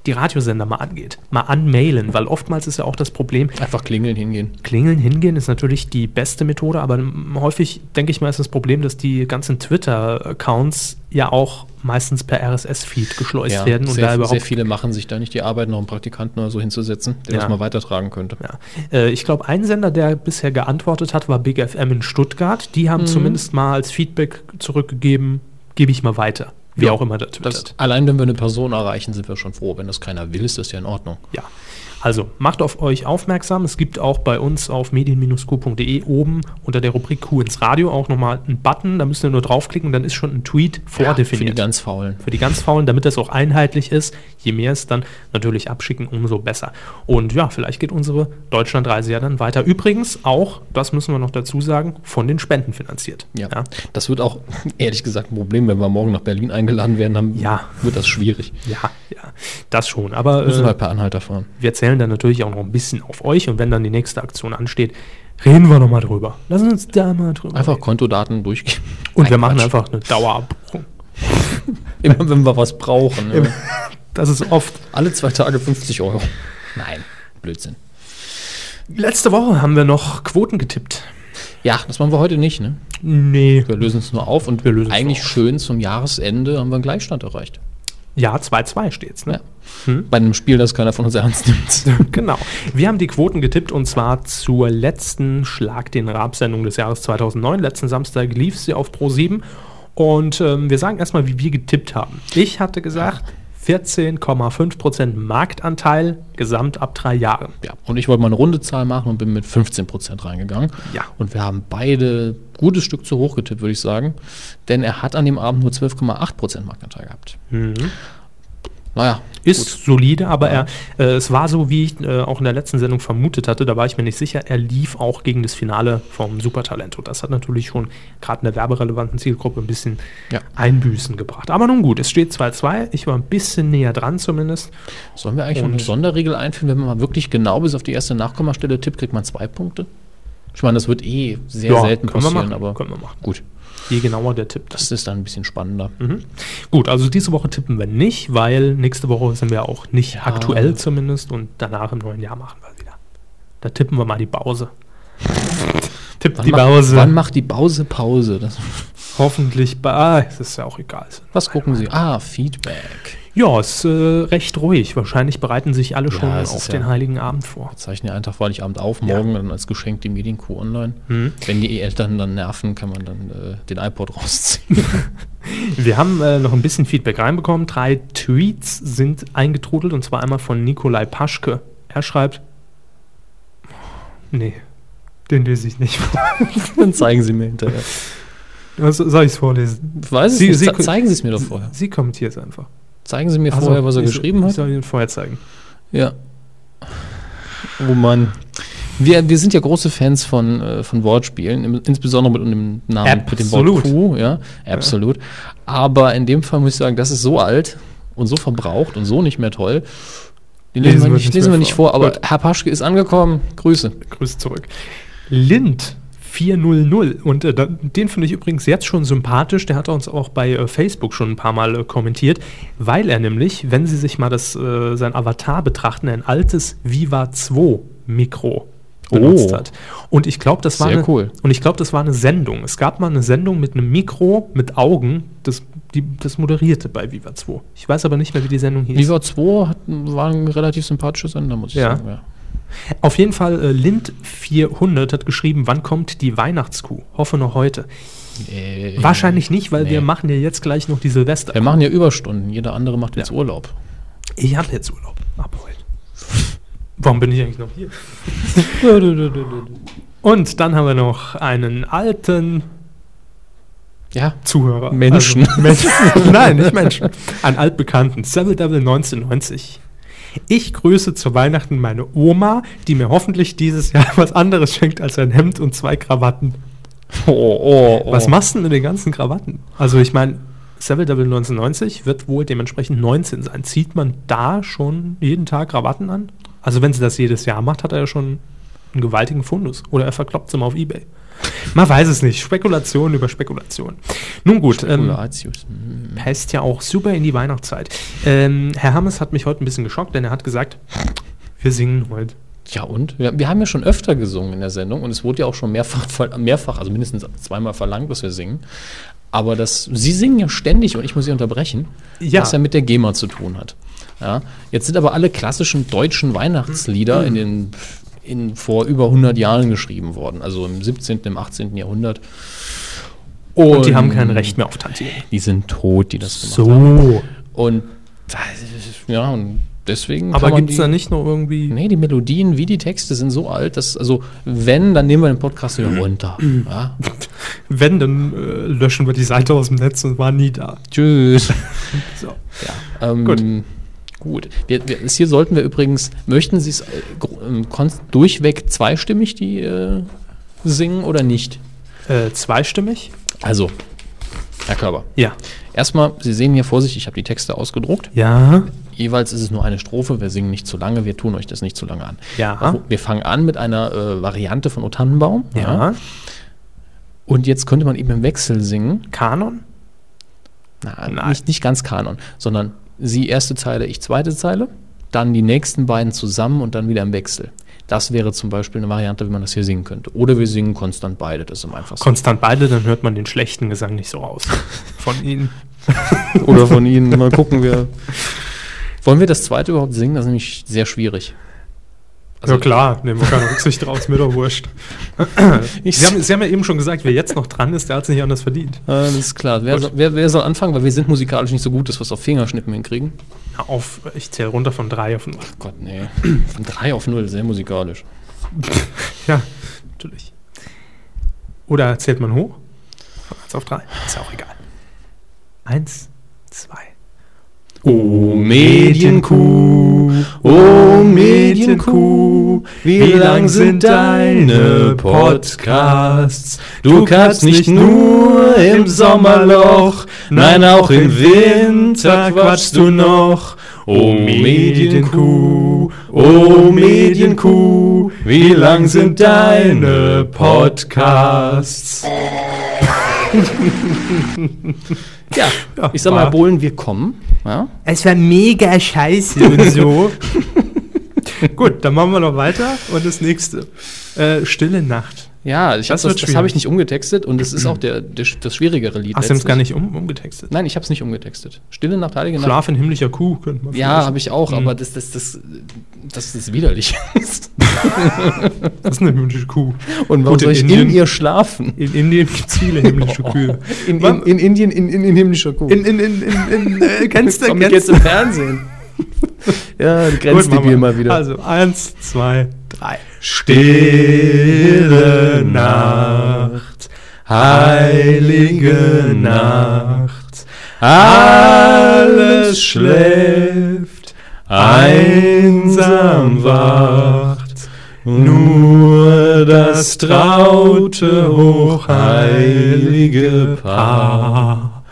die Radiosender mal angeht. Mal anmailen, weil oftmals ist ja auch das Problem, Einfach klingeln, hingehen. Klingeln hingehen ist natürlich die beste Methode, aber häufig, denke ich mal, ist das Problem, dass die ganzen Twitter-Accounts ja auch meistens per RSS-Feed geschleust Ja, werden und sehr, da überhaupt sehr viele machen sich da nicht die Arbeit, noch einen Praktikanten oder so hinzusetzen, der Ja. das mal weitertragen könnte. Ja. Äh, ich glaube, ein Sender, der bisher geantwortet hat, war Big FM in Stuttgart. Die haben Mhm. zumindest mal als Feedback zurückgegeben, gebe ich mal weiter. Wer Ja, auch immer da twittert. Das, allein wenn wir eine Person erreichen, sind wir schon froh. Wenn das keiner will, ist das ja in Ordnung. Ja. Also macht auf euch aufmerksam. Es gibt auch bei uns auf medien-q.de oben unter der Rubrik Q ins Radio auch nochmal einen Button. Da müsst ihr nur draufklicken, dann ist schon ein Tweet vordefiniert. Für die ganz Faulen. Für die ganz Faulen, damit das auch einheitlich ist. Je mehr es dann natürlich abschicken, umso besser. Und ja, vielleicht geht unsere Deutschlandreise ja dann weiter. Übrigens auch, das müssen wir noch dazu sagen, von den Spenden finanziert. Ja. Das wird auch, ehrlich gesagt, ein Problem, wenn wir morgen nach Berlin eingeladen werden, dann Ja. wird das schwierig. Ja, ja, das schon. Aber Müssen wir äh, halt per Anhalter fahren. wir zählen dann natürlich auch noch ein bisschen auf euch und wenn dann die nächste Aktion ansteht, reden wir nochmal drüber. Lassen uns da mal drüber Einfach reden. Kontodaten durchgehen. Und Nein, wir machen Quatsch. einfach eine Dauerabbuchung. Immer wenn wir was brauchen. ne? Das ist oft. Alle zwei Tage 50 Euro. Nein, Blödsinn. Letzte Woche haben wir noch Quoten getippt. Ja, das machen wir heute nicht, ne? Nee. Wir lösen es nur auf und lösen es eigentlich schön zum Jahresende haben wir einen Gleichstand erreicht. Ja, 2-2 steht's, ne? Bei einem Spiel, das keiner von uns ernst nimmt. genau. Wir haben die Quoten getippt und zwar zur letzten Schlag den Rab-Sendung des Jahres 2009. Letzten Samstag lief sie auf Pro7 und ähm, wir sagen erstmal, wie wir getippt haben. Ich hatte gesagt, 14,5% Marktanteil gesamt ab drei Jahren. Ja, und ich wollte mal eine runde Zahl machen und bin mit 15% reingegangen. Ja. Und wir haben beide gutes Stück zu hoch getippt, würde ich sagen. Denn er hat an dem Abend nur 12,8% Marktanteil gehabt. Mhm. Naja, Ist solide, aber er, äh, es war so, wie ich äh, auch in der letzten Sendung vermutet hatte, da war ich mir nicht sicher, er lief auch gegen das Finale vom Supertalento. Das hat natürlich schon gerade in der werberelevanten Zielgruppe ein bisschen Ja. Einbüßen gebracht. Aber nun gut, es steht 2-2, ich war ein bisschen näher dran zumindest. Sollen wir eigentlich Und- eine Sonderregel einführen, wenn man mal wirklich genau bis auf die erste Nachkommastelle tippt, kriegt man zwei Punkte? Ich meine, das wird eh sehr Ja, selten passieren, machen, aber können wir machen. gut. Je genauer der Tipp. Das ist dann ein bisschen spannender. Mhm. Gut, also diese Woche tippen wir nicht, weil nächste Woche sind wir auch nicht Ja. aktuell zumindest und danach im neuen Jahr machen wir wieder. Da tippen wir mal die Pause. Tippt Wann, die macht, Pause. wann macht die Pause Pause? Das, Hoffentlich bei. Ah, es ist ja auch egal. was gucken Sie? Ah, Feedback. Ja, es ist äh, recht ruhig. Wahrscheinlich bereiten sich alle Ja, schon auf den ja- Heiligen Abend vor. Wir zeichnen ja einen Tag vor Heiligabend auf, Ja. morgen dann als Geschenk die Medienkuh online. Mhm. Wenn die Eltern dann nerven, kann man dann äh, den iPod rausziehen. Wir haben äh, noch ein bisschen Feedback reinbekommen. Drei Tweets sind eingetrudelt und zwar einmal von Nikolai Paschke. Er schreibt. Nee, den lese ich nicht. dann zeigen Sie mir hinterher. Also, soll ich es vorlesen? Weiß Sie- nicht. Sie- Ze- zeigen Sie es mir doch vorher. Sie kommentiert es einfach. Zeigen Sie mir Ach so, vorher, was er ich- geschrieben Ich hat. soll Ihnen vorher zeigen. Ja. Oh Mann. Wir, wir sind ja große Fans von, äh, von Wortspielen, im- insbesondere mit dem Namen, mit dem Wort Absolut. Kuh, ja, absolut. Aber in dem Fall muss ich sagen, das ist so alt und so verbraucht und so nicht mehr toll. Den lesen, Lesen wir nicht, lesen wir nicht vor. vor, aber Gut. Herr Paschke ist angekommen. Grüße. Grüße zurück. Lind 400 und äh, den finde ich übrigens jetzt schon sympathisch. Der hat uns auch bei äh, Facebook schon ein paar Mal äh, kommentiert, weil er nämlich, wenn Sie sich mal das, äh, sein Avatar betrachten, ein altes Viva 2 Mikro benutzt Oh. hat. Und ich glaube, das war Sehr eine, cool. und ich glaube, das war eine Sendung. Es gab mal eine Sendung mit einem Mikro mit Augen, das, die, das moderierte bei Viva 2. Ich weiß aber nicht mehr, wie die Sendung hieß. Viva 2 hat, war ein relativ sympathischer Sender, muss ich Ja. sagen. Ja. Auf jeden Fall, äh, Lind400 hat geschrieben, wann kommt die Weihnachtskuh? Hoffe noch heute. Äh, Wahrscheinlich nicht, weil nee. wir machen ja jetzt gleich noch die Silvester. Wir machen ja Überstunden. Jeder andere macht jetzt Ja. Urlaub. Ich habe jetzt Urlaub. Ab heute. Warum bin ich eigentlich noch hier? Und dann haben wir noch einen alten Ja. Zuhörer. Menschen. Also, Menschen. Nein, nicht Menschen. Einen altbekannten. Seville Devil 1990. Ich grüße zu Weihnachten meine Oma, die mir hoffentlich dieses Jahr was anderes schenkt als ein Hemd und zwei Krawatten. Oh, oh, oh. Was machst du denn mit den ganzen Krawatten? Also ich meine, Seville Devil 1990 wird wohl dementsprechend 19 sein. Zieht man da schon jeden Tag Krawatten an? Also wenn sie das jedes Jahr macht, hat er ja schon einen gewaltigen Fundus. Oder er verkloppt sie mal auf Ebay. Man weiß es nicht. Spekulation über Spekulation. Nun gut, ähm, Spekulatius. Hm. passt ja auch super in die Weihnachtszeit. Ähm, Herr Hammes hat mich heute ein bisschen geschockt, denn er hat gesagt, wir singen heute. Ja, und? Wir, wir haben ja schon öfter gesungen in der Sendung und es wurde ja auch schon mehrfach, mehrfach, also mindestens zweimal verlangt, dass wir singen. Aber das, Sie singen ja ständig und ich muss Sie unterbrechen, Ja. was ja mit der GEMA zu tun hat. Ja, jetzt sind aber alle klassischen deutschen Weihnachtslieder in den in, vor über 100 Jahren geschrieben worden, also im 17., im 18. Jahrhundert. Und, die haben kein Recht mehr auf Tantien. Die sind tot, die das gemacht haben. So. Und ja, und deswegen. Aber gibt es da nicht noch irgendwie. Nee, die Melodien wie die Texte sind so alt, dass, also, wenn, dann nehmen wir den Podcast wieder runter. Ja? Wenn, dann äh, löschen wir die Seite aus dem Netz und war nie da. Tschüss. So. Ja, ähm, Gut. Gut. Wir, wir, hier sollten wir übrigens, möchten Sie es äh, ähm, durchweg zweistimmig die äh, singen oder nicht? Äh, zweistimmig? Also, Herr Körber. Ja. Erstmal, Sie sehen hier vor sich, ich habe die Texte ausgedruckt. Ja. Jeweils ist es nur eine Strophe, wir singen nicht zu lange, wir tun euch das nicht zu lange an. Ja. Wir fangen an mit einer äh, Variante von O Tannenbaum. Ja. Und jetzt könnte man eben im Wechsel singen. Kanon? Na, Nicht, nicht ganz Kanon, sondern sie erste Zeile, ich zweite Zeile, dann die nächsten beiden zusammen und dann wieder im Wechsel. Das wäre zum Beispiel eine Variante, wie man das hier singen könnte. Oder wir singen konstant beide, das ist am einfachsten. Konstant beide, dann hört man den schlechten Gesang nicht so raus. Von ihnen. Oder von Ihnen. Mal gucken wir. Wollen wir das zweite überhaupt singen? Das ist nämlich sehr schwierig. Also ja klar, nehmen wir keine Rücksicht drauf, ist mir doch wurscht. Sie haben, Sie haben, ja eben schon gesagt, wer jetzt noch dran ist, der hat es nicht anders verdient. Äh, das ist klar. Wer, so, wer, wer, soll anfangen? Weil wir sind musikalisch nicht so gut, dass wir es auf Fingerschnippen hinkriegen. Na, auf, ich zähle runter von 3 auf 0. Ach Gott, nee. Von 3 auf 0, sehr musikalisch. ja, natürlich. Oder zählt man hoch? Von 1 auf 3? Ist ja auch egal. 1, 2, O Medienkuh, o Medienkuh, wie lang sind deine Podcasts? Du kannst nicht nur im Sommerloch, nein auch im Winter quatschst du noch. O Medienkuh, o Medienkuh, wie lang sind deine Podcasts? ja, ich sag mal, Bohlen, wir kommen. Ja? Es war mega scheiße und so. Gut, dann machen wir noch weiter und das nächste. Äh, Stille Nacht. Ja, ich hab Das das, das, habe ich nicht umgetextet und es ist auch der, der, das schwierigere Lied. Hast du letztlich. gar nicht um, umgetextet? Nein, ich habe es nicht umgetextet. Stille Nacht, Heilige Nacht. Schlaf in himmlischer Kuh könnte man Ja, habe ich auch, Mhm. aber das, das, das, das ist widerlich. Das ist eine himmlische Kuh. Und warum Gut, soll ich in, Indien- ihr schlafen? In Indien gibt es viele himmlische Kühe. In, in, in Indien in, in, in himmlischer Kuh. In, in, in, in, in äh, kennst du, Komm ich jetzt im Fernsehen. ja, die grenzt die wir. mal wieder. Also, eins, zwei, drei. Stille Nacht, heilige Nacht, alles schläft, einsam wacht, nur das traute, hochheilige Paar.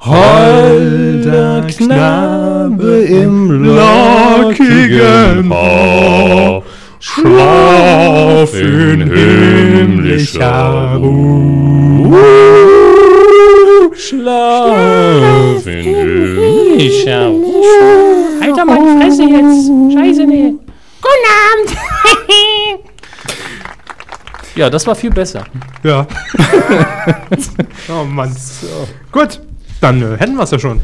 Holder Knabe im lockigen Haar, schlaf in himmlischer Ruhe. Schlaf in himmlischer doch mal die Fresse jetzt. Scheiße, nee. Guten Abend. Ja, das war viel besser. Ja. oh Mann. Gut, dann äh, hätten wir es ja schon.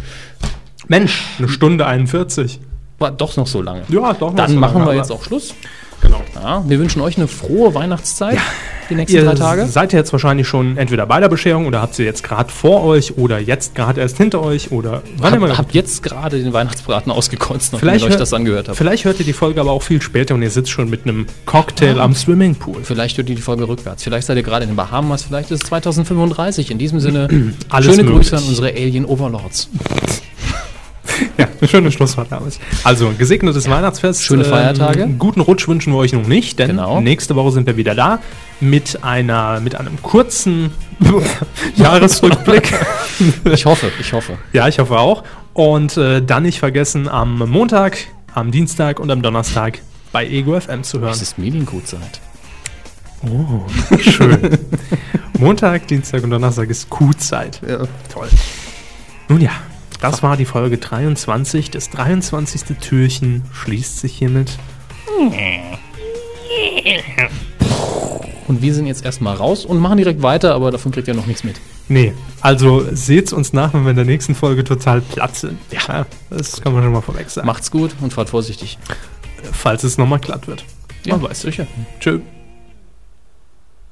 Mensch, eine Stunde 41. War doch noch so lange. Ja, doch noch Dann so machen lange, wir jetzt auch Schluss. Genau. Ja, wir wünschen euch eine frohe Weihnachtszeit. Die nächsten Ihr drei Tage. seid ja jetzt wahrscheinlich schon entweder bei der Bescherung oder habt sie jetzt gerade vor euch oder jetzt gerade erst hinter euch oder wann immer. Hab, habt jetzt gerade den Weihnachtsbraten ausgekotzt, nachdem Vielleicht ihr euch hört- das angehört habt. Vielleicht hört ihr die Folge aber auch viel später und ihr sitzt schon mit einem Cocktail Ah. am Swimmingpool. Vielleicht hört ihr die Folge rückwärts. Vielleicht seid ihr gerade in den Bahamas. Vielleicht ist es 2035. In diesem Sinne, Alles schöne möglich. Grüße an unsere Alien Overlords. Ja, ein schönes Schlusswort damals. Also, gesegnetes Weihnachtsfest. Schöne Feiertage. einen guten Rutsch wünschen wir euch noch nicht, denn Genau. nächste Woche sind wir wieder da mit einer, mit einem kurzen Jahresrückblick. Ich hoffe, ich hoffe. ja, ich hoffe auch. Und äh, dann nicht vergessen, am Montag, am Dienstag und am Donnerstag bei Ego FM zu hören. Es ist Medienkurzeit. Oh, schön. Montag, Dienstag und Donnerstag ist Q-Zeit. Ja. Toll. Nun ja, das war die Folge 23. Das 23. Türchen schließt sich hiermit. Und wir sind jetzt erstmal raus und machen direkt weiter, aber davon kriegt ihr noch nichts mit. Nee, also seht's uns nach, wenn wir in der nächsten Folge total platt sind. Ja, das kann man schon mal vorweg sagen. Macht's gut und fahrt vorsichtig. Falls es nochmal glatt wird. Ja, Man weiß sicher. Tschö.